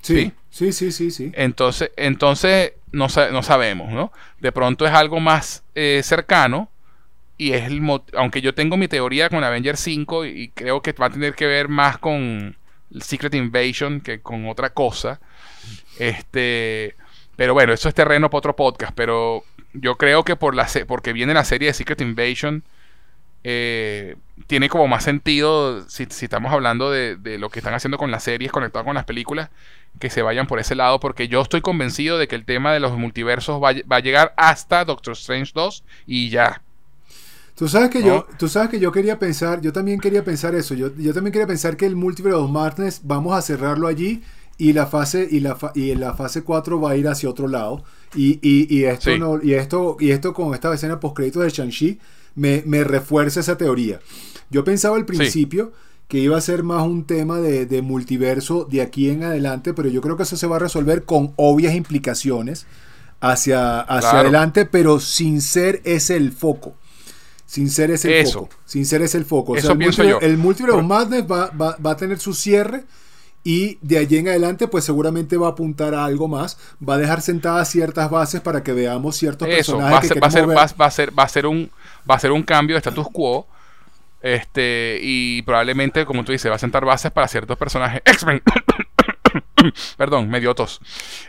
Sí, sí, sí, sí, sí. Entonces, entonces no, no sabemos, ¿no? De pronto es algo más eh, cercano y es el aunque yo tengo mi teoría con Avenger 5 y creo que va a tener que ver más con Secret Invasion que con otra cosa. Este, pero bueno, eso es terreno para otro podcast, pero yo creo que por la porque viene la serie de Secret Invasion, eh, tiene como más sentido, si, estamos hablando de, lo que están haciendo con las series conectado con las películas, que se vayan por ese lado, porque yo estoy convencido de que el tema de los multiversos va, a llegar hasta Doctor Strange 2 y ya. Tú sabes que yo, tú sabes que yo quería pensar, yo también quería pensar eso, yo, yo también quería pensar que el Multiverse of Madness vamos a cerrarlo allí y la fase y la y la fase 4 va a ir hacia otro lado. Y, y, esto no, y esto y esto con esta escena post créditos de Shang-Chi me, me, refuerza esa teoría. Yo pensaba al principio que iba a ser más un tema de, multiverso de aquí en adelante, pero yo creo que eso se va a resolver con obvias implicaciones hacia, hacia adelante, pero sin ser ese el foco. Sin ser ese el foco. Sin ser ese el foco. Eso pienso yo. el Multiverse of Madness va, va, va a tener su cierre y de allí en adelante pues seguramente va a apuntar a algo más, va a dejar sentadas ciertas bases para que veamos ciertos personajes va a ser, va, a ser, va, a ser, va a ser un va a ser un cambio de status quo este y probablemente como tú dices va a sentar bases para ciertos personajes [COUGHS] X-Men [COUGHS] Perdón, medio tos.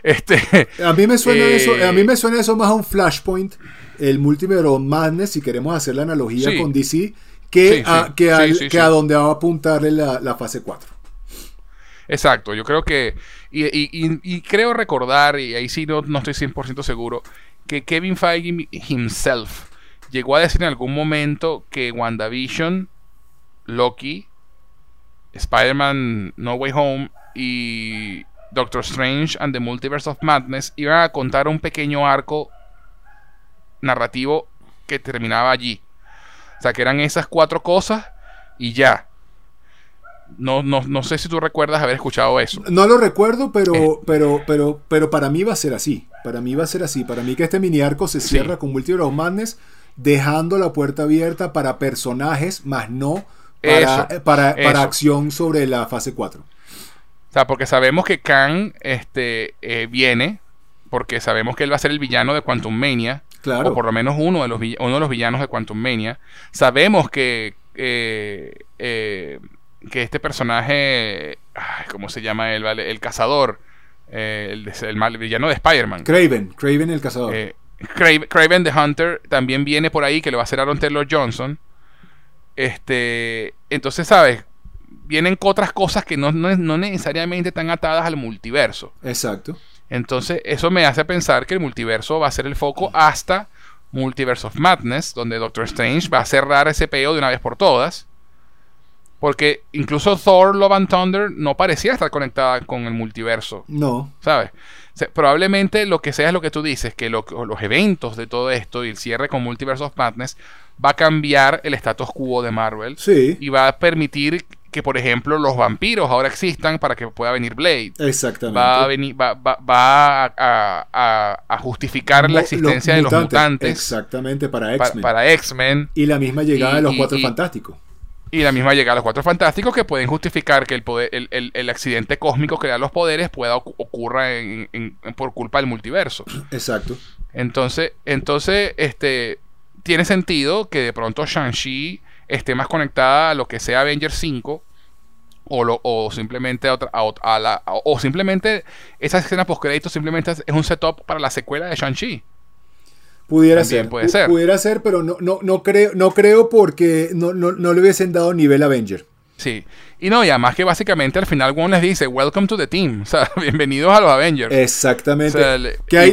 Este, a mí me suena eso, a mí me suena eso más a un Flashpoint, el Multiverse Madness, si queremos hacer la analogía con DC, que, a, que, a donde va a apuntarle la, la fase 4. Exacto, yo creo que, y, creo recordar, y ahí sí no, no estoy 100% seguro, que Kevin Feige himself llegó a decir en algún momento que WandaVision, Loki, Spider-Man No Way Home y Doctor Strange and the Multiverse of Madness iban a contar un pequeño arco narrativo que terminaba allí. O sea, que eran esas cuatro cosas y ya. No, no, no sé si tú recuerdas haber escuchado eso. No lo recuerdo, pero, eh. pero, pero, pero para mí va a ser así. Para mí va a ser así. Para mí que este mini arco se cierra con Multiverse of Madness, dejando la puerta abierta para personajes, más no para, para, acción sobre la fase 4. O sea, porque sabemos que Kang este, eh, viene, porque sabemos que él va a ser el villano de Quantum Mania. Claro. O por lo menos uno de los, uno de los villanos de Quantum Mania. Sabemos que eh, que este personaje, ¿cómo se llama él? Vale? El cazador, eh, el, el, mal, villano de Spider-Man. Craven, Craven el cazador. Eh, Craven, the Hunter también viene por ahí, que le va a hacer Aaron Taylor Johnson. Este, entonces, ¿sabes? Vienen otras cosas que no, no, necesariamente están atadas al multiverso. Exacto. Entonces, eso me hace pensar que el multiverso va a ser el foco hasta Multiverse of Madness, donde Doctor Strange va a cerrar ese peo de una vez por todas. Porque incluso Thor Love and Thunder no parecía estar conectada con el multiverso. No. ¿Sabes? probablemente lo que sea es lo que tú dices, que los eventos de todo esto y el cierre con Multiverse of Madness va a cambiar el status quo de Marvel. Sí. Y va a permitir que, por ejemplo, los vampiros ahora existan para que pueda venir Blade. Exactamente. Va a, venir, va, va, a, justificar la existencia de los mutantes. Exactamente, para X-Men. para X-Men. Y la misma llegada de los Cuatro Fantásticos. Y la misma llega a los cuatro fantásticos que pueden justificar que el, poder, el, accidente cósmico que da los poderes pueda ocurra en, por culpa del multiverso. [CLEARS THROAT] Exacto. Entonces, entonces, este tiene sentido que de pronto Shang-Chi esté más conectada a lo que sea Avengers 5 o, lo, o simplemente a otra, a, la, o simplemente esa escena post crédito simplemente es un setup para la secuela de Shang-Chi. Pudiera ser. Puede ser. Pudiera ser, pero no, no, no, creo, no creo porque no, no, no le hubiesen dado nivel Avenger. Sí. Y no, y además que básicamente al final Wong les dice, welcome to the team. [LAUGHS] O sea, bienvenidos a los Avengers. Exactamente.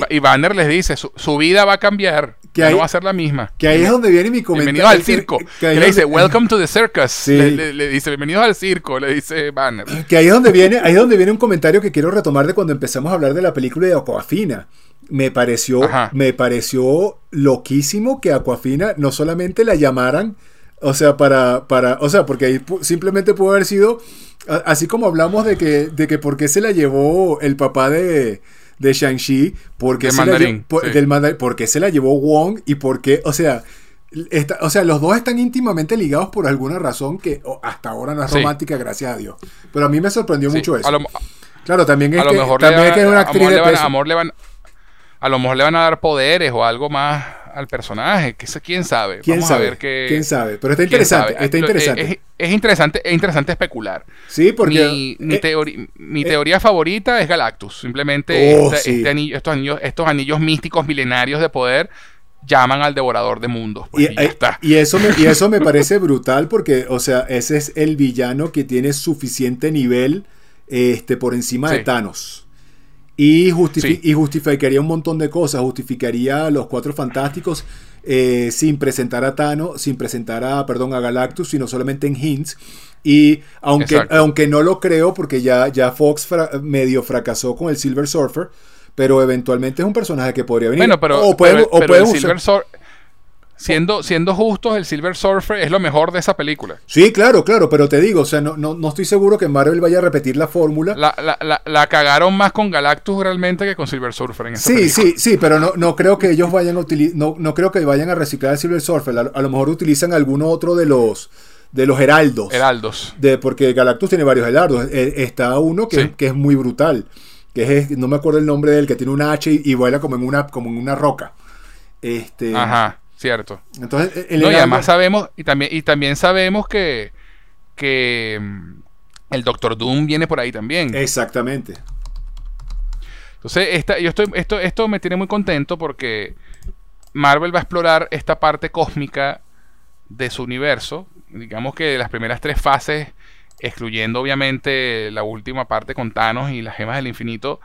y, Banner les dice, su, vida va a cambiar. Que no va a ser la misma. Que ahí es donde viene mi comentario. Bienvenidos al circo. Que, le dice, welcome to the circus. Le, dice, bienvenidos al circo, le dice Banner. Que ahí es donde viene, ahí es donde viene un comentario que quiero retomar de cuando empezamos a hablar de la película de Aquafina me pareció, me pareció loquísimo que Aquafina no solamente la llamaran, o sea, para, para, o sea, porque ahí simplemente pudo haber sido, así como hablamos de que, de que por qué se la llevó el papá de, de Shang-Chi, porque, se la del porque se la llevó Wong y porque, o sea, o sea, los dos están íntimamente ligados por alguna razón que hasta ahora no es romántica, gracias a Dios. Pero a mí me sorprendió mucho eso. claro, también es que, también es que es una actriz de peso. amor le van, a lo mejor le van a dar poderes o algo más al personaje, que quién sabe. ¿Quién sabe? ¿Quién sabe? Pero está interesante, está interesante. Es, interesante, es interesante especular. Sí, porque mi, eh, mi, eh, teoría favorita es Galactus. Simplemente oh, este, este estos, anillos, estos anillos místicos milenarios de poder llaman al devorador de mundos. Pues, y, y, eso me, y [LAUGHS] eso me parece brutal porque, o sea, ese es el villano que tiene suficiente nivel este, por encima de Thanos. Y, y, justificaría un montón de cosas. Justificaría a los cuatro fantásticos eh, sin presentar a Thanos, sin presentar a, perdón, a Galactus, sino solamente en hints. Y aunque, aunque no lo creo, porque ya, ya Fox medio fracasó con el Silver Surfer, pero eventualmente es un personaje que podría venir. Bueno, pero, o puede, o puede Silver Siendo, siendo justos, el Silver Surfer es lo mejor de esa película. Sí, claro, claro, pero te digo, o sea, no, no, estoy seguro que Marvel vaya a repetir la fórmula. La, cagaron más con Galactus realmente que con Silver Surfer en Sí, sí, sí, pero no, no creo que ellos vayan a utilizar, no, no creo que vayan a reciclar el Silver Surfer. A, lo mejor utilizan alguno otro de los de los heraldos. Heraldos. De, porque Galactus tiene varios heraldos. E, está uno que, que es muy brutal. Que es, no me acuerdo el nombre del que tiene una H y, vuela como en una, como en una roca. Este. Ajá. Cierto. Entonces, y además sabemos, y también, y también sabemos que, que mm, el Doctor Doom viene por ahí también. Exactamente. Entonces, esta, yo estoy, esto, esto me tiene muy contento porque Marvel va a explorar esta parte cósmica de su universo. Digamos que las primeras tres fases, excluyendo obviamente la última parte con Thanos y las gemas del infinito,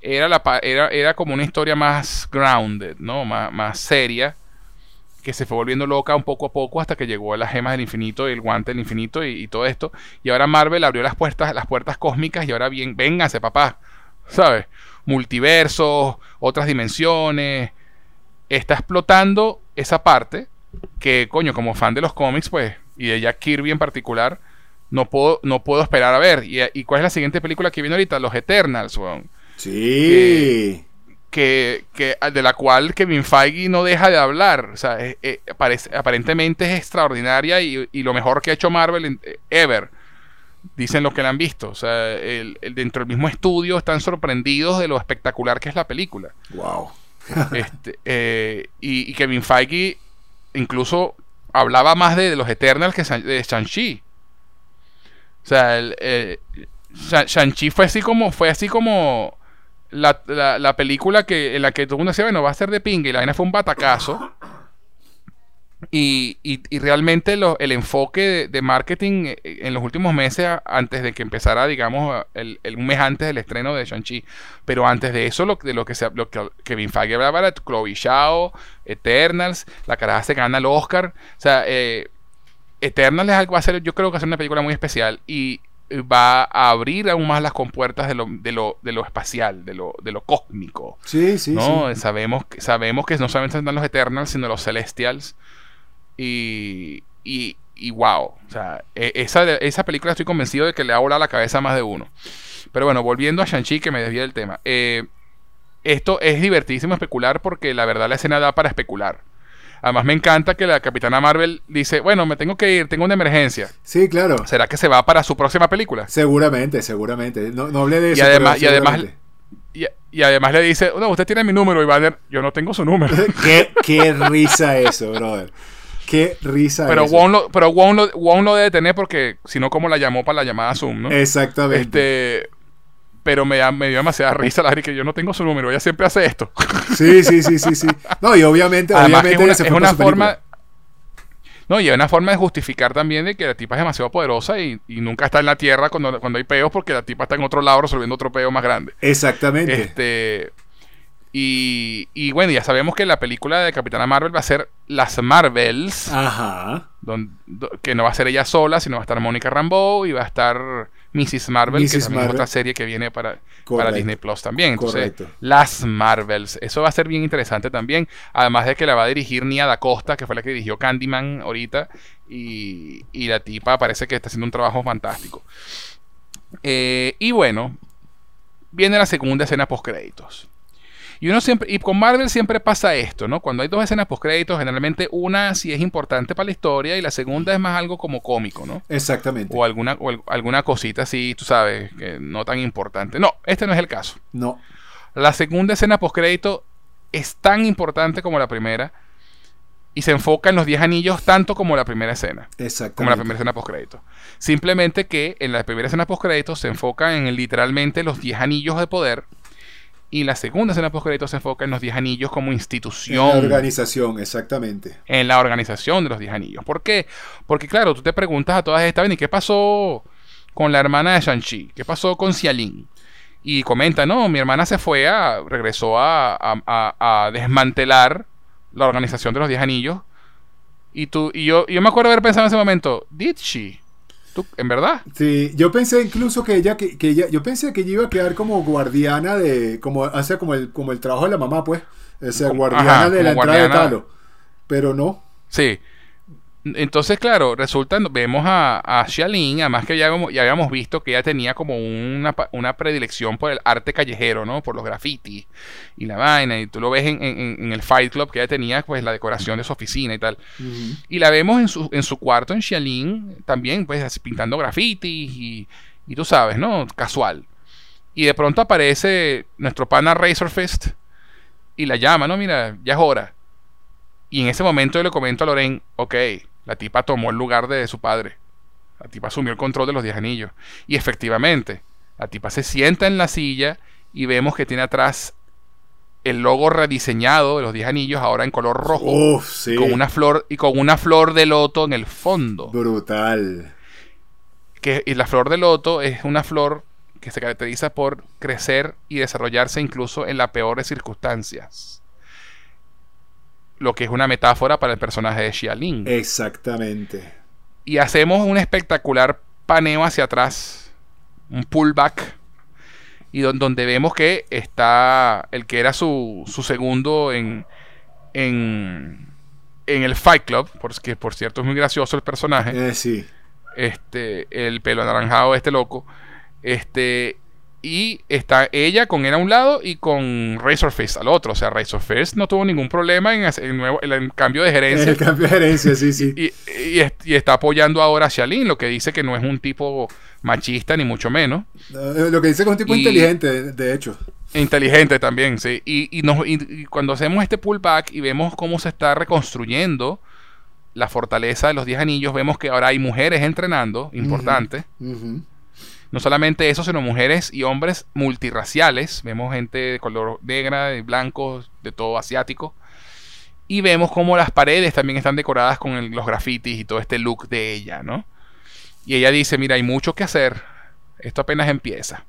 era, la, era, era como una historia más grounded, ¿no? Más, más seria que se fue volviendo loca un poco a poco hasta que llegó a las gemas del infinito y el guante del infinito y, todo esto. Y ahora Marvel abrió las puertas, las puertas cósmicas y ahora bien, véngase papá, ¿sabes? Multiversos, otras dimensiones. Está explotando esa parte que, coño, como fan de los cómics, pues, y de Jack Kirby en particular, no puedo, no puedo esperar a ver. ¿Y, cuál es la siguiente película que viene ahorita? Los Eternals, weón. Sí que, de la cual Kevin Feige no deja de hablar. O sea, aparentemente es extraordinaria y, lo mejor que ha hecho Marvel ever. Dicen los que la han visto. O sea, el, dentro del mismo estudio están sorprendidos de lo espectacular que es la película. Wow. [LAUGHS] este, eh, y, Kevin Feige incluso hablaba más de, los Eternals que de Shang-Chi. O sea, el, eh, Shang-Chi fue así como, fue así como la, la, película que, en la que todo el mundo decía, bueno, va a ser de pinga y la vaina fue un batacazo. Y, y, realmente el enfoque de, marketing eh, en los últimos meses, antes de que empezara, digamos, el, un mes antes del estreno de Shang-Chi, pero antes de eso, lo, de lo que, se, lo que Kevin Feige hablaba era Chloe Shao, Eternals, la caraja se gana el Oscar. O sea, eh, Eternals es algo, va a ser, yo creo que va a ser una película muy especial. Y va a abrir aún más las compuertas de lo, de lo, de lo espacial, de lo, de lo cósmico. Sí, sí, ¿no? Sabemos, sabemos que no solamente están los Eternals, sino los Celestials. Y, y, y wow. O sea, e, esa, esa película estoy convencido de que le ha volado la cabeza a más de uno. Pero bueno, volviendo a Shang-Chi, que me desvía del tema. Eh, esto es divertidísimo especular porque la verdad la escena da para especular. Además me encanta que la Capitana Marvel dice, bueno, me tengo que ir, tengo una emergencia. Sí, claro. ¿Será que se va para su próxima película? Seguramente, seguramente. No, no hablé de eso. Y además, y además, y, además le dice, no, usted tiene mi número, y Banner, yo no tengo su número. [LAUGHS] ¿Qué, qué risa eso, brother. Qué risa pero eso. lo, pero Wong lo, Wong lo debe tener porque si no, como la llamó para la llamada Zoom, ¿no? Exactamente. Este, pero me, me dio demasiada risa la que yo no tengo su número, ella siempre hace esto. Sí, sí, sí, sí, sí. No, y obviamente, obviamente es una, forma no, y hay una forma de justificar también de que la tipa es demasiado poderosa y, nunca está en la tierra cuando, cuando hay peos porque la tipa está en otro lado resolviendo otro peo más grande. Exactamente. Este, y, y bueno, ya sabemos que la película de Capitana Marvel va a ser Las Marvels. Ajá. que no va a ser ella sola, sino va a estar Mónica Rambeau y va a estar Mrs. Marvel, que es otra serie que viene para, para Disney Plus también. Entonces, las Marvels. Eso va a ser bien interesante también. Además de que la va a dirigir Nia Da Costa, que fue la que dirigió Candyman ahorita. Y, y la tipa parece que está haciendo un trabajo fantástico. Eh, y bueno, viene la segunda escena post créditos. Y uno siempre, y con Marvel siempre pasa esto, ¿no? Cuando hay dos escenas post créditos, generalmente una sí es importante para la historia y la segunda es más algo como cómico, ¿no? Exactamente. O alguna, o alguna cosita así, tú sabes, que no tan importante. No, este no es el caso. No. La segunda escena post crédito es tan importante como la primera y se enfoca en los 10 anillos tanto como la primera escena. Exactamente. Como la primera escena post crédito. Simplemente que en la primera escena post crédito se enfoca en literalmente los 10 anillos de poder Y la segunda escena post se enfoca en los 10 anillos como institución. En la organización, exactamente. En la organización de los 10 anillos. ¿Por qué? Porque claro, tú te preguntas a todas estas, ¿y qué pasó con la hermana de Shang-Chi? ¿Qué pasó con Xialin? Y comenta, no, mi hermana se fue a, regresó a, a, desmantelar la organización de los 10 anillos. Y, tú, y yo, yo me acuerdo haber pensado en ese momento, ¿did she? ¿En verdad? Sí, yo pensé incluso que ella, que, que ella, yo pensé que ella iba a quedar como guardiana de, como, hace como el, como el trabajo de la mamá, pues. O sea, guardiana de la entrada de Talo. Pero no. Sí, entonces, claro, resulta, vemos a, a Xialin, además que ya, ya habíamos visto que ella tenía como una, una, predilección por el arte callejero, ¿no? Por los grafitis y la vaina, y tú lo ves en, en, el Fight Club que ella tenía, pues la decoración de su oficina y tal. Y la vemos en su, en su cuarto en Xialin, también, pues pintando grafitis y, y tú sabes, ¿no? Casual. Y de pronto aparece nuestro pana Razor Fist y la llama, ¿no? Mira, ya es hora. Y en ese momento yo le comento a Loren, ok, la tipa tomó el lugar de su padre. La tipa asumió el control de los diez anillos. Y efectivamente, la tipa se sienta en la silla y vemos que tiene atrás el logo rediseñado de los diez anillos, ahora en color rojo. con una flor, y con una flor de loto en el fondo. Brutal. Que, y la flor de loto es una flor que se caracteriza por crecer y desarrollarse incluso en las peores circunstancias lo que es una metáfora para el personaje de Xialin. Exactamente. Y hacemos un espectacular paneo hacia atrás, un pullback, y donde vemos que está el que era su, su segundo en, en, en, el Fight Club, porque por cierto es muy gracioso el personaje. Eh, sí. Este, el pelo anaranjado, este loco. Este, y está ella con él a un lado y con Razor Fist al otro. O sea, Razor Fist no tuvo ningún problema en el, nuevo, el cambio de gerencia. El cambio de gerencia, sí, sí. [LAUGHS] y, está apoyando ahora a Xialin, lo que dice que no es un tipo machista, ni mucho menos. Eh, lo que dice que es un tipo inteligente, de hecho. Inteligente también, sí. Y, nos, cuando hacemos este pullback y vemos cómo se está reconstruyendo la fortaleza de los 10 anillos, vemos que ahora hay mujeres entrenando, importante. No solamente eso, sino mujeres y hombres multirraciales. Vemos gente de color negra, de blanco, de todo asiático. Y vemos como las paredes también están decoradas con los grafitis y todo este look de ella, ¿no? Y ella dice, mira, hay mucho que hacer. Esto apenas empieza.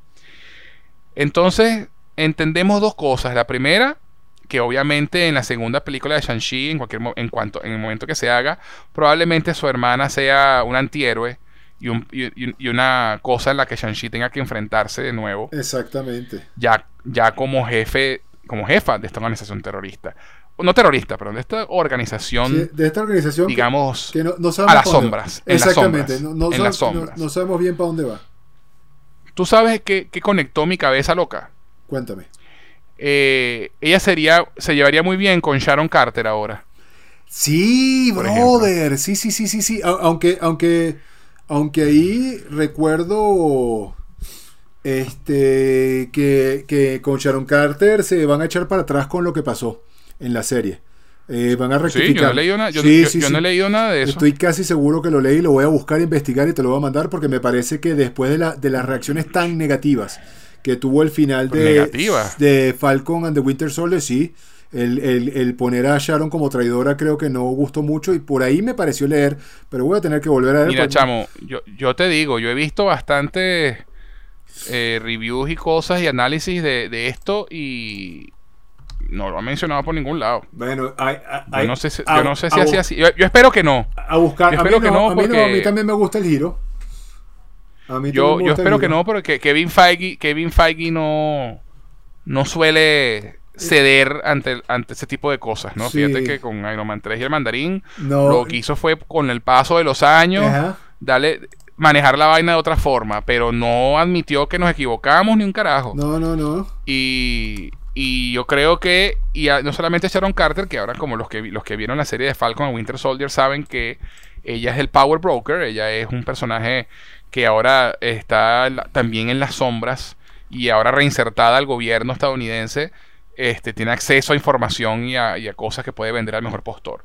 Entonces, entendemos dos cosas. La primera, que obviamente en la segunda película de Shang-Chi, en, cualquier en, cuanto, en el momento que se haga, probablemente su hermana sea un antihéroe y, una cosa en la que Shang-Chi tenga que enfrentarse de nuevo. Exactamente. Ya, ya como jefe, como jefa de esta organización terrorista. No terrorista, pero de esta organización. de esta organización. Digamos, que, no, a las sombras. Exactamente. no, en las sombras. No, sabemos bien para dónde va. ¿Tú sabes qué, conectó mi cabeza loca? Cuéntame. Eh, ella sería, se llevaría muy bien con Sharon Carter ahora. Sí, brother. Sí, sí, sí, sí, sí. Aunque, aunque aunque ahí recuerdo este que, con Sharon Carter se van a echar para atrás con lo que pasó en la serie. Eh, van a rectificar. Sí, yo, no he, leído nada, yo, no he leído nada de eso. Estoy casi seguro que lo leí, lo voy a buscar, investigar y te lo voy a mandar porque me parece que después de, la, de las reacciones tan negativas que tuvo el final de, de Falcon and the Winter Soldier, sí, el, poner a Sharon como traidora creo que no gustó mucho y por ahí me pareció leer, pero voy a tener que volver a ver. Mira, chamo, yo, yo te digo, yo he visto bastante eh, reviews y cosas y análisis de, esto y no lo ha mencionado por ningún lado. Bueno, yo no sé, yo no sé si así, así. Yo, espero que no. A buscar. Yo espero que no, a mí, a mí también me gusta el giro. A mí yo, yo espero que no, porque Kevin Feige, Kevin Feige no, no suele ceder ante, ante ese tipo de cosas, ¿no? Fíjate que con Iron Man 3 y el mandarín lo que hizo fue con el paso de los años darle manejar la vaina de otra forma, pero no admitió que nos equivocamos ni un carajo. No, no, no. Y, y yo creo que y no solamente Sharon Carter, que ahora como los que los que vieron la serie de Falcon o Winter Soldier saben que ella es el Power Broker, ella es un personaje que ahora está también en las sombras y ahora reinsertada al gobierno estadounidense este, tiene acceso a información y a, cosas que puede vender al mejor postor.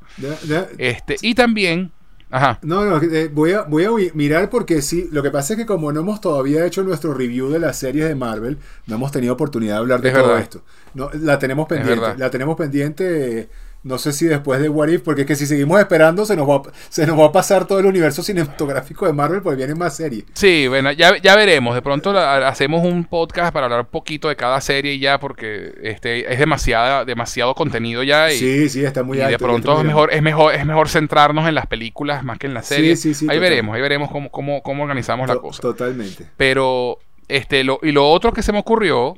Este, y también Ajá. No, no, eh, voy, a, voy a mirar porque sí, lo que pasa es que como no hemos todavía hecho nuestro review de las series de Marvel, no hemos tenido oportunidad de hablar de todo esto. No, la tenemos pendiente, la tenemos pendiente no sé si después de What If, porque es que si seguimos esperando se nos va, se nos va a pasar todo el universo cinematográfico de Marvel, pues vienen más series. Sí, bueno, ya, ya veremos. De pronto hacemos un podcast para hablar un poquito de cada serie ya, porque este es demasiada, demasiado contenido ya. Y, sí, sí, está muy y de pronto es mejor, es mejor, es mejor centrarnos en las películas más que en las series. Sí, sí, sí, ahí veremos, ahí veremos cómo, cómo, cómo organizamos la cosa. Totalmente. Pero, este, lo, y lo otro que se me ocurrió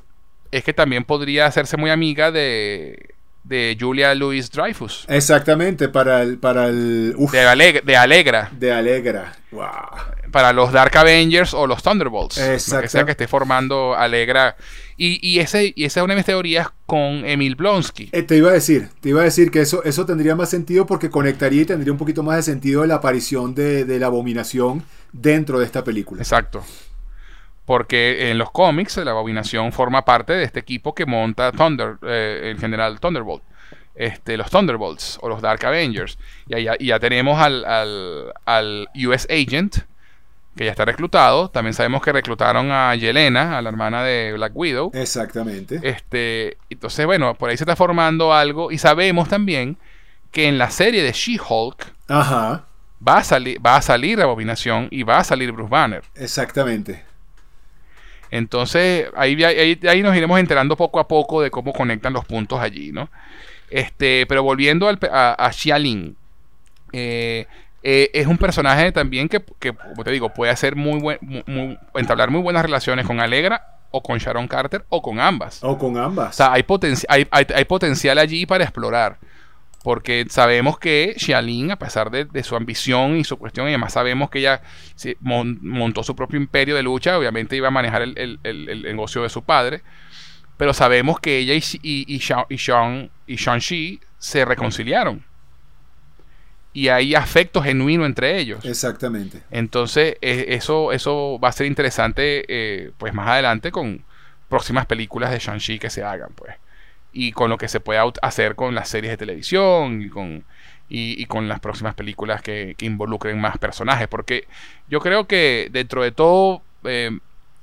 es que también podría hacerse muy amiga de de Julia Louis Dreyfus. Exactamente, para el. Para el de, Alegra. De Alegra. Wow. Para los Dark Avengers o los Thunderbolts. Exacto. que sea que esté formando Alegra. Y, y, ese, y esa es una de mis teorías con Emil Blonsky. Eh, te iba a decir, te iba a decir que eso, eso tendría más sentido porque conectaría y tendría un poquito más de sentido la aparición de, de la abominación dentro de esta película. Exacto porque en los cómics la abominación forma parte de este equipo que monta Thunder, eh, el general Thunderbolt. Este, los Thunderbolts o los Dark Avengers. Y ya, ya tenemos al, al, US Agent, que ya está reclutado. También sabemos que reclutaron a Yelena, a la hermana de Black Widow. Exactamente. Este, entonces, bueno, por ahí se está formando algo. Y sabemos también que en la serie de She-Hulk va, a salir, va a salir Abominación y va a salir Bruce Banner. Exactamente. Entonces, ahí, ahí, nos iremos enterando poco a poco de cómo conectan los puntos allí, ¿no? Este, pero volviendo al, a, a Xialin, eh, eh, es un personaje también que, como te digo, puede hacer muy buen, entablar muy buenas relaciones con Alegra o con Sharon Carter o con ambas. O con ambas. O sea, hay, hay, hay potencial allí para explorar porque sabemos que Xialin, a pesar de, su ambición y su cuestión, y además sabemos que ella montó su propio imperio de lucha, obviamente iba a manejar el, negocio de su padre, pero sabemos que ella y, y, y, y Shang-Chi se reconciliaron. Y hay afecto genuino entre ellos. Exactamente. Entonces, e, eso, eso va a ser interesante, eh, pues más adelante con próximas películas de Shang-Chi que se hagan, pues y con lo que se puede hacer con las series de televisión y con, y, con las próximas películas que, involucren más personajes. Porque yo creo que dentro de todo eh,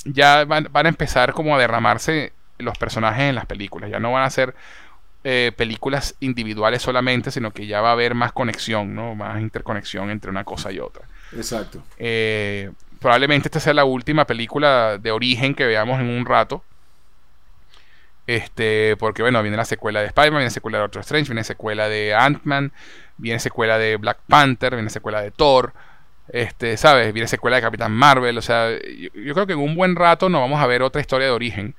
ya van, a empezar como a derramarse los personajes en las películas. Ya no van a ser eh, películas individuales solamente, sino que ya va a haber más conexión, ¿no? Más interconexión entre una cosa y otra. Exacto. Eh, probablemente esta sea la última película de origen que veamos en un rato. Este, porque bueno, viene la secuela de Spider-Man, viene la secuela de Doctor Strange, viene la secuela de Ant-Man, viene la secuela de Black Panther, viene la secuela de Thor, este, ¿sabes? Viene la secuela de Capitán Marvel, o sea, yo, creo que en un buen rato nos vamos a ver otra historia de origen.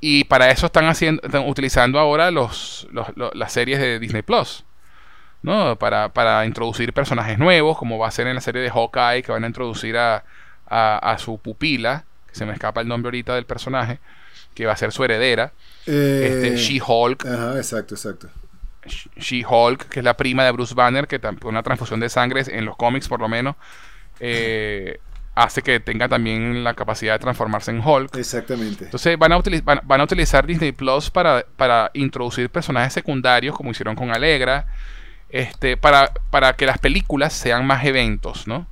Y para eso están haciendo, están utilizando ahora los, las series de Disney Plus. ¿no? Para, para, introducir personajes nuevos, como va a ser en la serie de Hawkeye, que van a introducir a, a su pupila, que se me escapa el nombre ahorita del personaje que va a ser su heredera. este, eh, She-Hulk. Ajá, exacto, exacto. She-Hulk, que es la prima de Bruce Banner, que una transfusión de sangre en los cómics por lo menos, eh, hace que tenga también la capacidad de transformarse en Hulk. Exactamente. Entonces van a, van, a utilizar Disney Plus para, para, introducir personajes secundarios, como hicieron con Alegra, este, para, para que las películas sean más eventos, ¿no?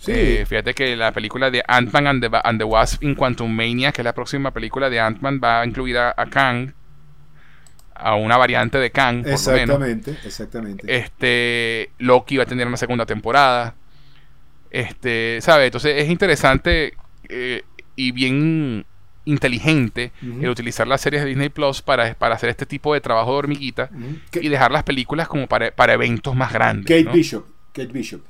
Sí. Eh, fíjate que la película de Ant-Man and the, and the, Wasp in Quantum Mania, que es la próxima película de Ant-Man, va a incluir a, Kang, a una variante de Kang, por exactamente, Exactamente, Este, Loki va a tener una segunda temporada. Este, ¿sabes? Entonces es interesante eh, y bien inteligente el utilizar las series de Disney Plus para, para hacer este tipo de trabajo de hormiguita y dejar las películas como para, para eventos más grandes. Kate Bishop. Kate Bishop.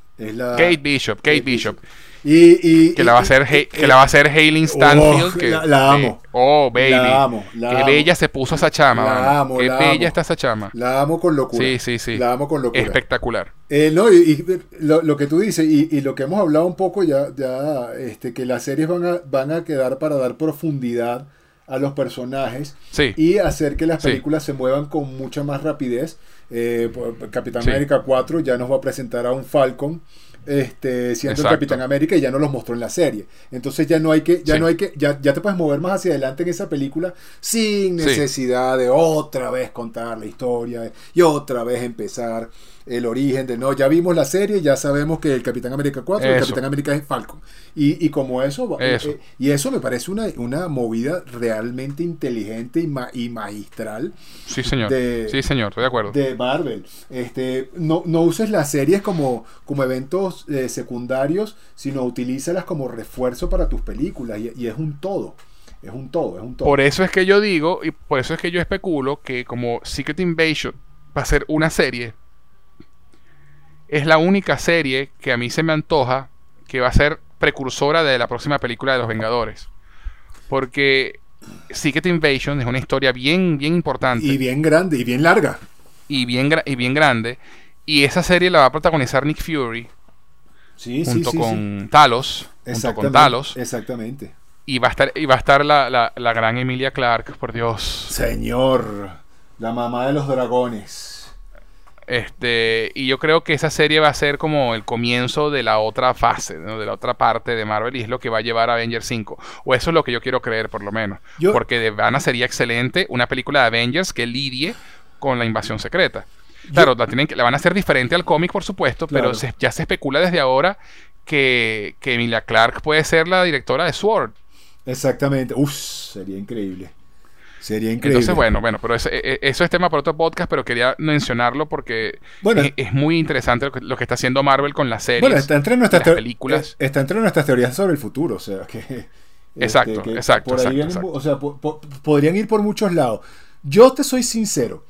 Kate Bishop, Kate, Bishop. Y, que la va a hacer que la va a hacer Hailing Stanfield oh, que, la, amo. Oh baby. La amo, qué bella se puso esa chama la amo, qué bella está esa chama. La amo con locura. Sí sí sí. La amo con locura. Espectacular. Eh, no y, lo, que tú dices y, lo que hemos hablado un poco ya ya este que las series van a van a quedar para dar profundidad a los personajes y hacer que las películas se muevan con mucha más rapidez eh, Capitán América 4 ya nos va a presentar a un Falcon este, siendo el Capitán América y ya no los mostró en la serie. Entonces ya no hay que, ya no hay que, ya, ya, te puedes mover más hacia adelante en esa película sin necesidad de otra vez contar la historia y otra vez empezar. El origen de no, ya vimos la serie, ya sabemos que el Capitán América 4, el Capitán América es Falcon. Y, como eso, eh, eh, y eso me parece una, una movida realmente inteligente y, magistral. Sí, señor. sí, señor, estoy de acuerdo. De Marvel. Este, no, no uses las series como, como eventos eh, secundarios, sino utilízalas como refuerzo para tus películas. y es un todo. Es un todo, es un todo. Por eso es que yo digo, y por eso es que yo especulo que como Secret Invasion va a ser una serie, es la única serie que a mí se me antoja que va a ser precursora de la próxima película de los Vengadores. Porque Secret Invasion es una historia bien, bien importante. Y bien grande, y bien larga. Y bien, y bien grande. Y esa serie la va a protagonizar Nick Fury. Sí, junto sí, con Talos. Junto con Talos. Exactamente. Y va a estar, y va a estar la, la, gran Emilia Clark, por Dios. Señor, la mamá de los dragones. Este, y yo creo que esa serie va a ser como el comienzo de la otra fase, de la otra parte de Marvel, y es lo que va a llevar a Avengers 5. O eso es lo que yo quiero creer, por lo menos. Porque de Vana sería excelente una película de Avengers que lidie con la invasión secreta. Claro, la, tienen que, la van a hacer diferente al cómic, por supuesto, pero ya se especula desde ahora que, que Emilia Clark puede ser la directora de Sword. Exactamente. Uf, sería increíble. Sería increíble. Entonces, bueno, bueno, pero e, e, eso es tema para otro podcast, pero quería mencionararlo porque es, muy interesante lo que, está haciendo Marvel con las series. Bueno, está entre nuestras películas. Eh, está entre nuestras teorías sobre el futuro, o sea, que. Exacto, este, exacto, O sea, podrían ir por muchos lados. Yo te soy sincero.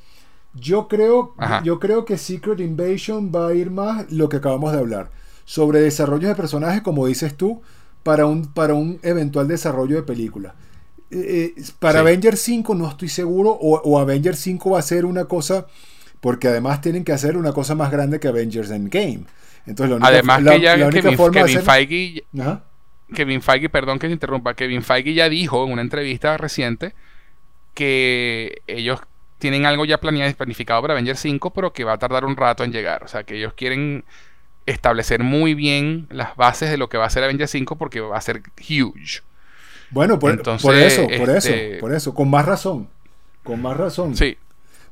Yo creo, yo creo que Secret Invasion va a ir más lo que acabamos de hablar. Sobre desarrollos de personajes, como dices tú para un, para un eventual desarrollo de película. Eh, eh, para Avengers 5 no estoy seguro, o, o, Avengers 5 va a ser una cosa, porque además tienen que hacer una cosa más grande que Avengers Endgame. Entonces, la además que ya Kevin, Kevin Feige, Kevin Feige, perdón que te interrumpa, Kevin Feige ya dijo en una entrevista reciente que ellos tienen algo ya planeado y planificado para Avengers 5, pero que va a tardar un rato en llegar. O sea, que ellos quieren establecer muy bien las bases de lo que va a ser Avengers 5 porque va a ser huge. Bueno, por, eso, por eso, este, por eso, con más razón. Con más razón. Sí.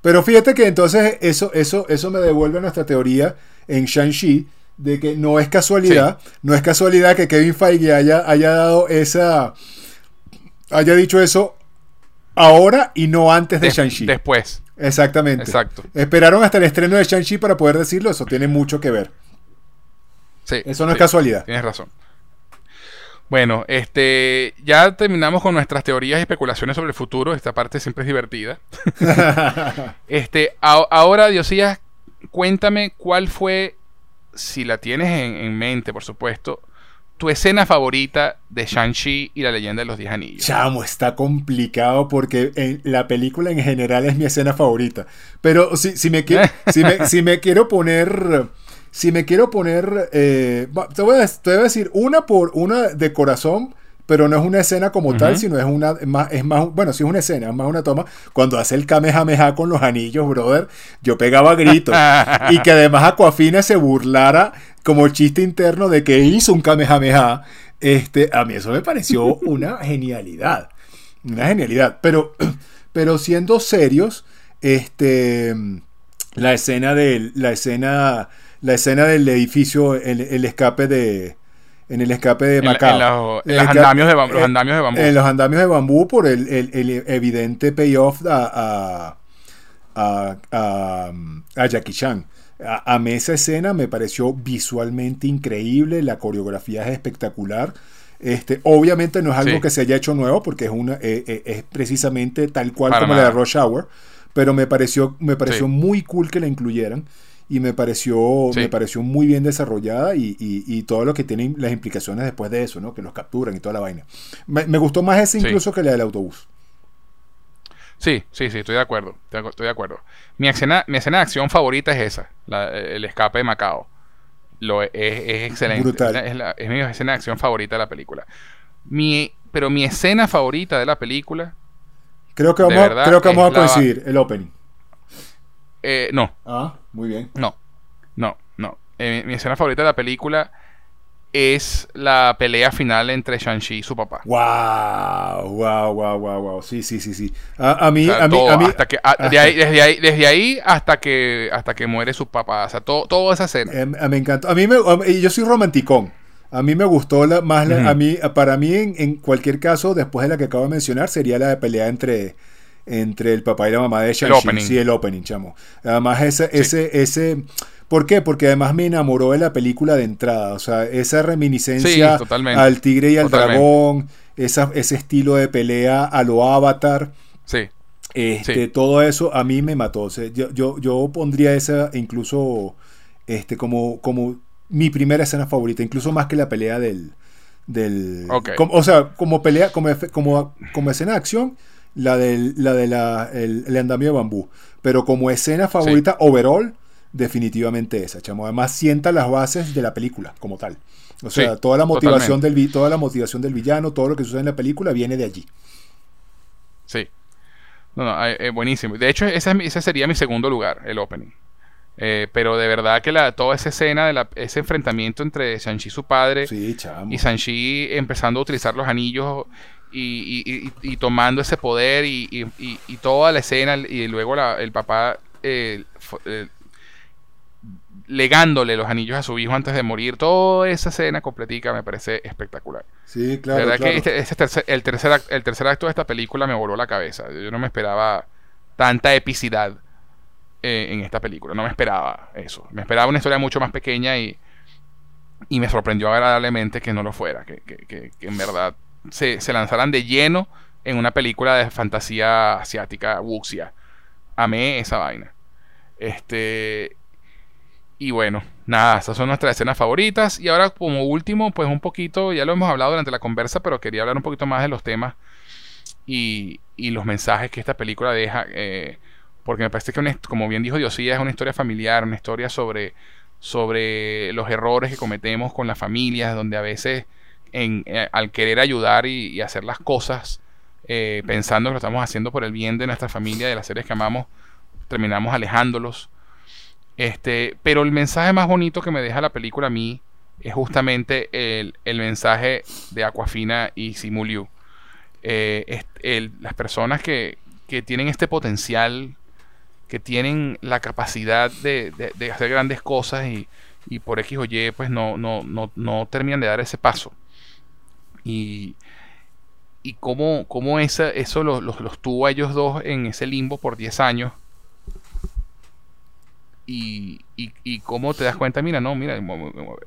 Pero fíjate que entonces eso, eso, eso me devuelve a nuestra teoría en Shang-Chi de que no es casualidad, no es casualidad que Kevin Feige haya, haya dado esa, haya dicho eso ahora y no antes de, Shang-Chi. Después. Exactamente. Exacto. Esperaron hasta el estreno de Shang-Chi para poder decirlo, eso tiene mucho que ver. Eso no es casualidad. Tienes razón. Bueno, este, ya terminamos con nuestras teorías y especulaciones sobre el futuro. Esta parte siempre es divertida. [LAUGHS] este, ahora, Diosías, cuéntame cuál fue, si la tienes en, mente, por supuesto, tu escena favorita de Shang-Chi y la leyenda de los Diez Anillos. Chamo, está complicado porque la película en general es mi escena favorita. Pero si, si, me, [LAUGHS] si me quiero poner si me quiero poner, eh, te, voy a, decir una por una de corazón, pero no es una escena como tal, sino es una, más, es más, bueno, sí es una escena, es más una toma. Cuando hace el Kamehameha con los anillos, brother, yo pegaba gritos. [LAUGHS] y que además Aquafina se burlara como chiste interno de que hizo un Kamehameha. Este, a mí eso me pareció una [LAUGHS] genialidad. Una genialidad. Pero, [CLEARS THROAT] pero siendo serios, este, la escena de, la escena la escena del edificio, el, escape de. En el escape de Macao. En, los, andamios de bambú, los andamios de bambú. En los andamios de bambú por el, evidente payoff a, a, a, a Jackie Chan. A, mí esa escena me pareció visualmente increíble, la coreografía es espectacular. Este, obviamente no es algo que se haya hecho nuevo porque es, una, eh, eh, es precisamente tal cual como la de Rush Hour, pero me pareció, me pareció muy cool que la incluyeran y me pareció, me pareció muy bien desarrollada y, todo lo que tiene las implicaciones después de eso, ¿no? Que los capturan y toda la vaina. Me, gustó más ese incluso que la del autobús. Sí, sí, sí, estoy de acuerdo. Estoy de acuerdo. Mi escena, mi escena de acción favorita es esa, el escape de Macao. Lo, es, excelente. Es, mi escena de acción favorita de la película. Mi, pero mi escena favorita de la película. Creo que vamos, creo que vamos a coincidir, el opening. No. Ah, muy bien. No, no, no. Eh, mi escena favorita de la película es la pelea final entre Shang-Chi y su papá. Wow, wow, wow, wow, wow. Sí, sí, sí, sí. A, mí, a, mí, a mí, hasta que, desde, ahí, desde, ahí, hasta que hasta que muere su papá, o sea, todo, toda esa escena. Em, me encantó. A mí me, yo soy romanticón. A mí me gustó la, más a mí, para mí en, cualquier caso, después de la que acabo de mencionar, sería la de pelea entre entre el papá y la mamá de Shang-Chi. Sí, el opening, chamo. Además ese ese ese ¿Por qué? Porque además me enamoró de la película de entrada. O sea, esa reminiscencia al tigre y al dragón, esa, ese estilo de pelea a lo avatar. Sí. Este, Todo eso a mí me mató. yo, yo, yo, pondría esa incluso este, como, como mi primera escena favorita, incluso más que la pelea del. del o sea, como pelea, como, como, como escena de acción, la del, la de la, el, andamio de bambú. Pero como escena favorita overall, definitivamente esa, chamo. Además sienta las bases de la película como tal. O sea, toda la motivación del toda la motivación del villano, todo lo que sucede en la película viene de allí. Sí. No, no, eh, buenísimo. De hecho, ese, sería mi segundo lugar, el opening. Eh, pero de verdad que la, toda esa escena, de ese enfrentamiento entre Sanchi y su padre, y Sanchi empezando a utilizar los anillos y, tomando ese poder y, toda la escena, y luego el papá eh, legándole los anillos a su hijo antes de morir. Toda esa escena completica me parece espectacular. Sí, claro. La verdad que este, este el, tercer, el tercer acto de esta película me voló la cabeza. Yo no me esperaba tanta epicidad eh, en esta película. No me esperaba eso. Me esperaba una historia mucho más pequeña y, y me sorprendió agradablemente que no lo fuera. Que, que, en verdad se, se, lanzaran de lleno en una película de fantasía asiática, wuxia. Amé esa vaina. Este, y bueno, nada, esas son nuestras escenas favoritas. Y ahora como último, pues un poquito, ya lo hemos hablado durante la conversa, pero quería hablar un poquito más de los temas y, y los mensajes que esta película deja. Eh, porque me parece que, como bien dijo Diosía, es una historia familiar, una historia sobre, sobre los errores que cometemos con las familias, donde a veces eh, al querer ayudar y, hacer las cosas, eh, pensando que lo estamos haciendo por el bien de nuestra familia, de las seres que amamos, terminamos alejándolos. Este, pero el mensaje más bonito que me deja la película a mí es justamente el, mensaje de Aquafina y Simuliu. Eh, las personas que, tienen este potencial, que tienen la capacidad de, hacer grandes cosas y, por X o Y, pues no, no, no, no terminan de dar ese paso. Y, y cómo, cómo esa, eso los, los, tuvo a ellos dos en ese limbo por 10 años y, y, cómo te das cuenta, mira, no, mira,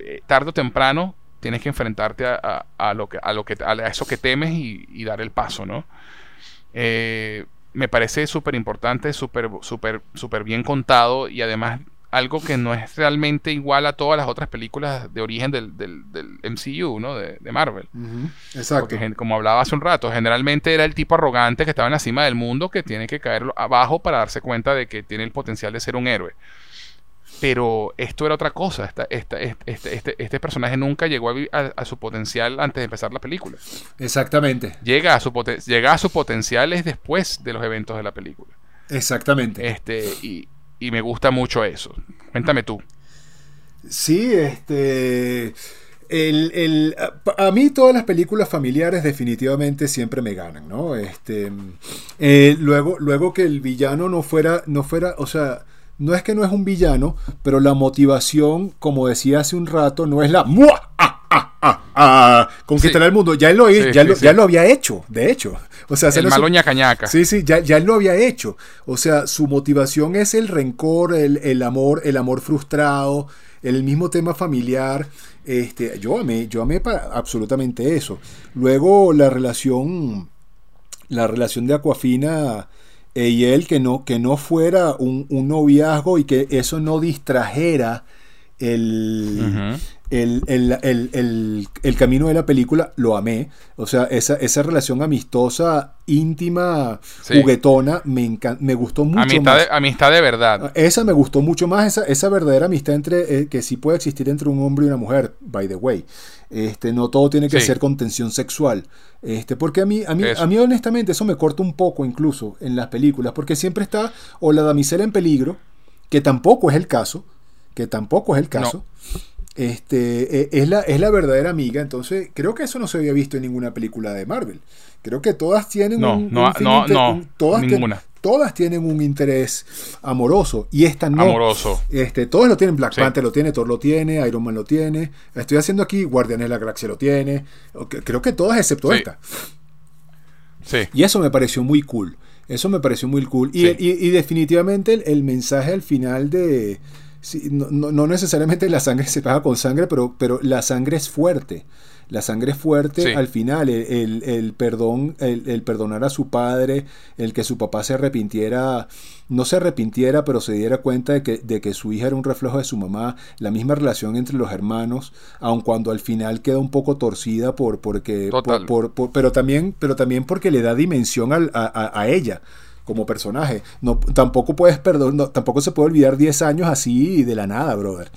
eh, tarde o temprano tienes que enfrentarte a, a, lo que a lo que a eso que temes y, dar el paso, ¿no? Eh, me parece súper importante, súper súper súper bien contado y además algo que no es realmente igual a todas las otras películas de origen del, del, MCU, ¿no? De, Marvel. Exacto. Porque, como hablaba hace un rato, generalmente era el tipo arrogante que estaba en la cima del mundo que tiene que caer abajo para darse cuenta de que tiene el potencial de ser un héroe. Pero esto era otra cosa. Esta, este, este, este, personaje nunca llegó a, su potencial antes de empezar la película. Exactamente. Llega a, su llega a su potencial después de los eventos de la película. Exactamente. Este, y, me gusta mucho eso. Cuéntame tú. Sí, este. El, a, mí todas las películas familiares definitivamente siempre me ganan, ¿no? Este, eh, luego, luego que el villano no fuera, no fuera, o sea, no es que no es un villano, pero la motivación, como decía hace un rato, no es la ah, ah, ah, conquistar el mundo. Ya él, lo, ya, lo, había hecho, de hecho. O sea, el maloña cañaca. Sí, sí, ya, ya él lo había hecho. O sea, su motivación es el rencor, el, amor, el amor frustrado, el mismo tema familiar. Este, yo amé, yo amé absolutamente eso. Luego la relación, la relación de Aquafina y él que no, que no fuera un, noviazgo y que eso no distrajera el, el, camino de la película, lo amé. O sea, esa, esa relación amistosa, íntima, juguetona, me, me gustó mucho amistad más. De, amistad de verdad. Esa me gustó mucho más, esa, esa verdadera amistad entre, eh, que sí puede existir entre un hombre y una mujer, by the way. Este, no todo tiene que ser con tensión sexual. Este, porque a mí, a mí, a mí honestamente eso me corta un poco incluso en las películas, porque siempre está o la damisela en peligro, que tampoco es el caso, que tampoco es el caso. Este, e, es, la, es la verdadera amiga. Entonces, creo que eso no se había visto en ninguna película de Marvel. Creo que todas tienen un, no, no, no, todas ninguna. todas tienen un interés amoroso y esta no. Amoroso. Este, todos lo tienen. Black Panther lo tiene, Thor lo tiene, Iron Man lo tiene. Estoy haciendo aquí Guardianes de la Galaxia lo tiene. Creo que todas excepto esta. Sí. Y eso me pareció muy cool. Eso me pareció muy cool. Y, definitivamente el, mensaje al final de... no, necesariamente la sangre se paga con sangre, pero, pero la sangre es fuerte. La sangre es fuerte al final, el, perdón, el, perdonar a su padre, el que su papá se arrepintiera, no se arrepintiera, pero se diera cuenta de que, de que su hija era un reflejo de su mamá, la misma relación entre los hermanos, aun cuando al final queda un poco torcida por, porque, por, pero, también, pero también porque le da dimensión a ella como personaje. No, tampoco puedes perdón, tampoco se puede olvidar 10 años así de la nada, brother.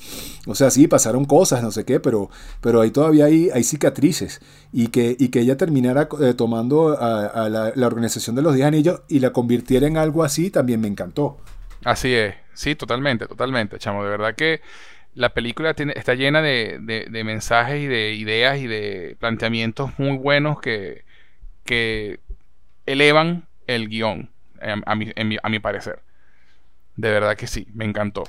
O sea, sí, pasaron cosas, no sé qué, pero, pero ahí todavía hay, hay cicatrices. Y que, y que ella terminara eh, tomando a, la, organización de los 10 anillos y la convirtiera en algo así, también me encantó. Así es, sí, totalmente, totalmente, chamo. De verdad que la película está llena de, de, mensajes y de ideas y de planteamientos muy buenos que, que elevan el guion a, mi, a mi parecer. De verdad que sí, me encantó.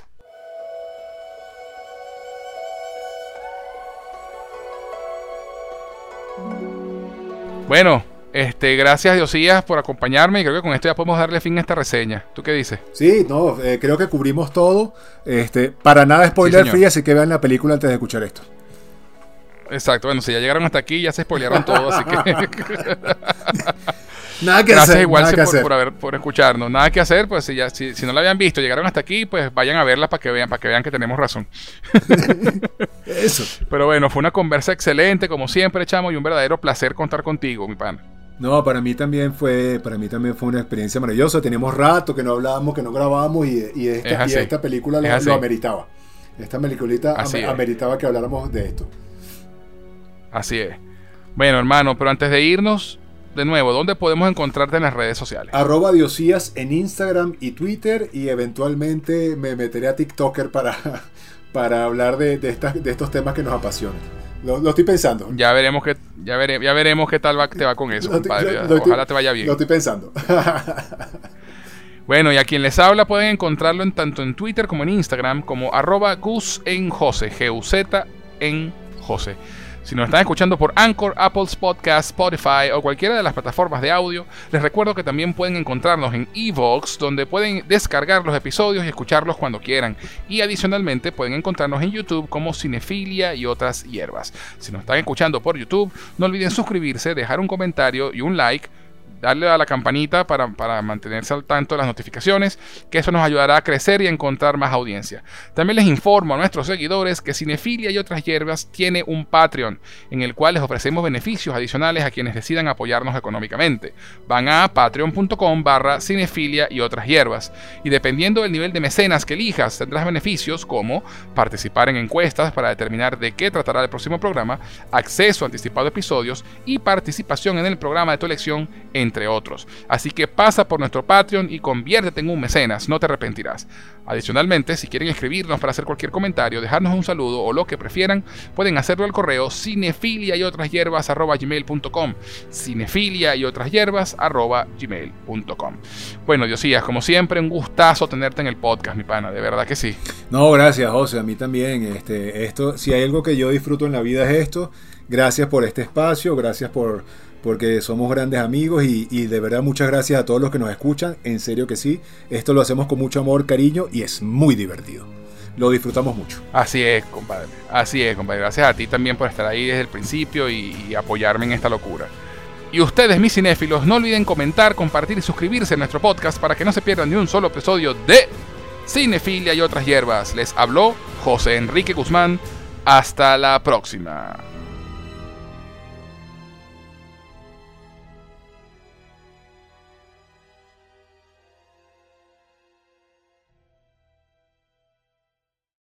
Bueno, este, gracias Diosías por acompañarme y creo que con esto ya podemos darle fin a esta reseña. ¿Tú qué dices? Sí, no, eh, creo que cubrimos todo. Este, para nada spoiler free, así que vean la película antes de escuchar esto. Exacto, bueno, si ya llegaron hasta aquí ya se spoilearon todo, así que... [LAUGHS] Nada que Gracias hacer. igual por, por, haber, por escucharnos. Nada que hacer, pues si, ya, si, no la habían visto, llegaron hasta aquí, pues vayan a verla para que vean, para que vean que tenemos razón. [LAUGHS] Eso. Pero bueno, fue una conversa excelente, como siempre, chamo, y un verdadero placer contar contigo, mi pana. No, para mí también fue, para mí también fue una experiencia maravillosa. Teníamos rato que no hablábamos, que no grabábamos y, esta, película lo, ameritaba. Esta peliculita ameritaba que habláramos de esto. Así es. Bueno, hermano, pero antes de irnos, de nuevo, ¿dónde podemos encontrarte en las redes sociales? Arroba Diosías en Instagram y Twitter y eventualmente me meteré a TikToker para, [LAUGHS] para hablar de, de, de estos temas que nos apasionan. Lo, estoy pensando. Ya veremos que ya, ya veremos qué tal va, te va con eso, [LAUGHS] compadre. Ojalá te vaya bien. Lo estoy pensando. [LAUGHS] bueno, y a quien les habla pueden encontrarlo en tanto en Twitter como en Instagram como arroba Gus en Jose, G-U-Z en Jose. Si nos están escuchando por Anchor, Apple's Podcast, Spotify o cualquiera de las plataformas de audio, les recuerdo que también pueden encontrarnos en Evox, donde pueden descargar los episodios y escucharlos cuando quieran. Y adicionalmente pueden encontrarnos en YouTube como Cinefilia y otras hierbas. Si nos están escuchando por YouTube, no olviden suscribirse, dejar un comentario y un like darle a la campanita para, mantenerse al tanto de las notificaciones, que eso nos ayudará a crecer y a encontrar más audiencia. También les informo a nuestros seguidores que Cinefilia y otras hierbas tiene un Patreon, en el cual les ofrecemos beneficios adicionales a quienes decidan apoyarnos económicamente. Van a patreon.com barra cinefilia y otras hierbas, y dependiendo del nivel de mecenas que elijas, tendrás beneficios como participar en encuestas para determinar de qué tratará el próximo programa, acceso anticipado a episodios y participación en el programa de tu elección en entre otros. Así que pasa por nuestro Patreon y conviértete en un mecenas, no te arrepentirás. Adicionalmente, si quieren escribirnos para hacer cualquier comentario, dejarnos un saludo o lo que prefieran, pueden hacerlo al correo cinefilia y otras hierbas gmail.com. Cinefilia y otras hierbas gmail.com. Bueno, Diosías, como siempre, un gustazo tenerte en el podcast, mi pana, de verdad que sí. No, gracias, José, a mí también. Este, esto, si hay algo que yo disfruto en la vida es esto. Gracias por este espacio, gracias por porque somos grandes amigos y, de verdad muchas gracias a todos los que nos escuchan, en serio que sí, esto lo hacemos con mucho amor, cariño y es muy divertido. Lo disfrutamos mucho. Así es, compadre. Así es, compadre. Gracias a ti también por estar ahí desde el principio y, apoyarme en esta locura. Y ustedes, mis cinéfilos, no olviden comentar, compartir y suscribirse a nuestro podcast para que no se pierdan ni un solo episodio de Cinefilia y otras hierbas. Les habló José Enrique Guzmán. Hasta la próxima.